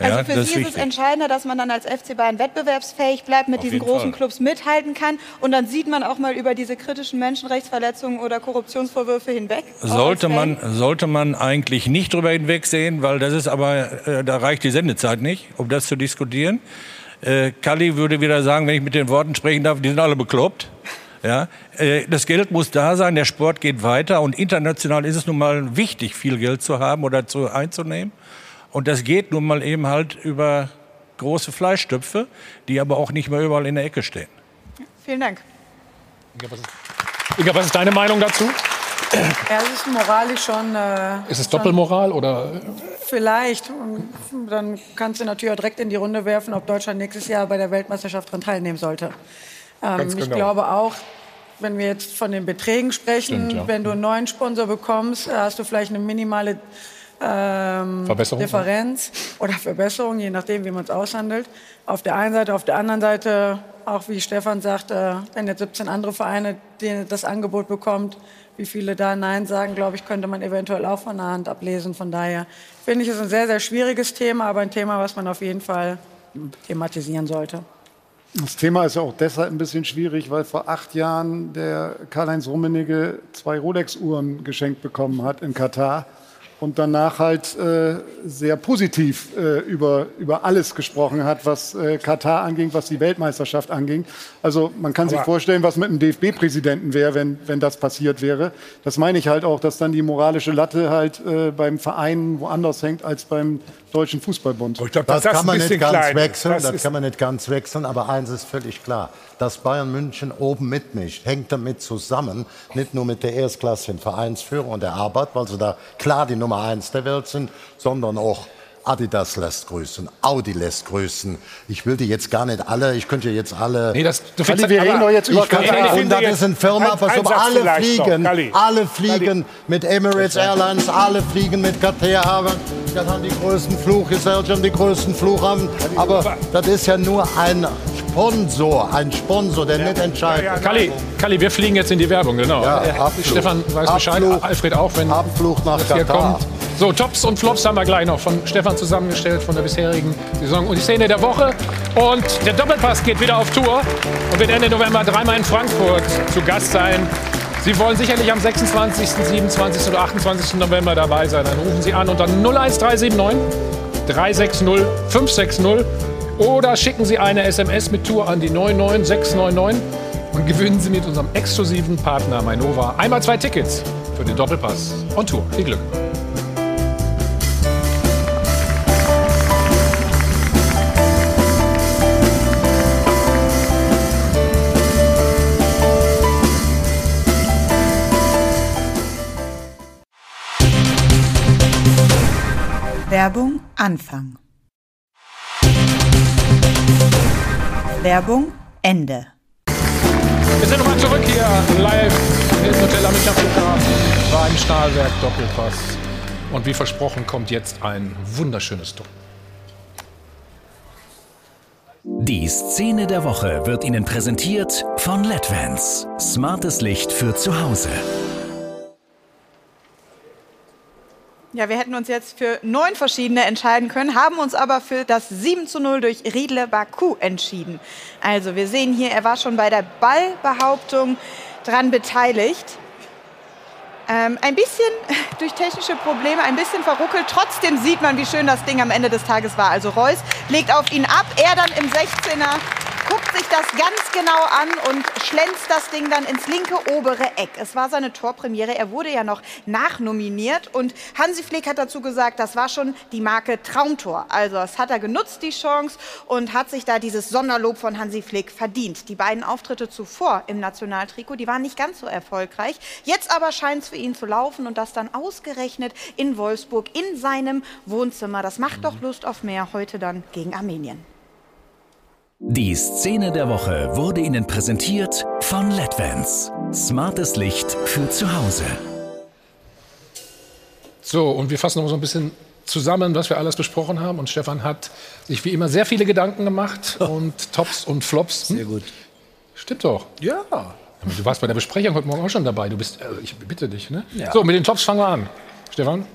Also Ja, für ist Sie ist es wichtig. entscheidender, dass man dann als FC Bayern wettbewerbsfähig bleibt, mit Auf diesen großen Fall. Clubs mithalten kann. Und dann sieht man auch mal über diese kritischen Menschenrechtsverletzungen oder Korruptionsvorwürfe hinweg. Sollte man, sollte man eigentlich nicht drüber hinwegsehen, weil das ist aber, äh, da reicht die Sendezeit nicht, um das zu diskutieren. Äh, Kalli würde wieder sagen, wenn ich mit den Worten sprechen darf, die sind alle bekloppt. Ja, äh, das Geld muss da sein, der Sport geht weiter und international ist es nun mal wichtig, viel Geld zu haben oder zu einzunehmen. Und das geht nun mal eben halt über große Fleischstöpfe, die aber auch nicht mehr überall in der Ecke stehen. Vielen Dank. Inga, was ist deine Meinung dazu? Ja, es ist moralisch schon. Äh, Ist es schon Doppelmoral oder? Vielleicht. Und dann kannst du natürlich auch direkt in die Runde werfen, ob Deutschland nächstes Jahr bei der Weltmeisterschaft daran teilnehmen sollte. Ähm, Ganz Ich genau. glaube auch, wenn wir jetzt von den Beträgen sprechen, Stimmt, ja. wenn du einen neuen Sponsor bekommst, äh, hast du vielleicht eine minimale ähm, Verbesserung, Differenz oder Verbesserung, je nachdem, wie man es aushandelt. Auf der einen Seite, auf der anderen Seite, auch wie Stefan sagt, äh, wenn jetzt 17 andere Vereine die das Angebot bekommt, wie viele da Nein sagen, glaube ich, könnte man eventuell auch von der Hand ablesen. Von daher finde ich es ein sehr, sehr schwieriges Thema, aber ein Thema, was man auf jeden Fall thematisieren sollte. Das Thema ist ja auch deshalb ein bisschen schwierig, weil vor acht Jahren der Karl-Heinz Rummenigge zwei Rolex-Uhren geschenkt bekommen hat in Katar und danach halt äh, sehr positiv äh, über, über alles gesprochen hat, was äh, Katar anging, was die Weltmeisterschaft anging. Also man kann sich Aber- vorstellen, was mit einem DFB-Präsidenten wäre, wenn, wenn das passiert wäre. Das meine ich halt auch, dass dann die moralische Latte halt äh, beim Verein woanders hängt als beim Deutschen Fußballbund. Ich glaube, Das, das kann man nicht ganz wechseln, das, Das kann man nicht ganz wechseln, aber eins ist völlig klar, dass Bayern München oben mitmischt, hängt damit zusammen, nicht nur mit der erstklassigen Vereinsführung und der Arbeit, weil sie da klar die Nummer eins der Welt sind, sondern auch Adidas lässt grüßen, Audi lässt grüßen. Ich will die jetzt gar nicht alle, ich könnte jetzt alle. Nee, das, du Kalli, wir reden doch jetzt über Ich kann- Katar. Und das ist eine Firma, ein- ein alle fliegen. Kalli. Alle fliegen mit Emirates Airlines, alle fliegen mit Qatar Airways. Das haben die größten Fluggesellschaften, die größten Flughafen. Aber das ist ja nur ein Sponsor, ein Sponsor, der nicht entscheidet. Kalli, Kalli, wir fliegen jetzt in die Werbung, genau. Ja, Äh, Abflug. Stefan weiß Bescheid, Abflug. Alfred auch, wenn Abflug nach Katar. kommt. So, Tops und Flops haben wir gleich noch von Stefan zusammengestellt von der bisherigen Saison. Und die Szene der Woche. Und der Doppelpass geht wieder auf Tour und wird Ende November dreimal in Frankfurt zu Gast sein. Sie wollen sicherlich am 26., 27. oder 28. November dabei sein. Dann rufen Sie an unter 01379 360 560 oder schicken Sie eine SMS mit Tour an die 99699 und gewinnen Sie mit unserem exklusiven Partner Mainova einmal zwei Tickets für den Doppelpass on Tour. Viel Glück. Werbung Anfang. Werbung Ende. Wir sind nochmal zurück hier live im Hotel am Flughafen beim Stahlwerk Doppelpass. Und wie versprochen kommt jetzt ein wunderschönes Tor. Die Szene der Woche wird Ihnen präsentiert von LEDVANCE. Smartes Licht für zu Hause. Ja, wir hätten uns jetzt für neun verschiedene entscheiden können, haben uns aber für das 7 zu 0 durch Riedle Baku entschieden. Also wir sehen hier, er war schon bei der Ballbehauptung dran beteiligt. Ähm, ein bisschen durch technische Probleme, ein bisschen verruckelt. Trotzdem sieht man, wie schön das Ding am Ende des Tages war. Also Reus legt auf ihn ab, er dann im 16er guckt sich das ganz genau an und schlänzt das Ding dann ins linke obere Eck. Es war seine Torpremiere. Er wurde ja noch nachnominiert und Hansi Flick hat dazu gesagt, das war schon die Marke Traumtor. Also das hat er genutzt, die Chance, und hat sich da dieses Sonderlob von Hansi Flick verdient. Die beiden Auftritte zuvor im Nationaltrikot, die waren nicht ganz so erfolgreich. Jetzt aber scheint es für ihn zu laufen und das dann ausgerechnet in Wolfsburg in seinem Wohnzimmer. Das macht doch Lust auf mehr heute dann gegen Armenien. Die Szene der Woche wurde Ihnen präsentiert von LEDVANCE. Smartes Licht für zu Hause. So, und wir fassen noch so ein bisschen zusammen, was wir alles besprochen haben. Und Stefan hat sich wie immer sehr viele Gedanken gemacht und Tops und Flops. Hm? Sehr gut. Stimmt doch. Ja. Du warst bei der Besprechung heute Morgen auch schon dabei. Du bist, also ich bitte dich, ne? Ja. So, mit den Tops fangen wir an. Stefan?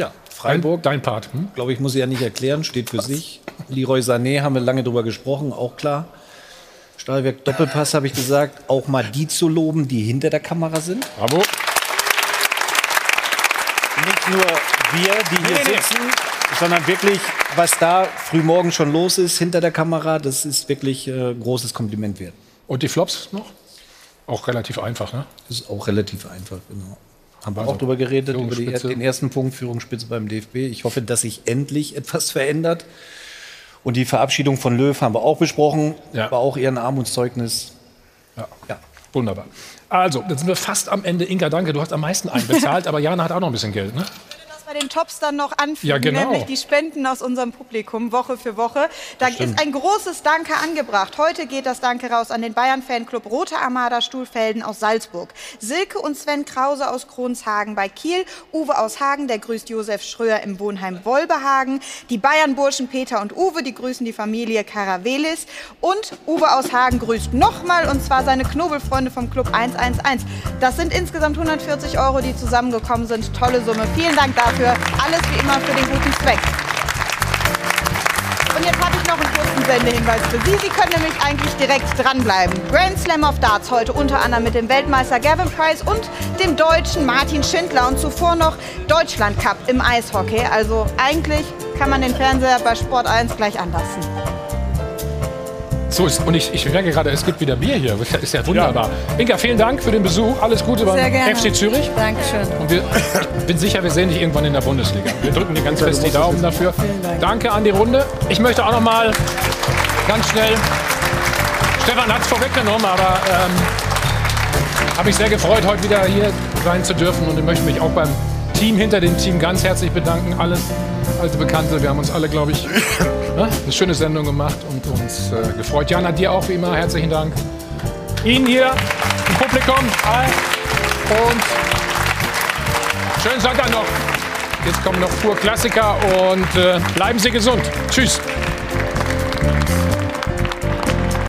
Ja, Freiburg. Dein, dein Part. Hm? Glaube ich, muss ich ja nicht erklären, steht für sich. Leroy Sané haben wir lange drüber gesprochen, auch klar. Stahlwerk Doppelpass habe ich gesagt, auch mal die zu loben, die hinter der Kamera sind. Bravo. Nicht nur wir, die hier Nee, nee. sitzen, sondern wirklich, was da frühmorgen schon los ist hinter der Kamera, das ist wirklich äh, großes Kompliment wert. Und die Flops noch? Auch relativ einfach, ne? Das ist auch relativ einfach, genau. Haben wir Also, auch drüber geredet, über die, den ersten Punkt, Führungsspitze beim DFB. Ich hoffe, dass sich endlich etwas verändert. Und die Verabschiedung von Löw haben wir auch besprochen. War auch eher ein Armutszeugnis. Ja. Wunderbar. Also, jetzt sind wir fast am Ende. Inga, danke, du hast am meisten einbezahlt, aber Jana hat auch noch ein bisschen Geld, ne? Bei den Tops dann noch anfügen, Ja, genau. nämlich die Spenden aus unserem Publikum Woche für Woche. Da stimmt. ist ein großes Danke angebracht. Heute geht das Danke raus an den Bayern-Fanclub Rote Armada Stuhlfelden aus Salzburg. Silke und Sven Krause aus Kronshagen bei Kiel. Uwe aus Hagen, der grüßt Josef Schröer im Wohnheim Wolbehagen. Die Bayern-Burschen Peter und Uwe, die grüßen die Familie Karavelis. Und Uwe aus Hagen grüßt nochmal, und zwar seine Knobelfreunde vom Club 111. Das sind insgesamt 140 Euro, die zusammengekommen sind. Tolle Summe. Vielen Dank dafür. Alles wie immer für den guten Zweck. Und jetzt habe ich noch einen kurzen Sendehinweis für Sie. Sie können nämlich eigentlich direkt dranbleiben. Grand Slam of Darts heute unter anderem mit dem Weltmeister Gavin Price und dem Deutschen Martin Schindler und zuvor noch Deutschland Cup im Eishockey. Also eigentlich kann man den Fernseher bei Sport 1 gleich anlassen. So ist, und ich, ich merke gerade, es gibt wieder Bier hier. Das ist ja wunderbar. Inga, vielen Dank für den Besuch. Alles Gute beim Sehr gerne. FC Zürich. Dankeschön. Und wir, ich bin sicher, wir sehen dich irgendwann in der Bundesliga. Wir drücken dir ganz fest die Daumen dafür. Danke an die Runde. Ich möchte auch noch mal ganz schnell. Stefan hat es vorweggenommen, aber ähm, habe mich sehr gefreut, heute wieder hier sein zu dürfen. Und ich möchte mich auch beim Team hinter dem Team ganz herzlich bedanken. Alles alte Bekannte. Wir haben uns alle, glaube ich, ne, eine schöne Sendung gemacht und uns äh, gefreut. Jana, dir auch wie immer herzlichen Dank. Ihnen hier im Publikum. Hi. Und schönen Sonntag noch. Jetzt kommen noch pur Klassiker und äh, bleiben Sie gesund. Tschüss.